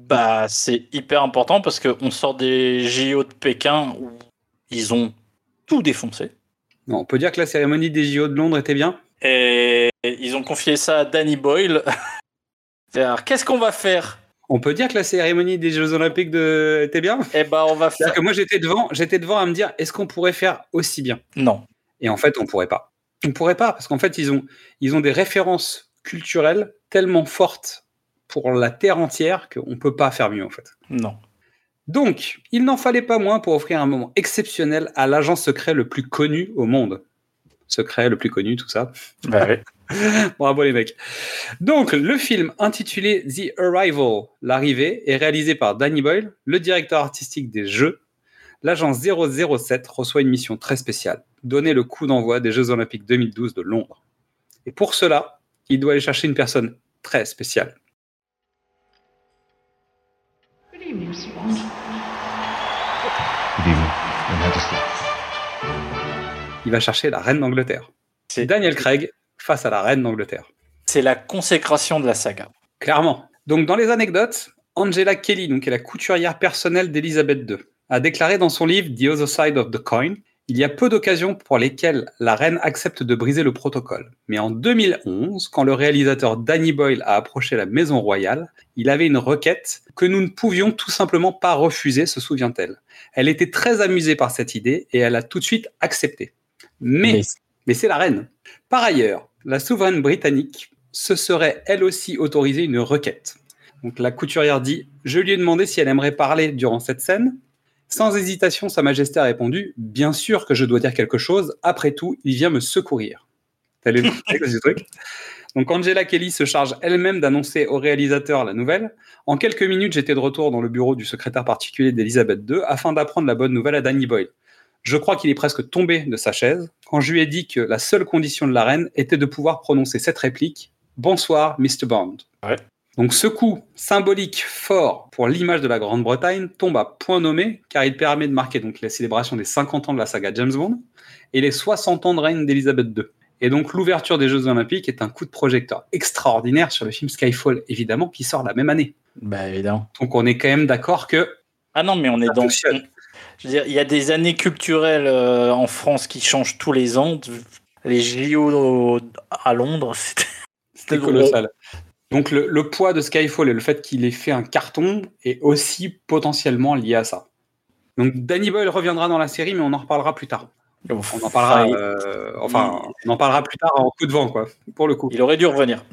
Bah, c'est hyper important parce qu'on sort des JO de Pékin où ils ont tout défoncé. Non, on peut dire que la cérémonie des JO de Londres était bien Et ils ont confié ça à Danny Boyle. Alors, qu'est-ce qu'on va faire? On peut dire que la cérémonie des Jeux Olympiques de... était bien? Eh ben, on va faire. que moi j'étais devant, j'étais devant à me dire est-ce qu'on pourrait faire aussi bien? Non. Et en fait, on pourrait pas. On pourrait pas parce qu'en fait, ils ont, ils ont des références culturelles tellement fortes pour la terre entière qu'on peut pas faire mieux en fait. Non. Donc, il n'en fallait pas moins pour offrir un moment exceptionnel à l'agent secret le plus connu au monde. Secret, le plus connu, tout ça. Bah ouais. Bravo les mecs. Donc, le film intitulé The Arrival, l'arrivée, est réalisé par Danny Boyle, le directeur artistique des Jeux. L'agence 007 reçoit une mission très spéciale, donner le coup d'envoi des Jeux Olympiques 2012 de Londres. Et pour cela, il doit aller chercher une personne très spéciale. Il va chercher la reine d'Angleterre. C'est Daniel Craig face à la reine d'Angleterre. C'est la consécration de la saga. Clairement. Donc, dans les anecdotes, Angela Kelly, donc, qui est la couturière personnelle d'Elisabeth II, a déclaré dans son livre The Other Side of the Coin Il y a peu d'occasions pour lesquelles la reine accepte de briser le protocole. Mais en 2011, quand le réalisateur Danny Boyle a approché la Maison Royale, il avait une requête que nous ne pouvions tout simplement pas refuser, se souvient-elle. Elle était très amusée par cette idée et elle a tout de suite accepté. Mais, c'est la reine. Par ailleurs, la souveraine britannique se serait elle aussi autorisée une requête. Donc la couturière dit Je lui ai demandé si elle aimerait parler durant cette scène. Sans hésitation, Sa Majesté a répondu Bien sûr que je dois dire quelque chose. Après tout, il vient me secourir. T'as lu le truc? Donc Angela Kelly se charge elle-même d'annoncer au réalisateur la nouvelle. En quelques minutes, j'étais de retour dans le bureau du secrétaire particulier d'Elisabeth II afin d'apprendre la bonne nouvelle à Danny Boyle. Je crois qu'il est presque tombé de sa chaise quand je lui ai dit que la seule condition de la reine était de pouvoir prononcer cette réplique Bonsoir, Mr. Bond. Ouais. Donc ce coup symbolique fort pour l'image de la Grande-Bretagne tombe à point nommé car il permet de marquer donc la célébration des 50 ans de la saga James Bond et les 60 ans de règne d'Elisabeth II. Et donc l'ouverture des Jeux Olympiques est un coup de projecteur extraordinaire sur le film Skyfall, évidemment, qui sort la même année. Bah évidemment. Donc on est quand même d'accord que Ah non, mais on est dans. Je veux dire, il y a des années culturelles euh, en France qui changent tous les ans. Les JO à Londres, c'était. Colossal. Donc le, le poids de Skyfall et le fait qu'il ait fait un carton est aussi potentiellement lié à ça. Donc Danny Boyle reviendra dans la série, mais on en reparlera plus tard. On en parlera, euh, enfin, on en parlera plus tard en coup de vent, quoi, pour le coup. Il aurait dû revenir.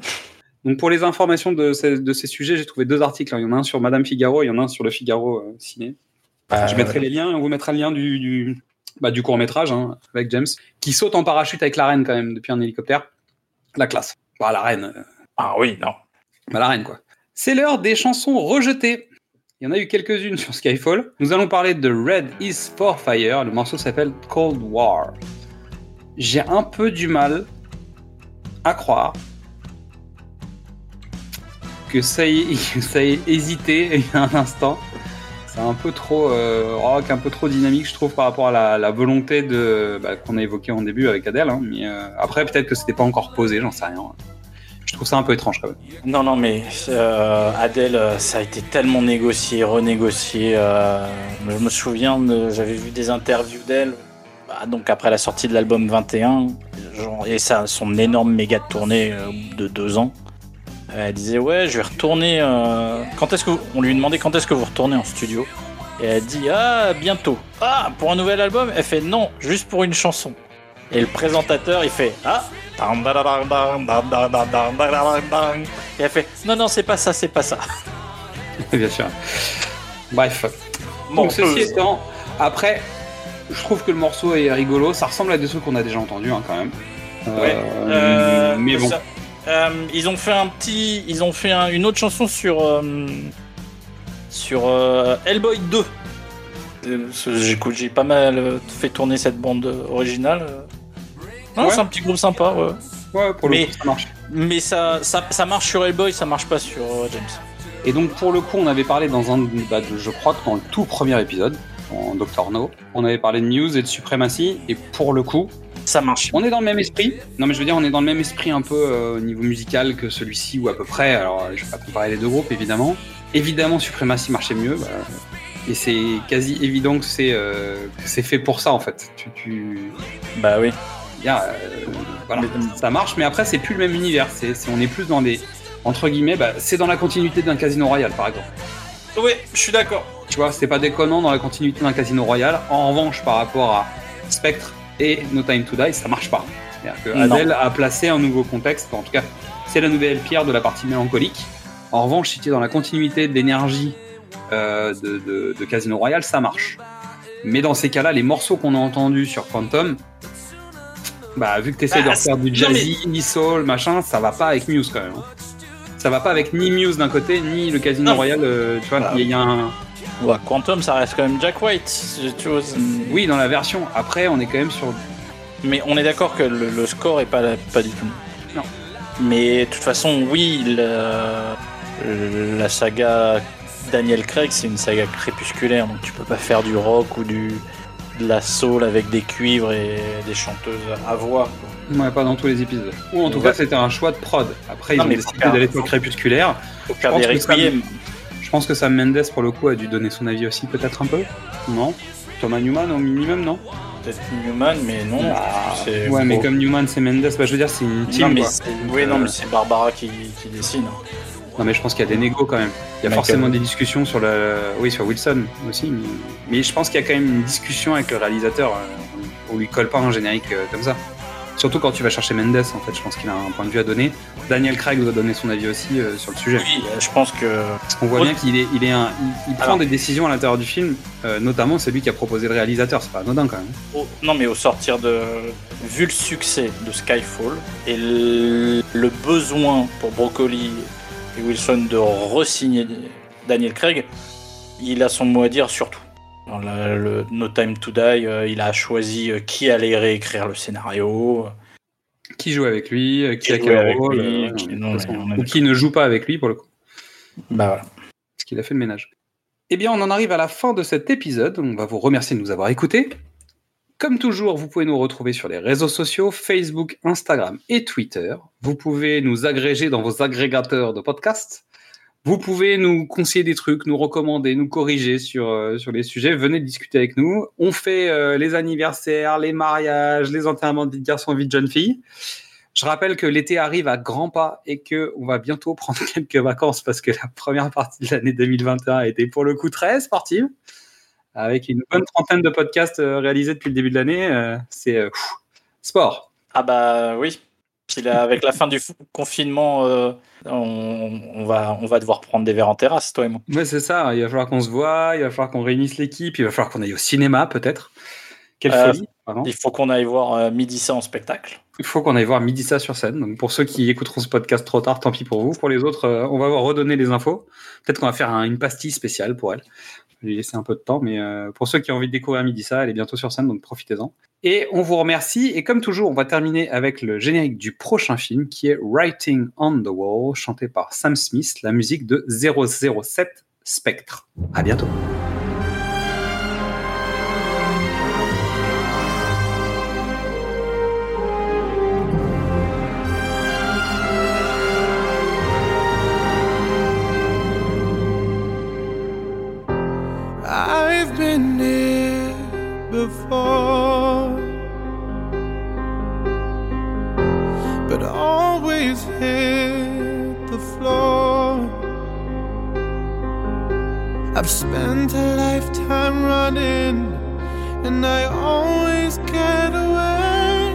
Donc pour les informations de ces, de ces sujets, j'ai trouvé deux articles. hein. Il y en a un sur Madame Figaro, il y en a un sur le Figaro euh, ciné. Bah, Je mettrai les liens, on vous mettra le lien du, du, bah, du court métrage hein, avec James, qui saute en parachute avec la reine quand même depuis un hélicoptère. La classe. Bah, la reine. euh, Ah oui, non. bah, la reine, quoi. C'est l'heure des chansons rejetées. Il y en a eu quelques-unes sur Skyfall. Nous allons parler de Red is for Fire. Le morceau s'appelle Cold War. J'ai un peu du mal à croire que ça ait, ça ait hésité il y a un instant. Un peu trop euh, rock, un peu trop dynamique, je trouve, par rapport à la, volonté de bah, qu'on a évoqué en début avec Adèle. hein. mais euh, après, peut-être que c'était pas encore posé, j'en sais rien. Je trouve ça un peu étrange quand même. Non, non, mais euh, Adèle, euh, ça a été tellement négocié, renégocié. je me souviens, j'avais vu des interviews d'elle bah, donc après la sortie de l'album 21, genre, et ça, son énorme méga tournée de deux ans, elle disait ouais, je vais retourner. euh, quand est-ce que vous- on lui demandait quand est-ce que vous retournez en studio Et elle dit ah bientôt. Ah pour un nouvel album Elle fait non, juste pour une chanson. Et le présentateur il fait ah. Et elle fait non non c'est pas ça c'est pas ça. Bien sûr. Bref. Bon, Donc, ceci euh, étant, après, je trouve que le morceau est rigolo. Ça ressemble à des trucs qu'on a déjà entendus hein, quand même. Euh, Ouais. Euh, mais bon. ça- euh, ils ont fait un petit, ils ont fait un- une autre chanson sur euh, sur euh, Hellboy 2. Euh, ce- J'écoute, j'ai pas mal fait tourner cette bande originale. Non, Ouais. c'est un petit groupe sympa. ouais. Ouais, pour le Mais- coup, ça marche. Mais ça, ça, ça marche sur Hellboy, ça marche pas sur James. Et donc, pour le coup, on avait parlé dans un. bah, de- je crois que dans le tout premier épisode, en Doctor No, on avait parlé de Muse et de Supremacy. Et pour le coup, Ça marche. On est dans le même esprit. Non, mais je veux dire, on est dans le même esprit un peu euh, au niveau musical que celui-ci ou à peu près. Alors, euh, je vais pas comparer les deux groupes, évidemment. Évidemment, Supremacy marchait mieux. bah, et c'est quasi évident que c'est euh, que c'est fait pour ça, en fait. Tu, tu... Bah oui. il y a, euh, voilà, ça marche, mais après, c'est plus le même univers. C'est, c'est- on est plus dans des. Entre guillemets, bah, c'est dans la continuité d'un casino royal, par exemple. Oui, je suis d'accord. Tu vois, c'est pas déconnant dans la continuité d'un casino royal. En revanche, par rapport à Spectre et No Time to Die, ça marche pas. C'est-à-dire que. Adele a placé un nouveau contexte. En tout cas, c'est la nouvelle pierre de la partie mélancolique. En revanche, si tu es dans la continuité de l'énergie euh, de, de- de Casino Royale, ça marche. Mais dans ces cas-là, les morceaux qu'on a entendus sur Quantum, bah, vu que tu essaies Bah, de refaire du jazzy, ni soul, machin, ça va pas avec Muse quand même. hein. Ça va pas avec ni Muse d'un côté, ni le Casino Non. Royale. euh, tu vois, Bah. il y, y a un. Ouais, Quantum, ça reste quand même Jack White. Tu vois, Oui, dans la version. Après, on est quand même sur. Mais on est d'accord que le, le score est pas, pas du tout. Non. Mais de toute façon, oui, la saga Daniel Craig, c'est une saga crépusculaire, donc tu peux pas faire du rock ou du de la soul avec des cuivres et des chanteuses à voix. Ouais, pas dans tous les épisodes. Ou en tout Ouais. cas, c'était un choix de prod. Après, ils Non, ont décidé d'aller sur crépusculaire. Faut faire des ça-. Je pense que Sam Mendes, pour le coup, a dû donner son avis aussi, peut-être un peu. Non Thomas Newman au minimum, non Peut-être Newman, mais non. Bah, Ouais, mais comme Newman, c'est Mendes, bah, je veux dire, c'est une Non, team. mais quoi. c'est- oui, non, mais c'est Barbara qui, qui dessine. Non, mais je pense qu'il y a des négos quand même. Il y a Michael. forcément des discussions sur le. Oui, sur Wilson aussi. Mais, mais je pense qu'il y a quand même une discussion avec le réalisateur. euh, On lui colle pas un générique euh, comme ça. Surtout quand tu vas chercher Mendes, en fait, je pense qu'il a un point de vue à donner. Daniel Craig doit donner son avis aussi euh, sur le sujet. Oui, euh, je pense que. Qu'on voit bien qu'il est, il est un, il, il prend Alors. des décisions à l'intérieur du film, euh, notamment c'est lui qui a proposé le réalisateur, c'est pas anodin quand même. non, mais au sortir de. Vu le succès de Skyfall et le, le besoin pour Broccoli et Wilson de re-signer Daniel Craig, il a son mot à dire sur tout. Dans le No Time to Die, euh, il a choisi euh, qui allait réécrire le scénario. Qui joue avec lui, euh, qui, Qui a quel rôle, lui, euh, qui- non, ou qui ne joue pas avec lui pour le coup, Bah voilà. parce qu'il a fait le ménage. Eh bien, on en arrive à la fin de cet épisode. On va vous remercier de nous avoir écoutés. Comme toujours, vous pouvez nous retrouver sur les réseaux sociaux Facebook, Instagram et Twitter. Vous pouvez nous agréger dans vos agrégateurs de podcasts. Vous pouvez nous conseiller des trucs, nous recommander, nous corriger sur, euh, sur les sujets. Venez discuter avec nous. On fait euh, les anniversaires, les mariages, les enterrements de vie de garçon, vie de jeune fille. Je rappelle que l'été arrive à grands pas et que on va bientôt prendre quelques vacances parce que la première partie de l'année 2021 a été pour le coup très sportive, avec une bonne trentaine de podcasts euh, réalisés depuis le début de l'année. c'est sport. Ah bah oui. Puis là, avec la fin du confinement, euh, on, on va, on va devoir prendre des verres en terrasse, toi et moi. Ouais, c'est ça. Il va falloir qu'on se voit, il va falloir qu'on réunisse l'équipe, il va falloir qu'on aille au cinéma peut-être. Quelle Euh, folie. pardon. Il faut qu'on aille voir euh, Midi ça en spectacle. Il faut qu'on aille voir Midi ça sur scène. Donc pour ceux qui écouteront ce podcast trop tard, tant pis pour vous. Pour les autres, euh, on va redonner les infos. Peut-être qu'on va faire un- une pastille spéciale pour elle. Lui laisser un peu de temps, mais euh, pour ceux qui ont envie de découvrir Midi ça, elle est bientôt sur scène, donc profitez-en. Et on vous remercie. Et comme toujours, on va terminer avec le générique du prochain film qui est Writing on the Wall, chanté par Sam Smith, la musique de 007 Spectre. À bientôt. and I always get away.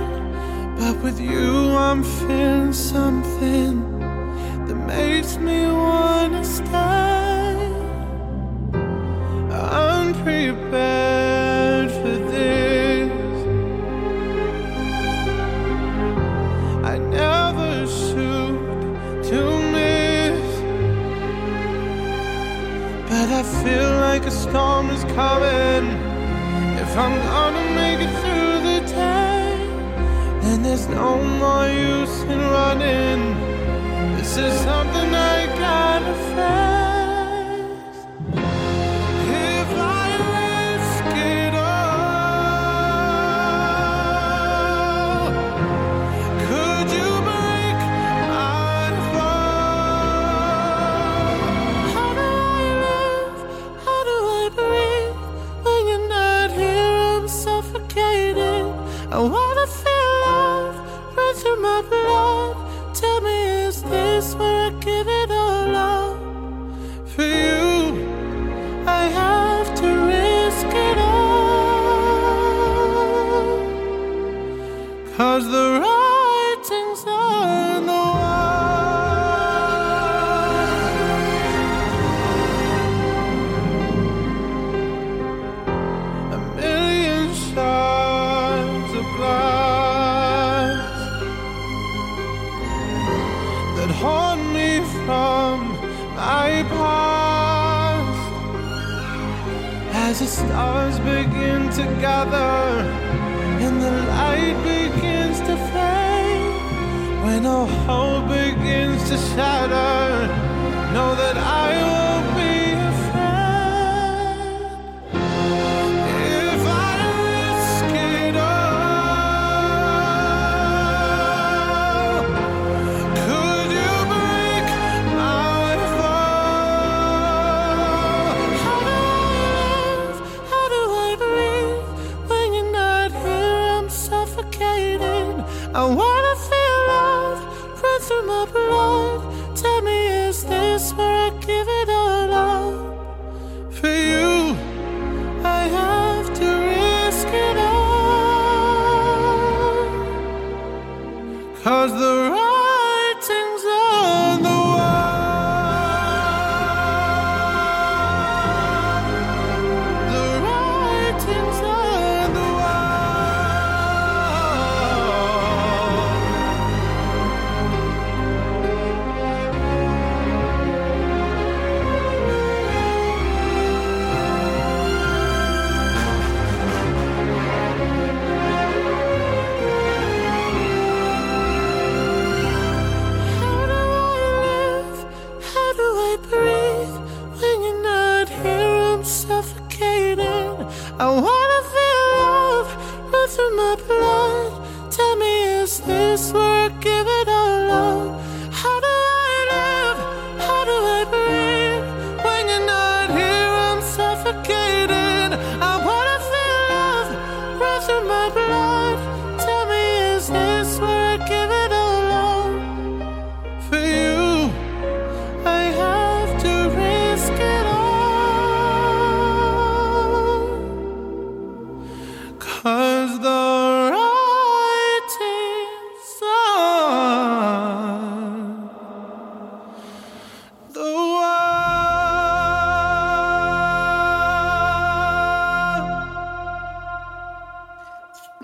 But with you, I'm feeling something that makes me wanna stay. I'm prepared for this. I never shoot to miss, but I feel like a storm is coming. If I'm gonna make it through the day, then there's no more use in running. This is something I gotta face. Oh,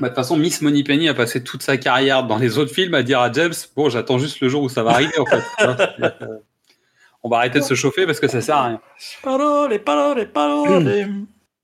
Bah, de toute façon, Miss Moneypenny a passé toute sa carrière dans les autres films à dire à James Bon, j'attends juste le jour où ça va arriver, en fait. Euh, on va arrêter de se chauffer parce que ça sert à rien.